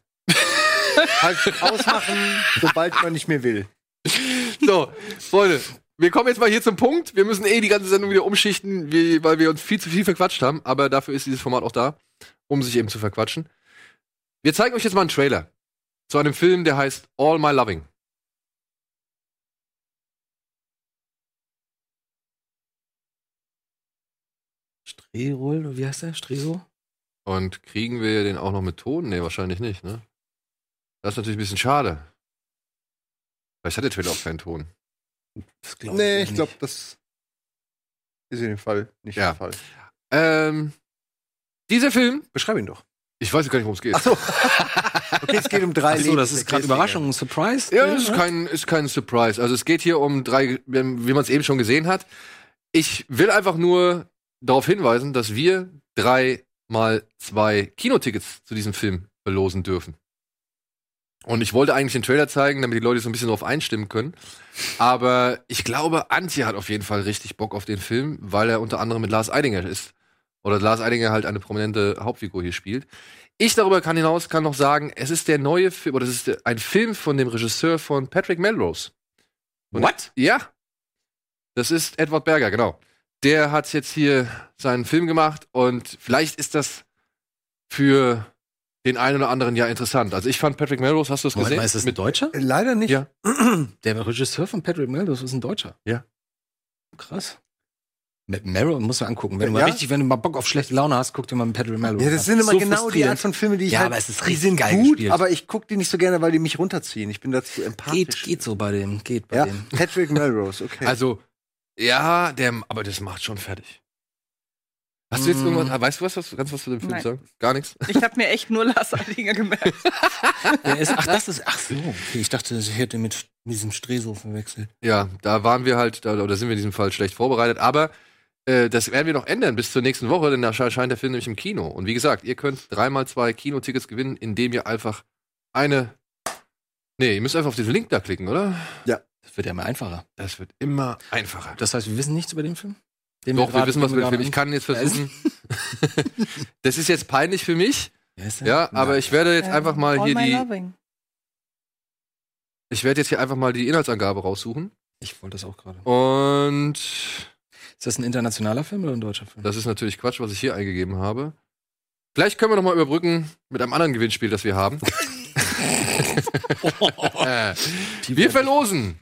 halt ausmachen, sobald man nicht mehr will. So, Freunde, wir kommen jetzt mal hier zum Punkt. Wir müssen eh die ganze Sendung wieder umschichten, wie, weil wir uns viel zu viel verquatscht haben. Aber dafür ist dieses Format auch da, um sich eben zu verquatschen. Wir zeigen euch jetzt mal einen Trailer zu einem Film, der heißt All My Loving. Strehroll, wie heißt der? Streso? Und kriegen wir den auch noch mit Ton? Nee, wahrscheinlich nicht, ne? Das ist natürlich ein bisschen schade. Vielleicht hat der Trailer auch keinen Ton. Das glaub Nee, nicht. ich glaube, das ist in dem Fall nicht Ja. der Fall. Ähm, dieser Film, Beschreib ihn doch. ich weiß gar nicht, worum es geht. Ach so. Okay, es geht um drei Ach so, das ist gerade. Überraschung, ein Surprise. Ja, das ist kein, ist kein Surprise. Also es geht hier um drei, wie man es eben schon gesehen hat. Ich will einfach nur darauf hinweisen, dass wir drei mal zwei Kinotickets zu diesem Film belosen dürfen. Und ich wollte eigentlich den Trailer zeigen, damit die Leute so ein bisschen darauf einstimmen können. Aber ich glaube, Antje hat auf jeden Fall richtig Bock auf den Film, weil er unter anderem mit Lars Eidinger ist. Oder Lars Eidinger halt eine prominente Hauptfigur hier spielt. Ich darüber kann hinaus kann noch sagen, es ist der neue Film, oder es ist ein Film von dem Regisseur von Patrick Melrose. Und- What? Ja. Das ist Edward Berger, genau. Der hat jetzt hier seinen Film gemacht und vielleicht ist das für den einen oder anderen ja interessant. Also ich fand Patrick Melrose, hast du es gesehen? mal, ist das ein Mit- Deutscher? Leider nicht. Ja. Der Regisseur von Patrick Melrose ist ein Deutscher. Ja. Krass. Mit Melrose muss man angucken. Wenn du mal Ja. richtig, wenn du mal Bock auf schlechte Laune hast, guck dir mal Patrick Melrose Ja, das sind immer So genau die. Art von Filme, die ich Ja, halt, aber es ist die sind geil gut, gespielt. aber ich gucke die nicht so gerne, weil die mich runterziehen. Ich bin dazu empathisch. Geht, geht so bei dem, geht bei Ja, dem. Patrick Melrose, okay. Also, ja, der, aber das macht schon fertig. Hast du jetzt Mm. irgendwas, ah, weißt du was, was, kannst du was zu dem Film Nein. sagen? Gar nichts? Ich habe mir echt nur Lars Eidinger gemerkt. Ist, ach, das ist, ach so. Okay, ich dachte, ich hätte mit diesem Streso verwechselt. Ja, da waren wir halt, da, oder sind wir in diesem Fall schlecht vorbereitet, aber äh, das werden wir noch ändern bis zur nächsten Woche, denn da sche- erscheint der Film nämlich im Kino. Und wie gesagt, ihr könnt dreimal zwei Kinotickets gewinnen, indem ihr einfach eine. Nee, ihr müsst einfach auf diesen Link da klicken, oder? Das wird ja immer einfacher. Das wird immer einfacher. Das heißt, wir wissen nichts über den Film? Den Doch, wir wissen, was den wir gerade Film. Ich kann jetzt versuchen. das ist jetzt peinlich für mich, ja, aber ich werde jetzt Ähm, einfach mal All hier die. Loving. Ich werde jetzt hier einfach mal die Inhaltsangabe raussuchen. Ich wollte das auch gerade. Und Ist das ein internationaler Film oder ein deutscher Film? Das ist natürlich Quatsch, was ich hier eingegeben habe. Vielleicht können wir noch mal überbrücken mit einem anderen Gewinnspiel, das wir haben. äh, wir verlosen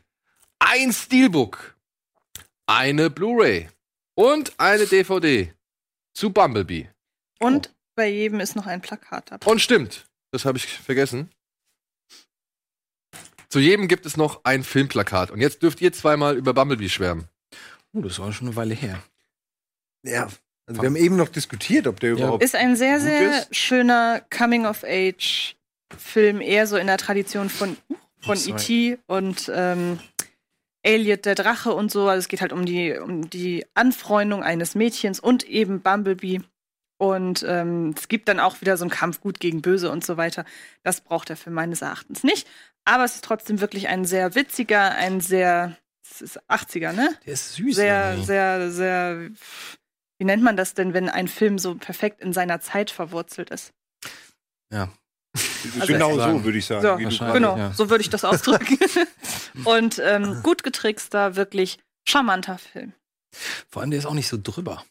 ein Steelbook, eine Blu-ray und eine DVD zu Bumblebee. Und bei jedem ist noch ein Plakat dabei. Und stimmt, das habe ich vergessen. Zu jedem gibt es noch ein Filmplakat. Und jetzt dürft ihr zweimal über Bumblebee schwärmen. Oh, das war schon eine Weile her. ja. Also wir haben eben noch diskutiert, ob der überhaupt. Ist ein sehr, sehr schöner Coming-of-Age-Film, eher so in der Tradition von, von. E.T. und ähm, Elliot der Drache und so. Also es geht halt um die, um die Anfreundung eines Mädchens und eben Bumblebee. Und ähm, es gibt dann auch wieder so einen Kampf gut gegen böse und so weiter. Das braucht der Film meines Erachtens nicht. Aber es ist trotzdem wirklich ein sehr witziger, ein sehr, es ist 80er, ne? Der ist süß. sehr, irgendwie. sehr, sehr. Wie nennt man das denn, wenn ein Film so perfekt in seiner Zeit verwurzelt ist? Ja. Genau sagen. so, würde ich sagen. So, Genau, ja. so würde ich das ausdrücken. Und ähm, gut getrickster, wirklich charmanter Film. Vor allem, der ist auch nicht so drüber.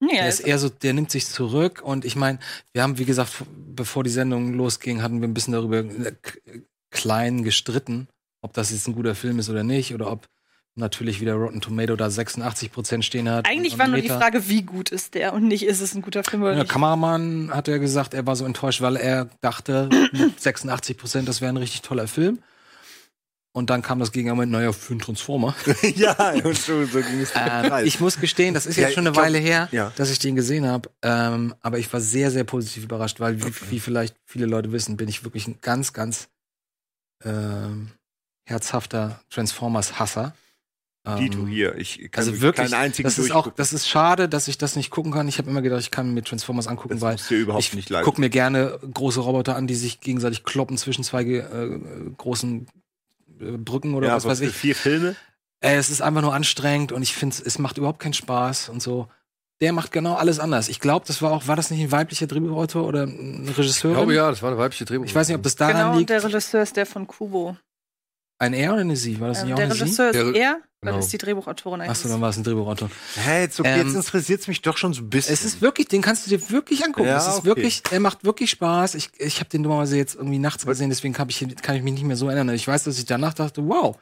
Nee, Der er ist eher so, der nimmt sich zurück und ich meine, wir haben, wie gesagt, bevor die Sendung losging, hatten wir ein bisschen darüber äh, klein gestritten, ob das jetzt ein guter Film ist oder nicht oder ob natürlich wieder Rotten Tomato da 86 Prozent stehen hat. eigentlich war nur die. Frage, wie gut ist der und nicht, ist es ein guter Film oder Der nicht. Kameramann hat ja gesagt, er war so enttäuscht, weil er dachte, mit 86 Prozent, das wäre ein richtig toller Film. Und dann kam das Gegenargument, naja, für einen Transformer. ja, und so, so ging es. Ähm, ich muss gestehen, das ist Ja, jetzt schon eine glaub- Weile her, ja. dass ich den gesehen habe. Ähm, aber ich war sehr, sehr positiv überrascht, weil, wie, wie vielleicht viele Leute wissen, bin ich wirklich ein ganz, ganz ähm, herzhafter Transformers-Hasser. Dito Ähm, hier. Ich kann Also wirklich keinen einzigen das ist auch, das ist schade, dass ich das nicht gucken kann. Ich habe immer gedacht, ich kann mir Transformers angucken, Das weil du überhaupt ich nicht leiden. guck mir gerne große Roboter an, die sich gegenseitig kloppen zwischen zwei äh, großen äh, Brücken oder ja, was weiß ich. vier Filme. Äh, es ist einfach nur anstrengend und ich finde, es macht überhaupt keinen Spaß und so. Der macht genau alles anders. Ich glaube, das war auch, war das nicht ein weiblicher Drehbuchautor oder ein Regisseur? Ich glaube ja, das war eine weibliche Drehbuch. Ich weiß nicht, ob das daran Genau, und liegt. der Regisseur ist der von Kubo. Ein Er oder eine Sie? War das Ähm, nicht auch der eine Sie? Regisseur ist Der- er, genau. das ist die Drehbuchautorin eigentlich. Achso, dann war es ein Drehbuchautor. Hä, jetzt, okay, Ähm, jetzt interessiert es mich doch schon so ein bisschen. Es ist wirklich, den kannst du dir wirklich angucken. Ja, es ist okay. wirklich, er macht wirklich Spaß. Ich, ich habe den dummerweise jetzt irgendwie nachts gesehen, deswegen kann ich, kann ich mich nicht mehr so erinnern. Ich weiß, dass ich danach dachte, wow,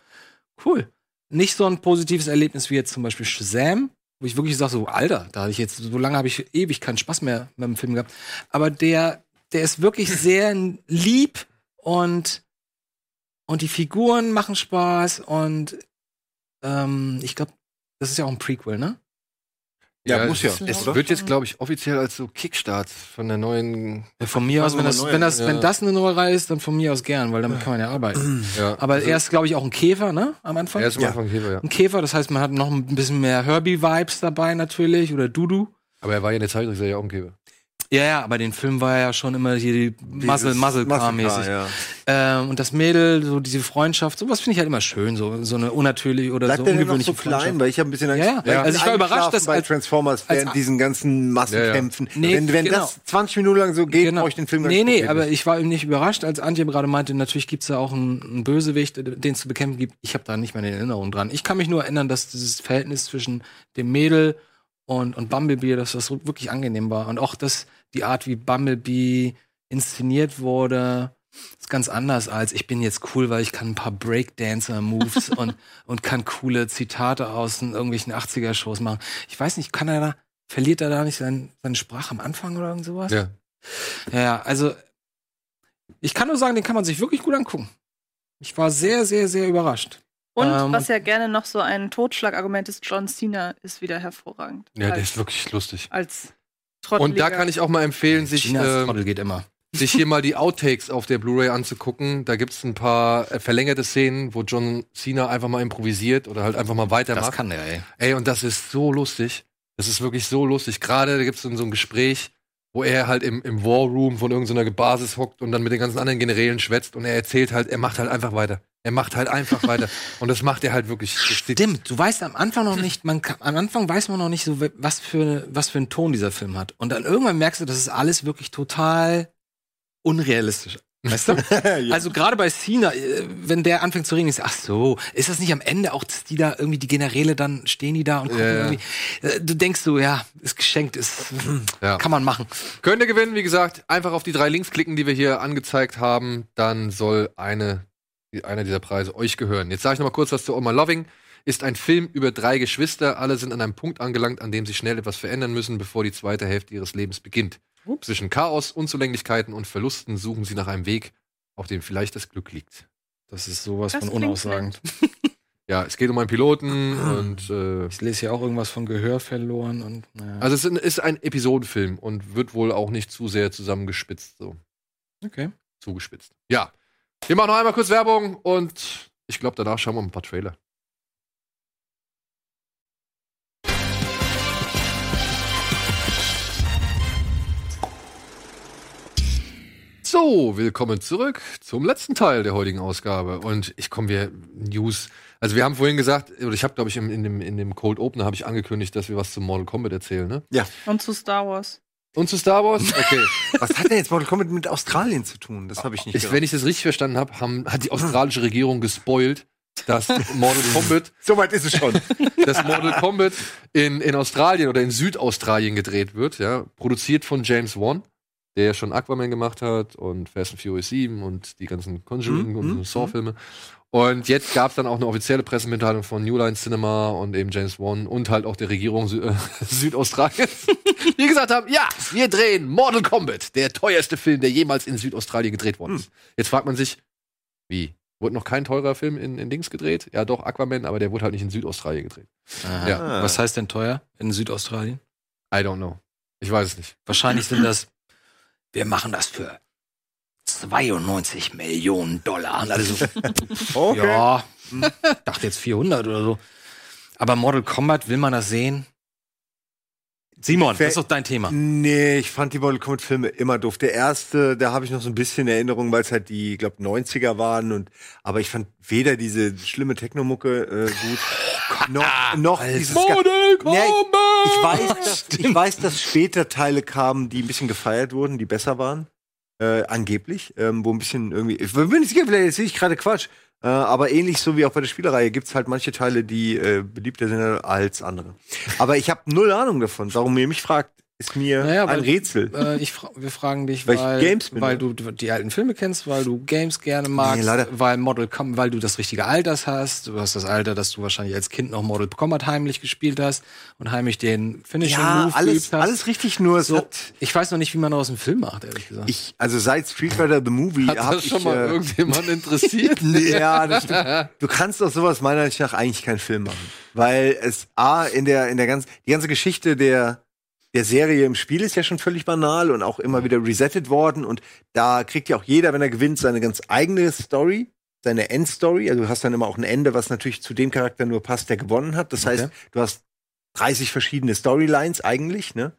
cool. Nicht so ein positives Erlebnis wie jetzt zum Beispiel Shazam, wo ich wirklich sage, so, Alter, da hatte ich jetzt, so lange habe ich ewig keinen Spaß mehr mit dem Film gehabt. Aber der, der ist wirklich sehr lieb und, und die Figuren machen Spaß und ähm, ich glaube, das ist ja auch ein Prequel, ne? Ja, muss ja, Es, wird jetzt, glaube ich, offiziell als so Kickstart von der neuen. Ja, von mir aus, wenn das, wenn das, Ja. wenn das eine neue Reihe ist, dann von mir aus gern, weil damit kann man ja arbeiten. Ja. Aber er ist, glaube ich, auch ein Käfer, ne? Am Anfang. er ist am Ja. Anfang Käfer, ja. ein Käfer, das heißt, man hat noch ein bisschen mehr Herbie-Vibes dabei natürlich oder Dudu. Aber er war ja in der Zeichentrickserie auch ein Käfer. Ja, ja, aber den Film war ja schon immer hier die Muzzle, Muzzle Car mäßig. Ja. Ähm, und das Mädel, so diese Freundschaft, sowas finde ich halt immer schön, so, so eine unnatürliche oder Bleibt so noch ungewöhnliche so klein? Freundschaft. Weil ich habe ein bisschen Ja, ja. weil Also ich war überrascht, dass bei als- Transformers als- während diesen ganzen Massenkämpfen. Ja, ja. wenn wenn Nee, das 20 Minuten lang so geht, brauche ich den Film gar Genau. Nee, nicht nee, gucken. aber ich war eben nicht überrascht, als Antje gerade meinte, natürlich gibt's da auch einen, einen Bösewicht, den es zu bekämpfen gibt. Ich habe da nicht mehr eine Erinnerung dran. Ich kann mich nur erinnern, dass dieses Verhältnis zwischen dem Mädel und, und Bumblebee, dass das wirklich angenehm war. Und auch dass die Art, wie Bumblebee inszeniert wurde, ist ganz anders als ich bin jetzt cool, weil ich kann ein paar Breakdancer-Moves und, und kann coole Zitate aus irgendwelchen 80er-Shows machen. Ich weiß nicht, kann er da, verliert er da nicht sein, seine Sprache am Anfang oder irgend sowas? Ja. Ja, also ich kann nur sagen, den kann man sich wirklich gut angucken. Ich war sehr, sehr, sehr überrascht. Und Ähm, was ja gerne noch so ein Totschlagargument ist, John Cena ist wieder hervorragend. Ja, der als, ist wirklich lustig. als Und da kann ich auch mal empfehlen, sich, Trottel immer. sich hier mal die Outtakes auf der Blu-ray anzugucken. Da gibt's ein paar äh, verlängerte Szenen, wo John Cena einfach mal improvisiert oder halt einfach mal weitermacht. Das kann der, ey. Ey, und das ist so lustig. Das ist wirklich so lustig. Gerade da gibt's dann so ein Gespräch, wo er halt im, im War Room von irgendeiner Basis hockt und dann mit den ganzen anderen Generälen schwätzt und er erzählt halt, er macht halt einfach weiter. Er macht halt einfach weiter. Und das macht er halt wirklich. Stimmt, du weißt am Anfang noch nicht, man kann, am Anfang weiß man noch nicht so, was für, was für einen Ton dieser Film hat. Und dann irgendwann merkst du, das ist alles wirklich total unrealistisch. Weißt du? Also gerade bei Cena, äh, wenn der anfängt zu reden, ist ach so, ist das nicht am Ende auch, dass die da irgendwie die Generäle dann stehen die da und gucken Ja, ja. irgendwie. Äh, Du denkst so, ja, ist geschenkt, ist Ja. kann man machen. Könnt ihr gewinnen, wie gesagt, einfach auf die drei Links klicken, die wir hier angezeigt haben. Dann soll eine, einer dieser Preise euch gehören. Jetzt sage ich noch mal kurz was zu Oma Loving. Ist ein Film über drei Geschwister. Alle sind an einem Punkt angelangt, an dem sie schnell etwas verändern müssen, bevor die zweite Hälfte ihres Lebens beginnt. Zwischen Chaos, Unzulänglichkeiten und Verlusten suchen sie nach einem Weg, auf dem vielleicht das Glück liegt. Das ist sowas Das von unaussagend. Ja, es geht um einen Piloten und äh, Ich lese ja auch irgendwas von Gehör verloren und naja. also es ist ein Episodenfilm und wird wohl auch nicht zu sehr zusammengespitzt so. okay. zugespitzt. Ja. Wir machen noch einmal kurz Werbung und ich glaube, danach schauen wir ein paar Trailer. So, willkommen zurück zum letzten Teil der heutigen Ausgabe. Und ich komme wir News. Also wir haben vorhin gesagt, oder ich habe, glaube ich, in, in, dem, in dem Cold Opener habe ich angekündigt, dass wir was zum Mortal Kombat erzählen, ne? Und zu Star Wars. Und zu Star Wars? Okay. Was hat denn jetzt Mortal Kombat mit Australien zu tun? Das habe ich nicht Ich, wenn ich das richtig verstanden habe, hat die australische Regierung gespoilt, dass Mortal Kombat, Soweit ist es schon. dass Mortal Kombat in, in Australien oder in Südaustralien gedreht wird, ja, produziert von James Wan, der ja schon Aquaman gemacht hat und Fast and Furious 7 und die ganzen Conjuring Mhm, und mhm, Saw-Filme. Und jetzt gab es dann auch eine offizielle Pressemitteilung von New Line Cinema und eben James Wan und halt auch der Regierung Sü äh, Südaustraliens, die gesagt haben, ja, wir drehen Mortal Kombat, der teuerste Film, der jemals in Südaustralien gedreht worden ist. Jetzt fragt man sich, wie? Wurde noch kein teurer Film in, in Dings gedreht? Ja, doch, Aquaman, aber der wurde halt nicht in Südaustralien gedreht. Aha. Ja. Was heißt denn teuer in Südaustralien? I don't know. Ich weiß es nicht. Wahrscheinlich sind das, wir machen das für 92 Millionen Dollar. Und alle so, Okay. ja, hm, dachte jetzt 400 oder so. Aber Mortal Kombat, will man das sehen? Simon, das ist doch dein Thema. Nee, ich fand die Mortal Kombat Filme immer doof. Der erste, da habe ich noch so ein bisschen Erinnerung, weil es halt die, glaub 90er waren und aber ich fand weder diese schlimme Technomucke äh, gut noch noch dieses Mortal Nee, Kombat! Ich weiß, dass, ich weiß, dass später Teile kamen, die ein bisschen gefeiert wurden, die besser waren. Äh, angeblich, ähm, wo ein bisschen irgendwie. Ich bin nicht sicher, vielleicht sehe ich gerade Quatsch. Äh, aber ähnlich so wie auch bei der Spielerei gibt's halt manche Teile, die äh, beliebter sind als andere. Aber ich habe null Ahnung davon. Warum ihr mich fragt, ist mir Naja, ein weil- Rätsel. Äh, ich fra wir fragen dich, Weil weil, Games bin, weil du die alten Filme kennst, weil du Games gerne magst, leider. weil Mortal Kombat, weil du das richtige Alters hast. Du hast das Alter, dass du wahrscheinlich als Kind noch Mortal Kombat heimlich gespielt hast und heimlich den Finishing Ja, Move alles, hast. alles richtig, nur so, hat. ich weiß noch nicht, wie man daraus einen Film macht, ehrlich gesagt. Ich, also seit Street Fighter The Movie Hat hab das schon ich, mal äh, irgendjemand interessiert? ja, das stimmt. Du kannst aus sowas meiner Ansicht nach eigentlich keinen Film machen. Weil es A, in der, in der ganzen, die ganze Geschichte der, der Serie im Spiel ist ja schon völlig banal und auch immer wieder resettet worden. Und da kriegt ja auch jeder, wenn er gewinnt, seine ganz eigene Story, seine Endstory. Also du hast dann immer auch ein Ende, was natürlich zu dem Charakter nur passt, der gewonnen hat. Das heißt, du hast 30 verschiedene Storylines eigentlich, ne?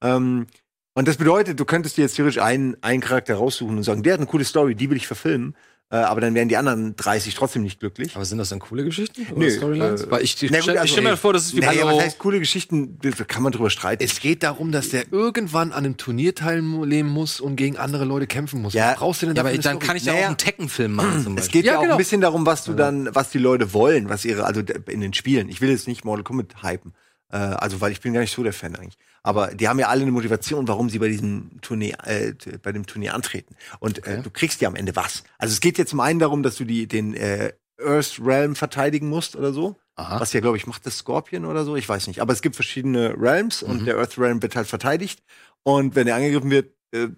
Ähm, und das bedeutet, du könntest dir jetzt theoretisch einen, einen Charakter raussuchen und sagen, der hat eine coole Story, die will ich verfilmen. Äh, aber dann wären die anderen 30 trotzdem nicht glücklich. Aber sind das dann coole Geschichten? Oder Nö, Storylines? äh, Weil ich, ich, gut, stell, also, ich stell mir ey, vor, das ist wie Naja, Hallo. was heißt coole Geschichten? Da kann man drüber streiten. Es geht darum, dass der irgendwann an einem Turnier teilnehmen muss und gegen andere Leute kämpfen muss. Ja, Was brauchst du denn Ja, aber dann kann ich ja Naja. auch einen Tekken-Film machen zum es Beispiel. geht ja, Ja, auch genau. ein bisschen darum, was du dann, was die Leute wollen, was ihre, also in den Spielen. Ich will jetzt nicht Mortal Kombat hypen. Äh, also, weil ich bin gar nicht so der Fan eigentlich. Aber die haben ja alle eine Motivation, warum sie bei diesem Turnier, äh, bei dem Turnier antreten. Und äh, du kriegst ja am Ende was. Also es geht jetzt zum einen darum, dass du die, den äh, Earth Realm verteidigen musst oder so. Aha. Was ja, glaube ich, macht das Scorpion oder so. Ich weiß nicht. Aber es gibt verschiedene Realms und der Earth Realm wird halt verteidigt. Und wenn er angegriffen wird, äh,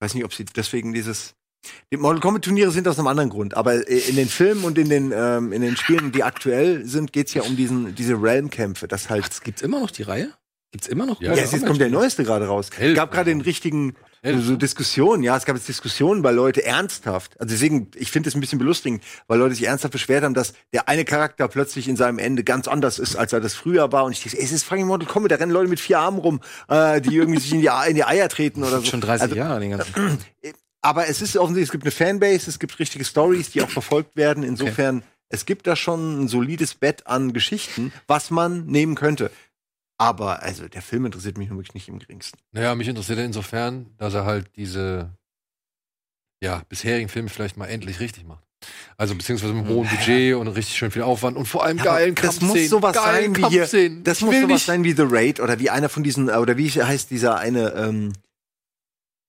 weiß nicht, ob sie deswegen dieses. Die Mortal Kombat Turniere sind aus einem anderen Grund, aber äh, in den Filmen und in den ähm, in den Spielen, die aktuell sind, geht's ja um diesen diese Realm-Kämpfe. Das halt. Ach, gibt's immer noch die Reihe? Gibt's immer noch? Ja, Ja, jetzt Kombat? kommt der neueste gerade raus. Es gab gerade den richtigen so ne? Diskussionen. Ja, es gab jetzt Diskussionen bei Leute ernsthaft. Also deswegen, ich finde es ein bisschen belustigend, weil Leute sich ernsthaft beschwert haben, dass der eine Charakter plötzlich in seinem Ende ganz anders ist, als er das früher war. Und ich ey, es ist fucking Mortal Kombat, da rennen Leute mit vier Armen rum, äh, die irgendwie sich in die, in die Eier treten oder so. Schon 30 Also, Jahre den ganzen. aber es ist offensichtlich, es gibt eine Fanbase, es gibt richtige Stories, die auch verfolgt werden. Insofern, es gibt da schon ein solides Bett an Geschichten, was man nehmen könnte. Aber also der Film interessiert mich nun wirklich nicht im geringsten. Naja, mich interessiert er insofern, dass er halt diese ja, bisherigen Filme vielleicht mal endlich richtig macht. Also beziehungsweise mit einem hohen Budget und richtig schön viel Aufwand und vor allem Ja, geilen das Kampfszenen. muss sowas sein wie hier-. Das Ich muss sowas nicht- sein wie The Raid oder wie einer von diesen, äh, oder wie heißt dieser eine, ähm,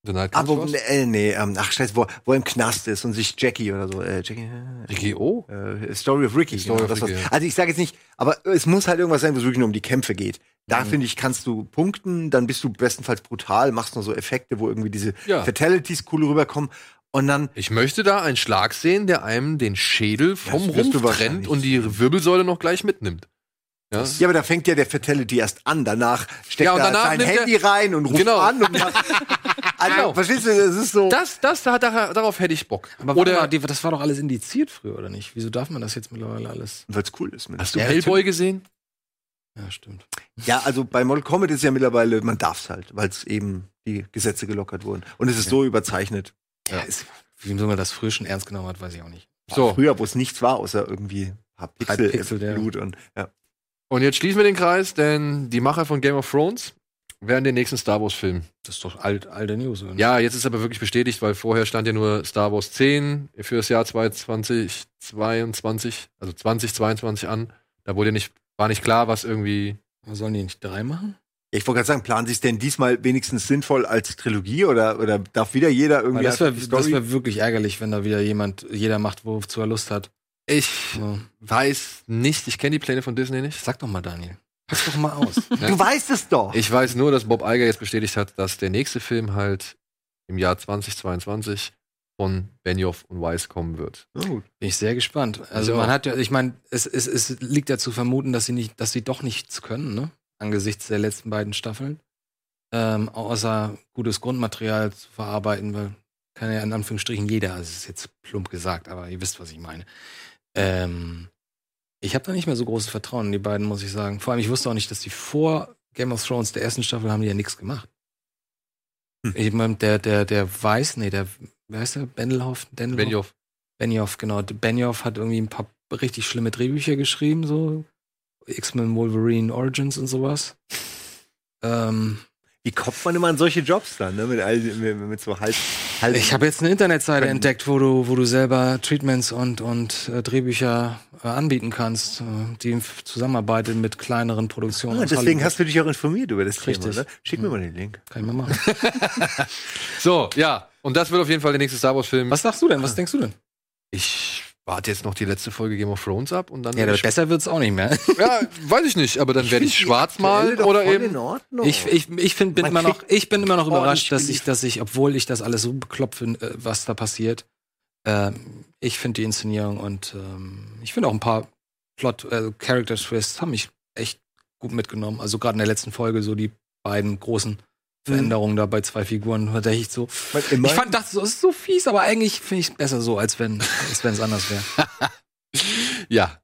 Aber, Comes First. äh, nee, ähm, ach scheiße, wo, wo er im Knast ist und sich Jackie oder so, äh, Jackie, Ricky O? äh, Story of Ricky. Story of das Ricky, ja. Also ich sage jetzt nicht, aber es muss halt irgendwas sein, wo es wirklich nur um die Kämpfe geht. Da finde ich, kannst du punkten, dann bist du bestenfalls brutal, machst nur so Effekte, wo irgendwie diese Ja. Fatalities cool rüberkommen und dann Ich möchte da einen Schlag sehen, der einem den Schädel vom Rumpf trennt und die Wirbelsäule noch gleich mitnimmt. Ja? Ja, aber da fängt ja der Fatality erst an. Danach steckt Ja, er sein Handy rein und ruft Genau. an. Und macht, also, Genau. verstehst du, das ist so. Das, das, da, da, darauf hätte ich Bock. Aber Oder die, das war doch alles indiziert früher, oder nicht? Wieso darf man das jetzt mittlerweile alles? Weil es cool ist. Mit. hast du ja, Hellboy gesehen? Ja, stimmt. Ja, also bei Mortal Kombat ist ja mittlerweile, man darf's halt, weil es eben die Gesetze gelockert wurden. Und es ist so überzeichnet. Ja, ist, wie man das früher schon ernst genommen hat, weiß ich auch nicht. So, Früher, wo es nichts war, außer irgendwie ein paar Pixel, Pixel, ja. Blut und ja. Und jetzt schließen wir den Kreis, denn die Macher von Game of Thrones werden den nächsten Star Wars Film. Das ist doch alt, alte News. oder? Ja, jetzt ist aber wirklich bestätigt, weil vorher stand ja nur Star Wars 10 für das Jahr 2022, also 2022 an. Da wurde nicht, war nicht klar, was irgendwie. Sollen die nicht drei machen? Ich wollte gerade sagen, planen Sie es denn diesmal wenigstens sinnvoll als Trilogie oder, oder darf wieder jeder Weil irgendwie das wäre wär wirklich ärgerlich, wenn da wieder jemand, jeder macht, wozu er Lust hat. Ich So. weiß nicht, ich kenne die Pläne von Disney nicht. Sag doch mal, Daniel. Pack's doch mal aus. Du weißt es doch. Ich weiß nur, dass Bob Iger jetzt bestätigt hat, dass der nächste Film halt im Jahr 2022 von Benioff und Weiss kommen wird. Gut. Bin ich sehr gespannt. Also Ich man auch. hat ja, ich meine, es, es, es liegt ja zu vermuten, dass sie nicht, dass sie doch nichts können, ne? Angesichts der letzten beiden Staffeln. Ähm, außer gutes Grundmaterial zu verarbeiten, weil kann ja in Anführungsstrichen jeder, also es ist jetzt plump gesagt, aber ihr wisst, was ich meine. Ähm, Ich habe da nicht mehr so großes Vertrauen in die beiden, muss ich sagen. Vor allem, ich wusste auch nicht, dass die vor Game of Thrones der ersten Staffel haben die ja nichts gemacht. Hm. Ich meine, der, der, der weiß, nee, der, wer heißt der? Bendelhoff? Dendelhoff? Benioff. Benioff, genau. Benioff hat irgendwie ein paar richtig schlimme Drehbücher geschrieben, so X-Men Wolverine Origins und sowas. Ähm, Wie kommt man immer an solche Jobs dann, ne? Mit, all, mit, mit so halb. Halb ich habe jetzt eine Internetseite Können- entdeckt, wo du, wo du selber Treatments und, und äh, Drehbücher äh, anbieten kannst, äh, die zusammenarbeiten mit kleineren Produktionen. ah, deswegen Hollywood. hast du dich auch informiert über das Richtig. Thema, ne? Schick mir mal den Link. Kann ich mal machen. So, ja. Und das wird auf jeden Fall der nächste Star Wars-Film. Was sagst du denn? Was denkst du denn? Ich warte jetzt noch die letzte Folge Game of Thrones ab und dann. Ja, besser wird's auch nicht mehr. ja, weiß ich nicht, aber dann werde ich schwarz malen oder eben. Ich, ich, ich find, bin, immer noch, ich bin immer noch überrascht, dass ich, dass ich, obwohl ich das alles so bekloppt finde, äh, was da passiert, ähm, ich finde die Inszenierung und ähm, ich finde auch ein paar Plot, äh, Character Twists haben mich echt gut mitgenommen. Also gerade in der letzten Folge so die beiden großen Veränderungen da bei zwei Figuren, da ich so. Ich fand das so, ist so fies, aber eigentlich finde ich es besser so, als wenn als es anders wäre. Ja.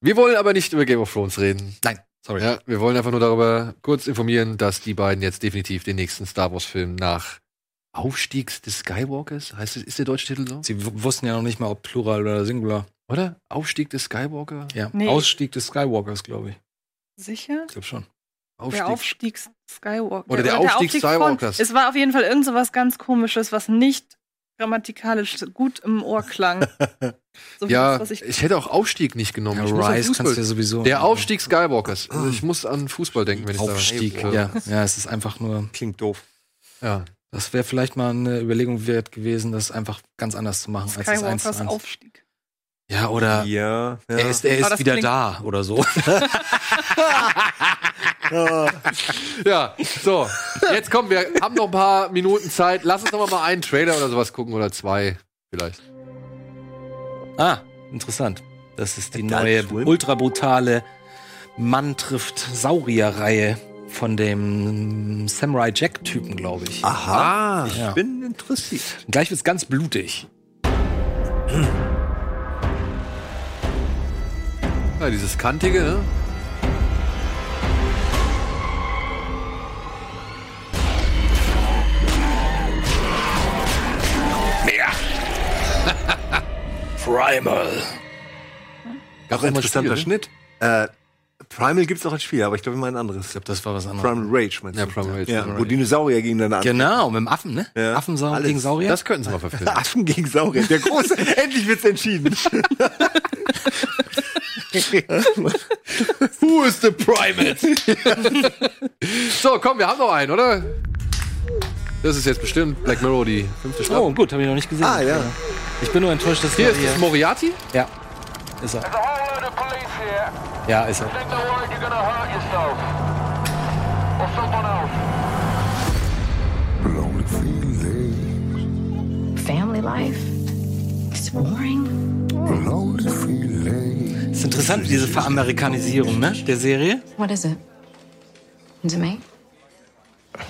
Wir wollen aber nicht über Game of Thrones reden. Nein, sorry. Ja, wir wollen einfach nur darüber kurz informieren, dass die beiden jetzt definitiv den nächsten Star Wars-Film nach Aufstiegs des Skywalkers, heißt es, ist der deutsche Titel so? Sie wussten ja noch nicht mal, ob Plural oder Singular. Oder? Aufstieg des Skywalker? Ja, Nee. Ausstieg des Skywalkers, glaube ich. Sicher? Ich glaube schon. Der Aufstieg Skywalker. Oder der Aufstieg von- Skywalkers. Es war auf jeden Fall irgend so was ganz komisches, was nicht grammatikalisch gut im Ohr klang. So wie Ja, das, was ich ich hätte auch Aufstieg nicht genommen. Ja, Rise kannst du ja sowieso. der Aufstieg Skywalkers. Also ich muss an Fußball denken, wenn ich Aufstieg. da. Ja, ja, es ist einfach nur. klingt doof. ja. Das wäre vielleicht mal eine Überlegung wert gewesen, das einfach ganz anders zu machen als das 1 zu Skywalkers 1. Aufstieg. Ja, oder Ja. ja. er ist, er ist wieder da oder so. ja, so. Jetzt kommen wir haben noch ein paar Minuten Zeit. Lass uns noch mal einen Trailer oder sowas gucken oder zwei vielleicht. ah, interessant. Das ist die Adult neue Swim? ultra brutale Mann trifft Saurier-Reihe von dem Samurai Jack-Typen, glaube ich. Aha, ich Ja. bin interessiert. Gleich wird's ganz blutig. Ja, dieses kantige, ne? Primal. Gab Auch interessanter Schnitt. Äh, Primal gibt's auch als Spiel, aber ich glaube immer ein anderes. Ich glaube, das war was anderes. Primal Rage, meinst Ja, du? Primal Rage. Ja, Primal wo Rage. Dinosaurier gegeneinander an. Genau, mit dem Affen, ne? Ja. Alles. gegen Saurier. Das könnten sie mal verfilmen. Affen gegen Saurier. Der große, endlich wird's entschieden. Who is the primate? so, komm, wir haben noch einen, oder? Das ist jetzt bestimmt Black Mirror, die fünfte oh, Staffel. gut, habe ich noch nicht gesehen. Ah, ja. Ich bin nur enttäuscht, dass Hier wir ist das Moriarty. Ja, ist er. Ja, ist er. Family life. It's boring. Ist interessant, diese Veramerikanisierung, ne? Der Serie. What is it? Is it me?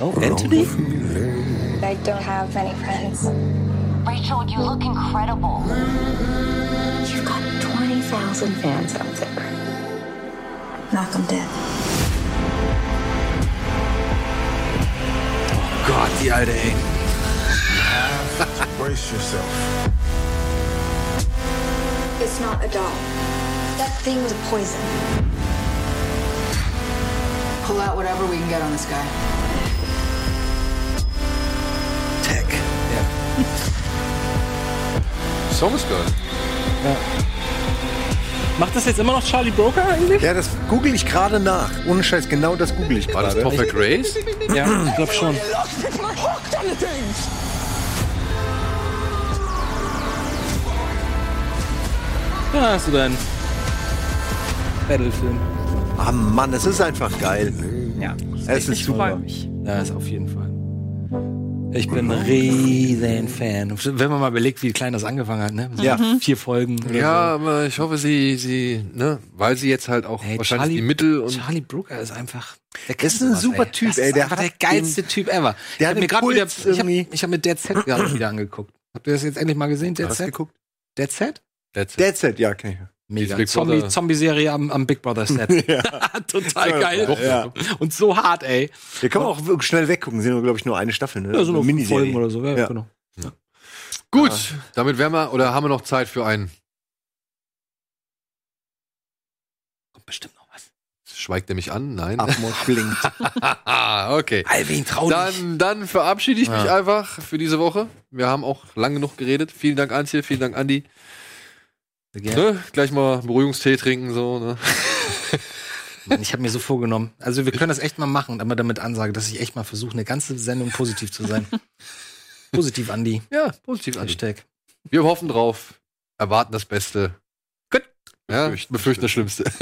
Oh, Anthony? I don't have many friends. Rachel, you look incredible. You've got 20,000 fans out there. Knock them dead. Gott, die alte, ey. It's not a doll. That thing was poison. Pull out whatever we can get on this guy. Tech. Ja. Somos Girl. Macht das jetzt immer noch Charlie Broker eigentlich? Ja, das google ich gerade nach. Ohne Scheiß, genau das google ich War das gerade. Perfect Race? Ja, ich glaube schon. Ja, hast du deinen Battlefilm. Ah Mann, es ist einfach geil. Ja. Es ist Ich freue super. mich. Ja, ist auf jeden Fall. Ich bin ein riesen Fan. Wenn man mal überlegt, wie klein das angefangen hat, ne? So Ja. Vier Folgen. oder Ja, aber ich hoffe, sie, sie, ne, weil sie jetzt halt auch Hey, wahrscheinlich Charlie- die Mittel so. und Charlie Brooker ist einfach. Der ist ein super Typ, das ey. Ist Der einfach hat der geilste Typ ever. Der ich hat habe mir den gerade wieder, ich habe hab mit Dead Set gerade wieder angeguckt. Habt ihr das jetzt endlich mal gesehen, Dead Was Set? geguckt? Dead Set? That's it. Dead Set, ja, okay. Mega. Big Zombie- Brother. Zombie-Serie am, am Big Brother Set. Total geil. Ja. Und so hart, ey. Hier kann man auch wirklich schnell weggucken. Sind nur, glaube ich, nur eine Staffel, ne? Ja, so Eine Miniserie. Folgen oder so. Ja, Ja. genau. Gut, damit wären wir, oder haben wir noch Zeit für einen? Kommt bestimmt noch was. Schweigt er mich an? Nein. Abmord blinkt. Okay. Alvin, trau dich. Dann, dann verabschiede ich mich Ja. einfach für diese Woche. Wir haben auch lang genug geredet. Vielen Dank, Antje. Vielen Dank, Andi. Gerne. Ne? Gleich mal Beruhigungstee trinken, so, ne? Ich habe mir so vorgenommen. Also wir können das echt mal machen, aber damit ansage, dass ich echt mal versuche, eine ganze Sendung positiv zu sein. positiv, Andi. Ja, positiv, Andi. Hashtag. Wir hoffen drauf, erwarten das Beste. Gut. Ja, Befürchten. befürchten das Schlimmste.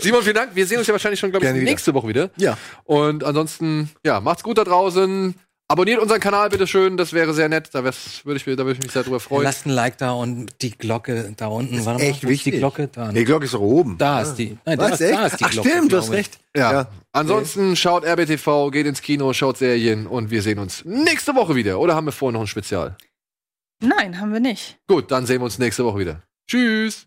Simon, vielen Dank. Wir sehen uns ja wahrscheinlich schon, glaube ich, Gerne wieder. nächste Woche wieder. Ja. Und ansonsten, ja, macht's gut da draußen. Abonniert unseren Kanal bitte schön, das wäre sehr nett. Da, würde ich, mir- da würde ich mich sehr drüber freuen. Lasst ein Like da und die Glocke da unten. Warte echt ist wichtig. Die Glocke da. Die Glocke ist doch oben. Da ist die. Nein, da, Was, ist, da echt? ist die Ach, Glocke. stimmt, du hast recht. Ja. Ja. Ansonsten schaut RBTV, geht ins Kino, schaut Serien und wir sehen uns nächste Woche wieder. Oder haben wir vorher noch ein Spezial? Nein, haben wir nicht. Gut, dann sehen wir uns nächste Woche wieder. Tschüss.